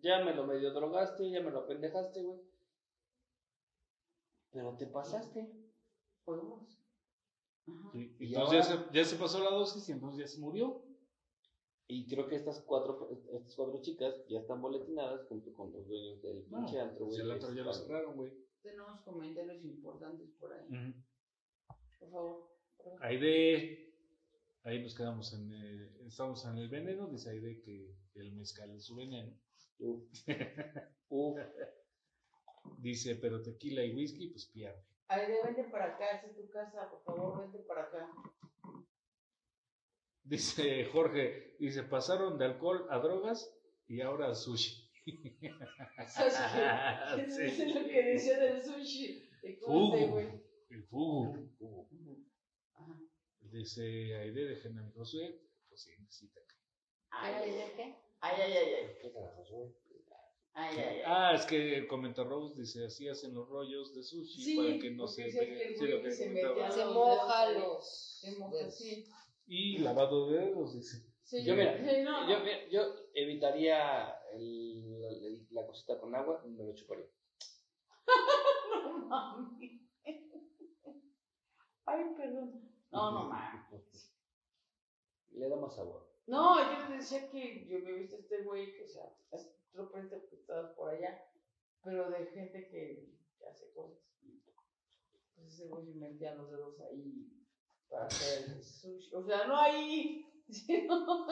Ya me lo medio drogaste, ya me lo apendejaste, güey. Pero te pasaste. Sí, Y Entonces ya, se, ya se pasó la dosis y entonces ya se murió. Y creo que estas cuatro, estas cuatro chicas ya están boletinadas junto con los dueños del No, pinche antro, pues güey. el antro ya lo cerraron, güey. Tenemos comentarios importantes por ahí. Por favor. Aide, ahí nos quedamos en, eh, estamos en el veneno, dice Aide que el mezcal es su veneno. Uf. Uf. Dice, pero tequila y whisky, pues pierde. Aide, vente para acá, esta es tu casa, por favor, vente para acá. Dice Jorge, dice, pasaron de alcohol a drogas y ahora a sushi. ¿Sabes qué? Sí. Eso es lo que decía del sushi. ¿De Fugu. El fugu. Ajá. Dice Aide, dejen a mi Josué, pues sí, necesita. Ay, ¿Ay, ay, de qué? ay, ay, ay. ¿Qué carajos, güey? Ay, ay, ay. Ah, es que comenta Rose, dice, así hacen los rollos de sushi Sí, para que no se Sí, se Se los moja los. Se moja. Y lavado de dedos, dice. Sí, Yo, mira, sí, no, no. Yo, mira, yo evitaría el- el- la cosita con agua, me lo chuparía. No mami. Ay, perdón. No, no mames. Le da más sabor. No, yo decía que yo me he visto este güey que, o sea, es por allá, pero de gente que, que hace cosas. Pues ese güey se metía los dedos ahí para hacer el sushi. O sea, no ahí, sino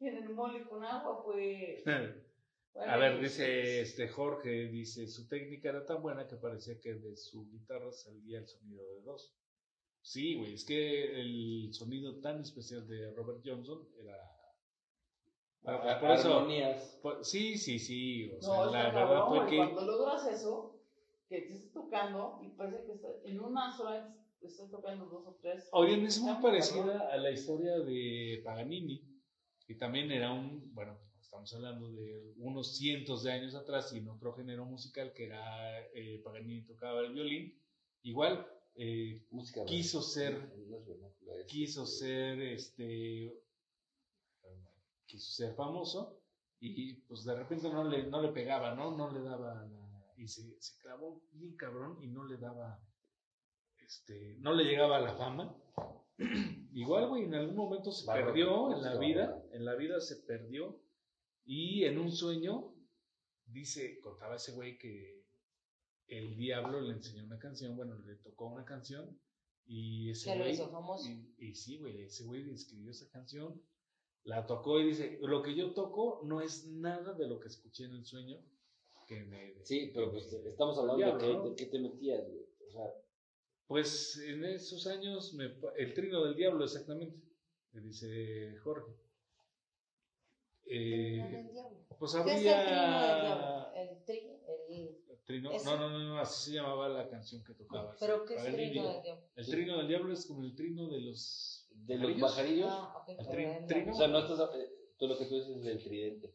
en el mole con agua, pues. Bueno, A ver, dice este Jorge, dice, su técnica era tan buena que parecía que de su guitarra salía el sonido de dos. Sí, güey, es que el sonido tan especial de Robert Johnson era Ah, pues por eso- armonías. Pues, sí, sí, sí. O sea, No, la está verdad cabrón, fue que. Cuando logras eso, que te estás tocando y parece que estás en una sola estás tocando dos o tres. Oigan, es muy parecida a la historia de Paganini, que también era un, bueno, estamos hablando de unos cientos de años atrás y en otro género musical que era eh, Paganini tocaba el violín. Igual, eh, Música quiso ser- no es vernácula, es- quiso ser, este, quiso ser famoso y pues de repente no le, no le pegaba, ¿no? No le daba la- y se, se clavó bien cabrón y no le daba, este, no le llegaba a la fama. Igual, güey, en algún momento se perdió en la vida, en la vida se perdió y en un sueño dice, contaba ese güey que el diablo le enseñó una canción, bueno, le tocó una canción y ese güey hizo famoso. y, y sí, güey, ese güey escribió esa canción, la tocó y dice, lo que yo toco no es nada de lo que escuché en el sueño que me... Sí, pero pues estamos hablando Diablo, de, que, ¿no? de qué te metías, güey. O sea, Pues en esos años, me, el trino del diablo, exactamente, me dice Jorge. Eh, Trino del diablo. pues ¿Qué es el trino del habría... diablo? El tri, el... Trino- no, no, no, no, así se llamaba la canción que tocaba. ¿Pero qué es Paganini. trino del diablo? El trino del diablo es como el trino de los... de los pajarillos. Ah, El el- trino. O sea, no estás. eh, Tú lo que tú dices es del tridente.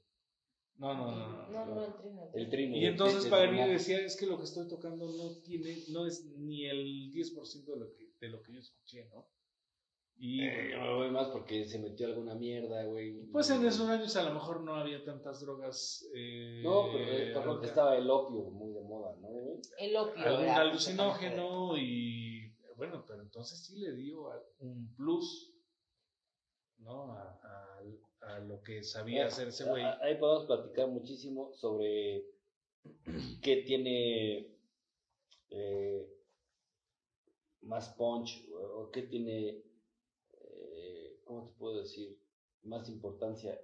No, no, no. no, No, el trino. el trino. Y entonces Paganini trinar. decía, es que lo que estoy tocando no tiene, no es ni el 10% de lo que, de lo que yo escuché, ¿no? Y Eh, yo me voy más porque se metió alguna mierda, güey. pues en esos años a lo mejor no había tantas drogas. eh, No, pero eh, estaba el opio muy de moda, ¿no, güey? El opio. algún era alucinógeno y bueno, pero entonces sí le dio un plus, ¿no? A, a- a lo que sabía hacer ese güey. Ah, Ahí podemos platicar muchísimo sobre qué tiene eh, más punch o qué tiene, eh, ¿cómo te puedo decir? Más importancia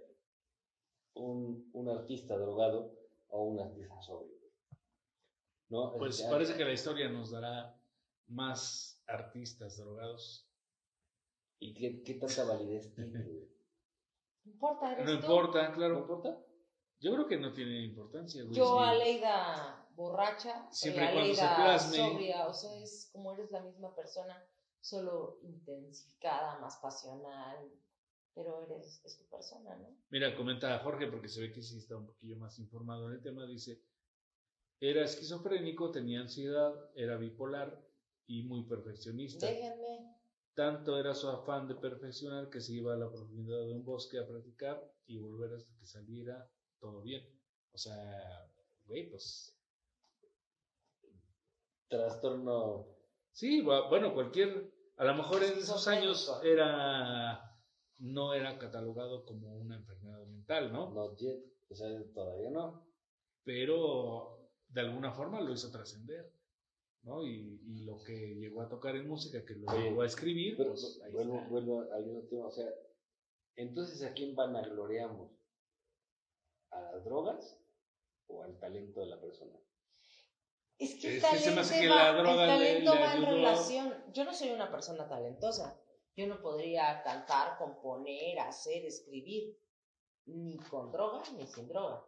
un, un artista drogado o un artista sobrio. Pues parece que la historia nos dará más artistas drogados. ¿Y qué, qué tanta validez tiene? No importa, eres No tú. importa, ¿No claro. importa? Yo creo que no tiene importancia, güey. Yo, sí. Aleida borracha, Siempre y cuando se Aleida plasme. sobria, o sea, es como eres la misma persona, solo intensificada, más pasional, pero eres, es tu persona, ¿no? Mira, comenta Jorge, porque se ve que sí está un poquillo más informado en el tema. Dice: Era esquizofrénico, tenía ansiedad, era bipolar y muy perfeccionista. Déjenme. Tanto era su afán de perfeccionar que se iba a la profundidad de un bosque a practicar y volver hasta que saliera todo bien. O sea, güey, pues Trastorno. Sí, bu- bueno, cualquier, a lo mejor en esos años era, no era catalogado como una enfermedad mental, ¿no? Not yet. O sea, todavía no. Pero de alguna forma lo hizo trascender, ¿no? Y, y lo que llegó a tocar en música, que lo Oye, llegó a escribir, Pero pues ahí vuelvo, está. vuelvo al mismo tema. O sea, entonces, ¿a quién vanagloriamos? ¿A las drogas o al talento de la persona? Es que el Es que se me hace talento que va, la droga el le- talento le va en relación. Yo no soy una persona talentosa. Yo no podría cantar, componer, hacer, escribir, ni con droga ni sin droga.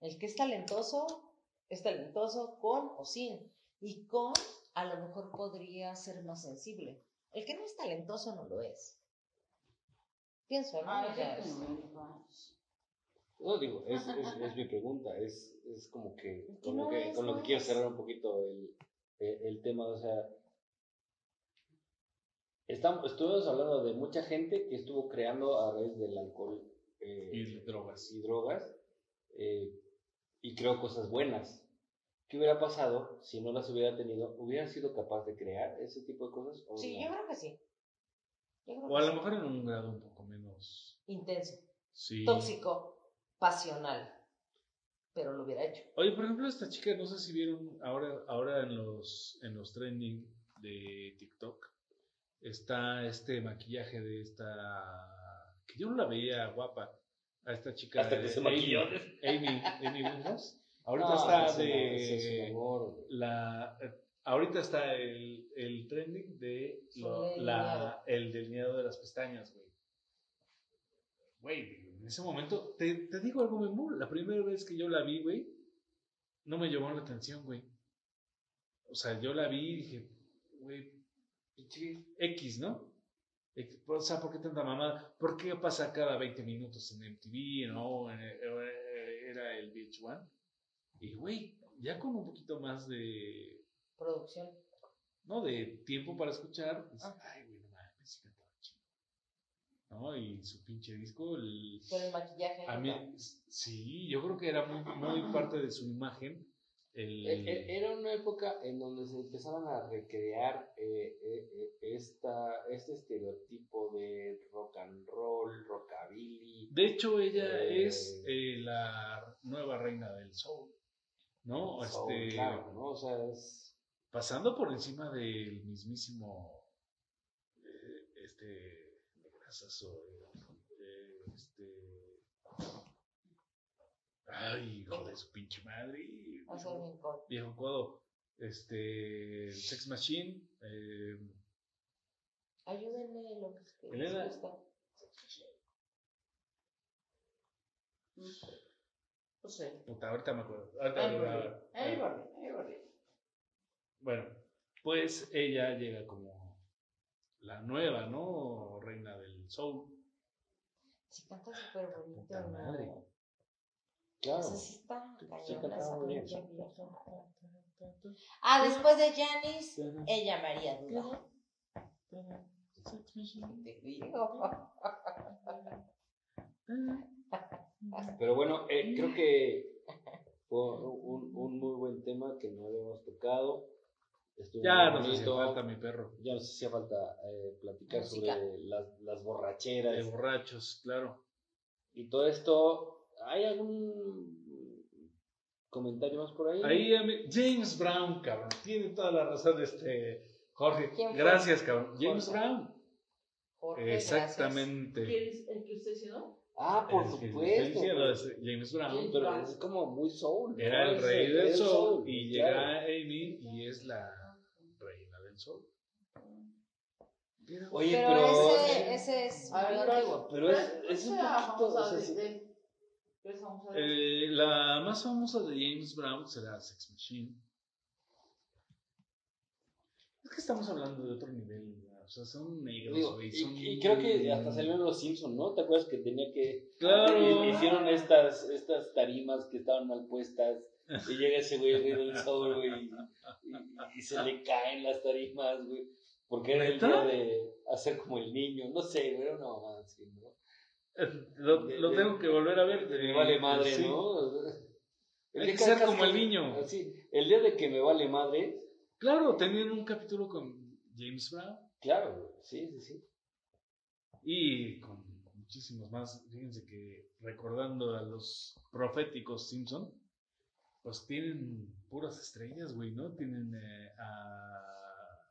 El que es talentoso, es talentoso con o sin. Y con, a lo mejor podría ser más sensible. El que no es talentoso no lo es. Pienso, ¿no? Qué es- bonito. No, digo, es, es, es mi pregunta. Es, es como que con lo que, es, con lo no que quiero es. cerrar un poquito el, el, el tema. O sea, estamos, estuvimos hablando de mucha gente que estuvo creando a raíz del alcohol eh, Y drogas. y drogas eh, y creó cosas buenas. ¿Qué hubiera pasado si no las hubiera tenido? ¿Hubiera sido capaz de crear ese tipo de cosas? O sí, no? yo creo que sí. Creo O que a lo mejor en un grado un poco menos. Intenso, Sí. tóxico, pasional. Pero lo hubiera hecho. Oye, por ejemplo, esta chica, no sé si vieron ahora, ahora en los, en los trending de TikTok, está este maquillaje de esta, que yo no la veía guapa, a esta chica. Hasta que se Amy- maquilló. Amy, Amy Winehouse. Ahorita No, está no, de la, eh, ahorita está el, el trending de lo- la, el delineado de las pestañas, güey. Güey, ese momento, te, te digo algo, Memo, la primera vez que yo la vi, güey, no me llamó la atención, güey. O sea, yo la vi y dije, güey, X, ¿no? O sea, ¿por qué tanta mamada? ¿Por qué pasa cada 20 minutos en MTV, no? En- eh, Era el Beach One. Y, güey, ya con un poquito más de, Producción. ¿no? De tiempo para escuchar, pues, Ah. ay, güey, no mames, sí cantaba chido. ¿No? Y su pinche disco, el... Con el maquillaje. A ¿no? mí, sí, yo creo que era muy, muy parte de su imagen. El, E- e- Era una época en donde se empezaban a recrear eh, eh, eh, esta, este estereotipo de rock and roll, rockabilly. De hecho, ella Eh, es eh, la nueva reina del soul, ¿no? soul, este, claro, ¿no? O sea, es... Pasando por encima del mismísimo, eh, este, grasazo, eh, este, ay, hijo de su pinche madre, O sea, bien cool. viejo codo, este, Sex Machine, eh, Ayúdenme lo que es que Elena. les gusta. No sé. puta, ahorita me acuerdo, ahorita voy, ahí voy. Bueno, pues ella llega como la nueva, ¿no? Reina del soul. Si canta súper bonito, Puta ¿no? madre. Claro. O sea, sí está Sí, cañona esa pinche vieja. Ah, después de Janis, ella me haría duda. Te digo. Pero bueno, eh, creo que fue un, un muy buen tema que no habíamos tocado. Estuvo Ya nos hacía falta mi perro. Ya nos hacía falta eh, platicar Música. sobre las, las De borracheras borrachos, claro. y todo esto. ¿Hay algún comentario más por ahí? Ahí James Brown, cabrón. Tiene toda la razón este Jorge. Gracias, cabrón. James Jorge. Brown. Jorge, Exactamente. ¿Quién es el que usted diciendo? Ah, por supuesto. diciendo es James Brown. James Pero Brown. es como muy soul. ¿no? Era el rey del el soul y claro. llega Amy y es la reina del soul. Oye, Pero, pero. ese, ese es A ver, muy pero- antiguo. Pero es, es un poquito. o famosa sea, de- sí. de- ¿Qué es famosa de- Eh, la más famosa de James Brown será Sex Machine. Es que estamos hablando de otro nivel, ¿no? O sea, son negros, Digo, güey. y, son- y creo que hasta salió en Los Simpsons, ¿no? ¿Te acuerdas que tenía que... Claro. hi- Hicieron estas, estas tarimas que estaban mal puestas y llega ese güey, el rey del soul, güey, y, y- y se le caen las tarimas, güey. Porque era el día de hacer como el niño, no sé, güey, era una mamada así, ¿no? Eh, Lo, De- lo de- tengo que volver a ver. Me eh, vale madre, sí. ¿no? El Hay que ser como el niño. Así, el día de que me vale madre, Claro, tenían un capítulo con James Brown claro, sí, sí, sí. y con muchísimos más. Fíjense que recordando a los proféticos Simpson, pues tienen puras estrellas, güey, ¿no? Tienen eh, a.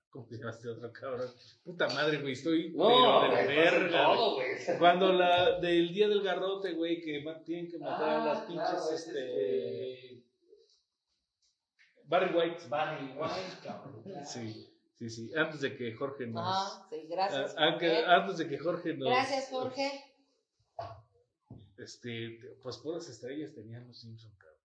¿Cómo se llama este otro cabrón? Puta madre, güey, estoy. No, pero de güey, verga. todo, güey. Cuando la del día del garrote, güey, que tienen que matar a las Ah, pinches, claro, es este. Barry White. Barney White, cabrón. Sí, sí, sí. Antes de que Jorge nos. Ah, sí, gracias. Jorge. antes de que Jorge nos. Gracias, Jorge. Este, pues puras estrellas tenían los Simpson, cabrón.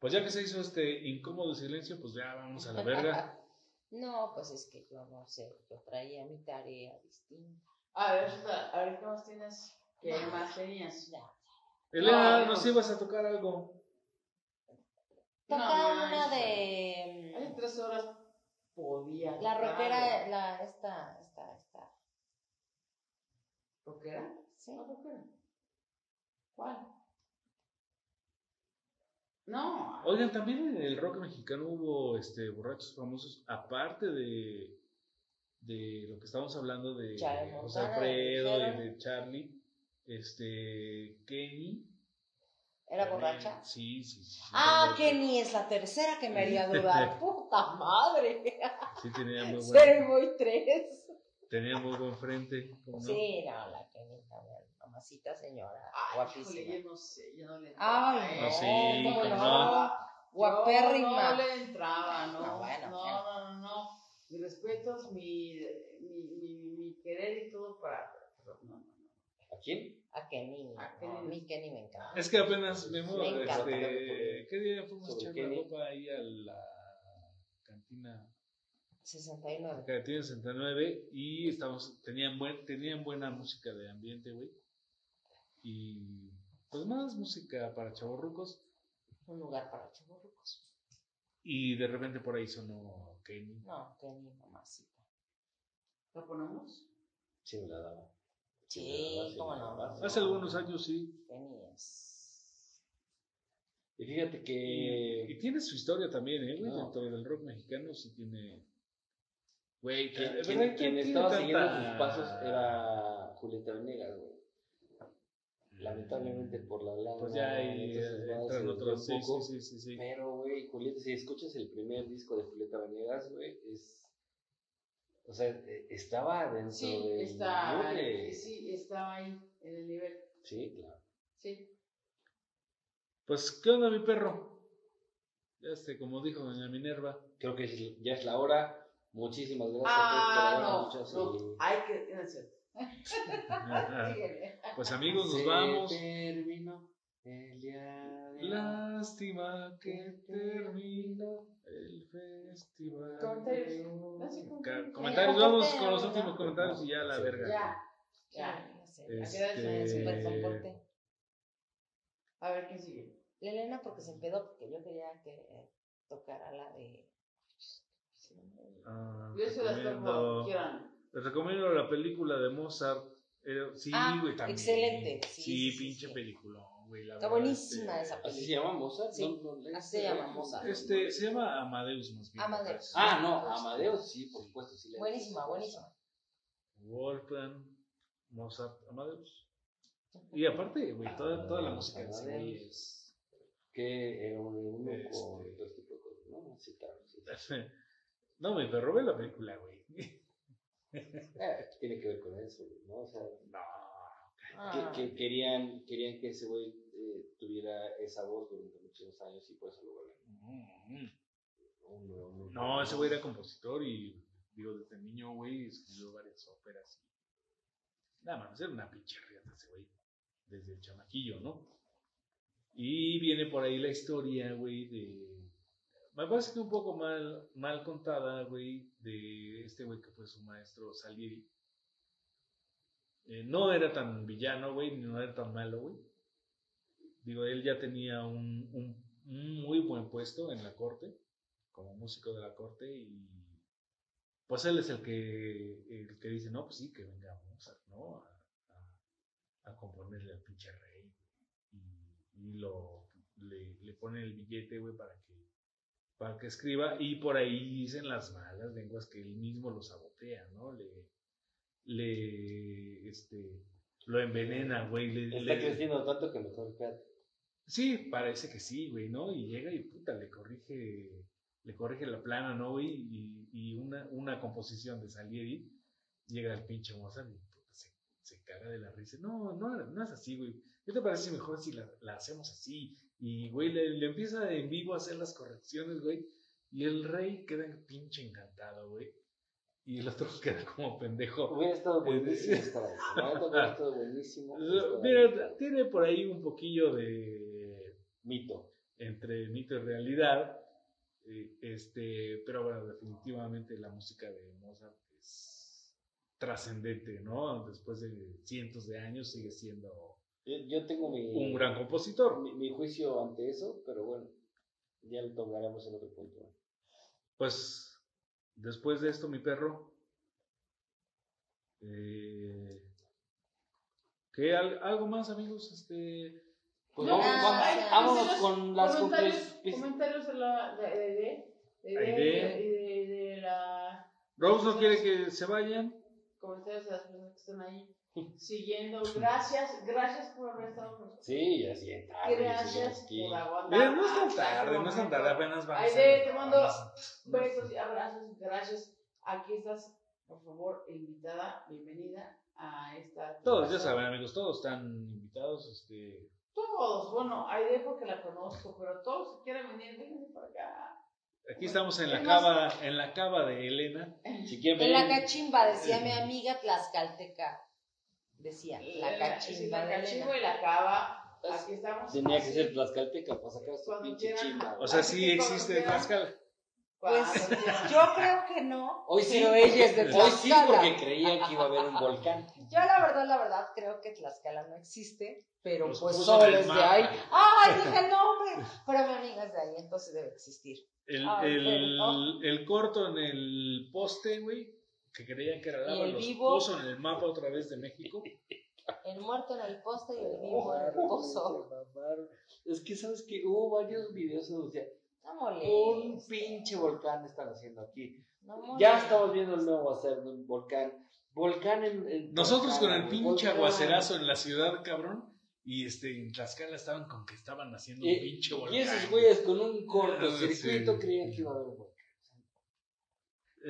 Pues ya que se hizo este incómodo silencio, pues ya vamos a la verga. No, pues es que yo no sé, yo traía mi tarea distinta. A ver, a ver, ¿qué más tienes? ¿Qué más tenías? Ya. Elena, No, nos no. ibas a tocar algo. Toca No, una de Hace tres horas podía. la rockera, la esta, esta, esta. ¿Rockera? Sí. ¿Cuál rockera? ¿Cuál? No. Oigan, también en el rock mexicano hubo este borrachos famosos, aparte de, de lo que estábamos hablando de Charlie José Alfredo y de Charlie, este Kenny. ¿Era borracha? Sí, sí, sí. Ah, sí, Kenny es la tercera que me haría dudar. Puta madre. Sí, tenía muy buen, Ser muy tres. tenía muy buen frente. ¿cómo no? Sí, no, la Kenny también. Mamacita señora. Ay, guapísima. híjole, yo no sé, yo no le Ay, no, no, sí, no. no. Guapérrima. No, le entraba, no. No, bueno, no, no, no, no. Mi respeto, mi, mi, mi, mi querer y todo para, No, no, no. ¿A quién? A Kenny. A no, Kenny. a mí Kenny me encanta. Es que apenas Me encanta. este, ¿qué día fuimos a echar la copa ahí a la cantina? 69. Cantina 69 y estábamos, tenían, buen, tenían buena música de ambiente, güey. Y pues más música para chavorrucos. Un lugar para chavorrucos. Y de repente por ahí sonó Kenny. No, Kenny, mamacita. ¿Lo ponemos? Sí, me la daba. Sí, cómo no. Hace algunos años sí. Es. Y fíjate Y que. tiene su historia también, ¿eh, güey? No. Dentro del rock mexicano sí tiene. Güey, Quien, quien- ¿verdad que quien tiene estaba tanta- siguiendo sus pasos era Julieta Venegas, güey. Lamentablemente por la lana. Pues ya entran otros. Sí, poco. sí, sí, sí, sí. Pero, güey, Julieta, si escuchas el primer disco de Julieta Venegas, güey, es. O sea, eh, estaba dentro Sí, del está, de- sí, estaba ahí en el nivel. Sí, claro. Sí. Pues, ¿qué onda, mi perro? Ya este, como dijo doña Minerva. Creo que ya es la hora. Muchísimas gracias Ah, por no, habernos no, y- hay que, no. Pues amigos, nos Se vamos. terminó el día. Lástima que terminó el festival. Comentarios. Comentarios. Vamos con los ¿no? últimos comentarios y ya la Sí. verga. Ya, Ya, ya. ya sé. Este- Súper comporte. A ver quién sigue. La Elena porque se empedó, porque yo quería que tocara la de. Ah, Yo se las toco. Les recomiendo la película de Mozart. Eh, sí, Ah, güey, también. excelente. Sí, Sí, sí, sí, pinche sí. película, güey. la Está verdad, buenísima este, esa ¿Así película. se llama Mozart? Sí, No, no, así se llama Mozart. Este, se llama Amadeus más bien. Amadeus. Ah, no, Amadeus, sí, por supuesto. Sí, la- Buenísima, buenísima. Wolfgang, Mozart, Amadeus. Y aparte, güey, toda, toda la música de ese güey es. Que era un uno Este- con todo tipo de cosas, ¿no? Sí, claro. sí. No, me perro ve la película, güey. Eh, tiene que ver con eso, ¿no? O sea, No. Ah, que, que querían, querían que ese güey eh, tuviera esa voz durante muchos años y por eso lo un No, ese güey era compositor y, digo, desde niño, güey, escribió varias óperas. Nada más, era una pinche riata ese güey, desde el chamaquillo, ¿no? Y viene por ahí la historia, güey, de... Me parece que un poco mal, mal contada, güey, de este güey que fue su maestro Salieri. Eh, no era tan villano, güey, ni no era tan malo, güey. Digo, él ya tenía un, un- muy buen puesto en la corte, como músico de la corte, y pues él es el que, el que dice, no, pues sí, que venga Mozart, ¿no? A, a- a componerle al pinche rey. Y, y lo, le, le pone el billete, güey, para que, para que escriba, y por ahí dicen las malas lenguas que él mismo lo sabotea, ¿no? Le, le, este, lo envenena, güey. le- Está le- creciendo tanto que mejor espérate. Sí, parece que sí, güey, ¿no? Y llega y puta, le corrige, le corrige la plana, ¿no, güey? Y, y una, una composición de Salieri, llega el pinche Mozart y puta, se, se caga de la risa. No, no, no es así, güey. ¿Qué te parece mejor si la, la hacemos así? Y, güey, le, le empieza en vivo a hacer las correcciones, güey. Y el rey queda pinche encantado, güey. Y el otro queda como pendejo. Hubiera estado buenísimo estar ahí. La neta hubiera estado buenísimo. estar. Mira, tiene por ahí un poquillo de Mito. entre mito y realidad. eh, Este, pero bueno, definitivamente la música de Mozart es trascendente, ¿no? Después de cientos de años sigue siendo Yo, yo tengo mi, un gran compositor. mi, mi juicio ante eso, pero bueno, ya lo tocaremos en otro punto. Pues después de esto, mi perro. Eh, ¿Qué? Al- ¿Algo más, amigos? Este, Pues No, vamos, vamos- ya. vámonos con las comentarios, conclusiones. comentarios de la de, de, de, de, Aide. de, de- de la Rose no quiere que se vayan. comentarios de las personas que están ahí siguiendo. Gracias, gracias por haber estado con nosotros. Sí, ya sí, tarde, Gracias aquí. por aguantar. Mira, no es tan tarde, no es tan tarde, apenas van a Aide, ser- te mando abrazos, gracias. Aquí estás, por favor, invitada, bienvenida a esta. Todos, ya saben, amigos, todos están invitados. Este, Todos, bueno, Aide porque la conozco, pero todos que quieran venir, vénganse para acá. aquí estamos en la cava, en la cava de Elena. Si quieren En la venir, cachimba, decía mi amiga Tlaxcalteca. decía, La, cachimba la cachimba Elena. y la cava. Aquí estamos. Tenía que ser tlaxcalteca para sacar su pinche chimba. O sea, sí existe. Tlaxcala. Pues yo creo que no, Hoy sí, pero ella es de Hoy sí, Tlaxcala. porque creían que iba a haber un volcán. Yo la verdad, la verdad, creo que Tlaxcala no existe, pero Los pues puso en Sol el es de ahí. ¡Ay, dije el nombre! Pero mi amiga es de ahí, entonces debe existir. El, Ay, el, pero- el corto en el poste, güey, que creían que era lava, el los vivo. puso en el mapa otra vez de México. El muerto en el poste y el vivo en el pozo. Es que, ¿sabes que Hubo varios videos donde No un pinche volcán están haciendo aquí. No Ya estamos viendo el nuevo hacer de un volcán. Volcán en. en Nosotros con el pinche volcán. aguacerazo en la ciudad, cabrón. Y este, en Tlaxcala estaban con que estaban haciendo un Y, pinche y volcán. esos güeyes con un cortocircuito Sí. creían que iba a haber un volcán. No.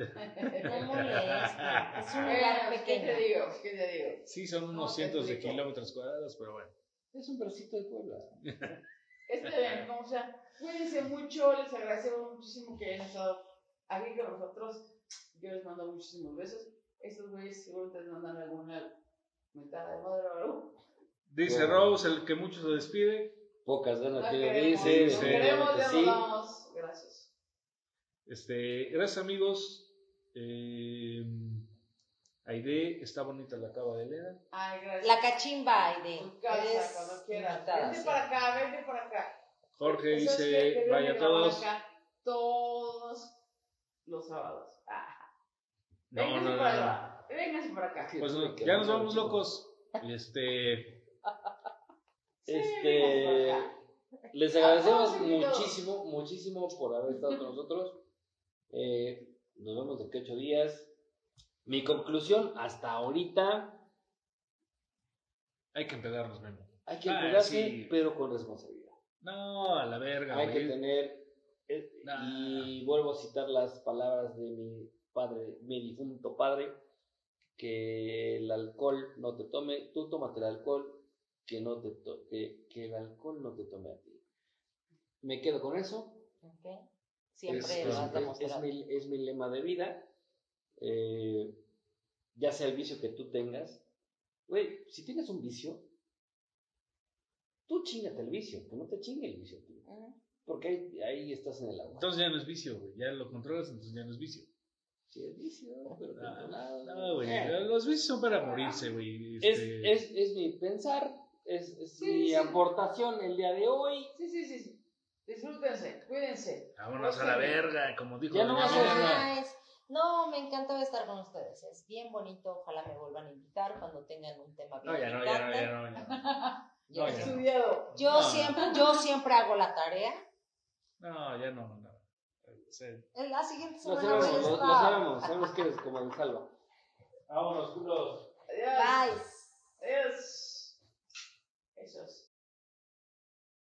Es un lugar Bueno, ¿Qué te pequeño. digo? ¿Qué te digo? Sí, son unos cientos de kilómetros cuadrados, pero bueno. Es un bracito de Puebla. Este, como sea, cuídense mucho, les agradecemos muchísimo que hayan estado aquí con nosotros. Yo les mando muchísimos besos. Estos güeyes seguro les mandan alguna mentada de madre o algo. Dice Bueno. Rose, el que mucho se despide. Pocas ganas No tiene, queremos, dice. no sí. queremos, ya definitivamente nos sí. vamos. Gracias. Este, gracias amigos. Eh, Aide, está bonita la cava de Elena. Ay, gracias. La cachimba, Aide. Tu casa, Eres cuando quieras. Vente sí. para acá, vente para acá. Jorge Eso es que dice, vaya de todos. todos los sábados. Ah, No, vénganse no, no, para no. acá. Vénganse para acá. Pues ya nos vamos locos. Este, Sí, Este. Les agradecemos Ah, muchísimo, muchísimo por haber estado con nosotros. Eh, nos vemos de que ocho días. Mi conclusión hasta ahorita hay que empedarnos, Memo. hay que Ah, cuidarse, sí. pero con responsabilidad. No, a la verga, Hay que güey. tener eh, Nah. y vuelvo a citar las palabras de mi padre, mi difunto padre, que el alcohol no te tome, tú tómate el alcohol, que no te to- que, que el alcohol no te tome a ti. Me quedo con eso. Ok. Siempre es, lo es- has es- es mi, es mi lema de vida. Eh, ya sea el vicio que tú tengas. Güey, si tienes un vicio, tú chingate el vicio, que no te chingue el vicio. tío. Porque ahí, ahí estás en el agua. Entonces ya no es vicio, güey. Ya lo controlas, entonces ya no es vicio. Sí, es vicio, pero Ah, controlado. No, güey. Eh, Los vicios son para morirse, güey. es, Este, es, es mi pensar, es, es Sí, mi sí. aportación el día de hoy. Sí, sí, sí, sí. Disfrútense, cuídense. Vámonos a la verga, como dijo Ya no vas a. No, me encanta estar con ustedes. Es bien bonito. Ojalá me vuelvan a invitar cuando tengan un tema bien. No, ya no, ya no, ya no, ya no. Yo, estudiado. yo siempre, yo siempre hago la tarea. No, ya no, no. Sí. La siguiente semana. Lo, sabemos, sabemos que es como el salva. Vámonos, culos. Adiós. Bye. Adiós.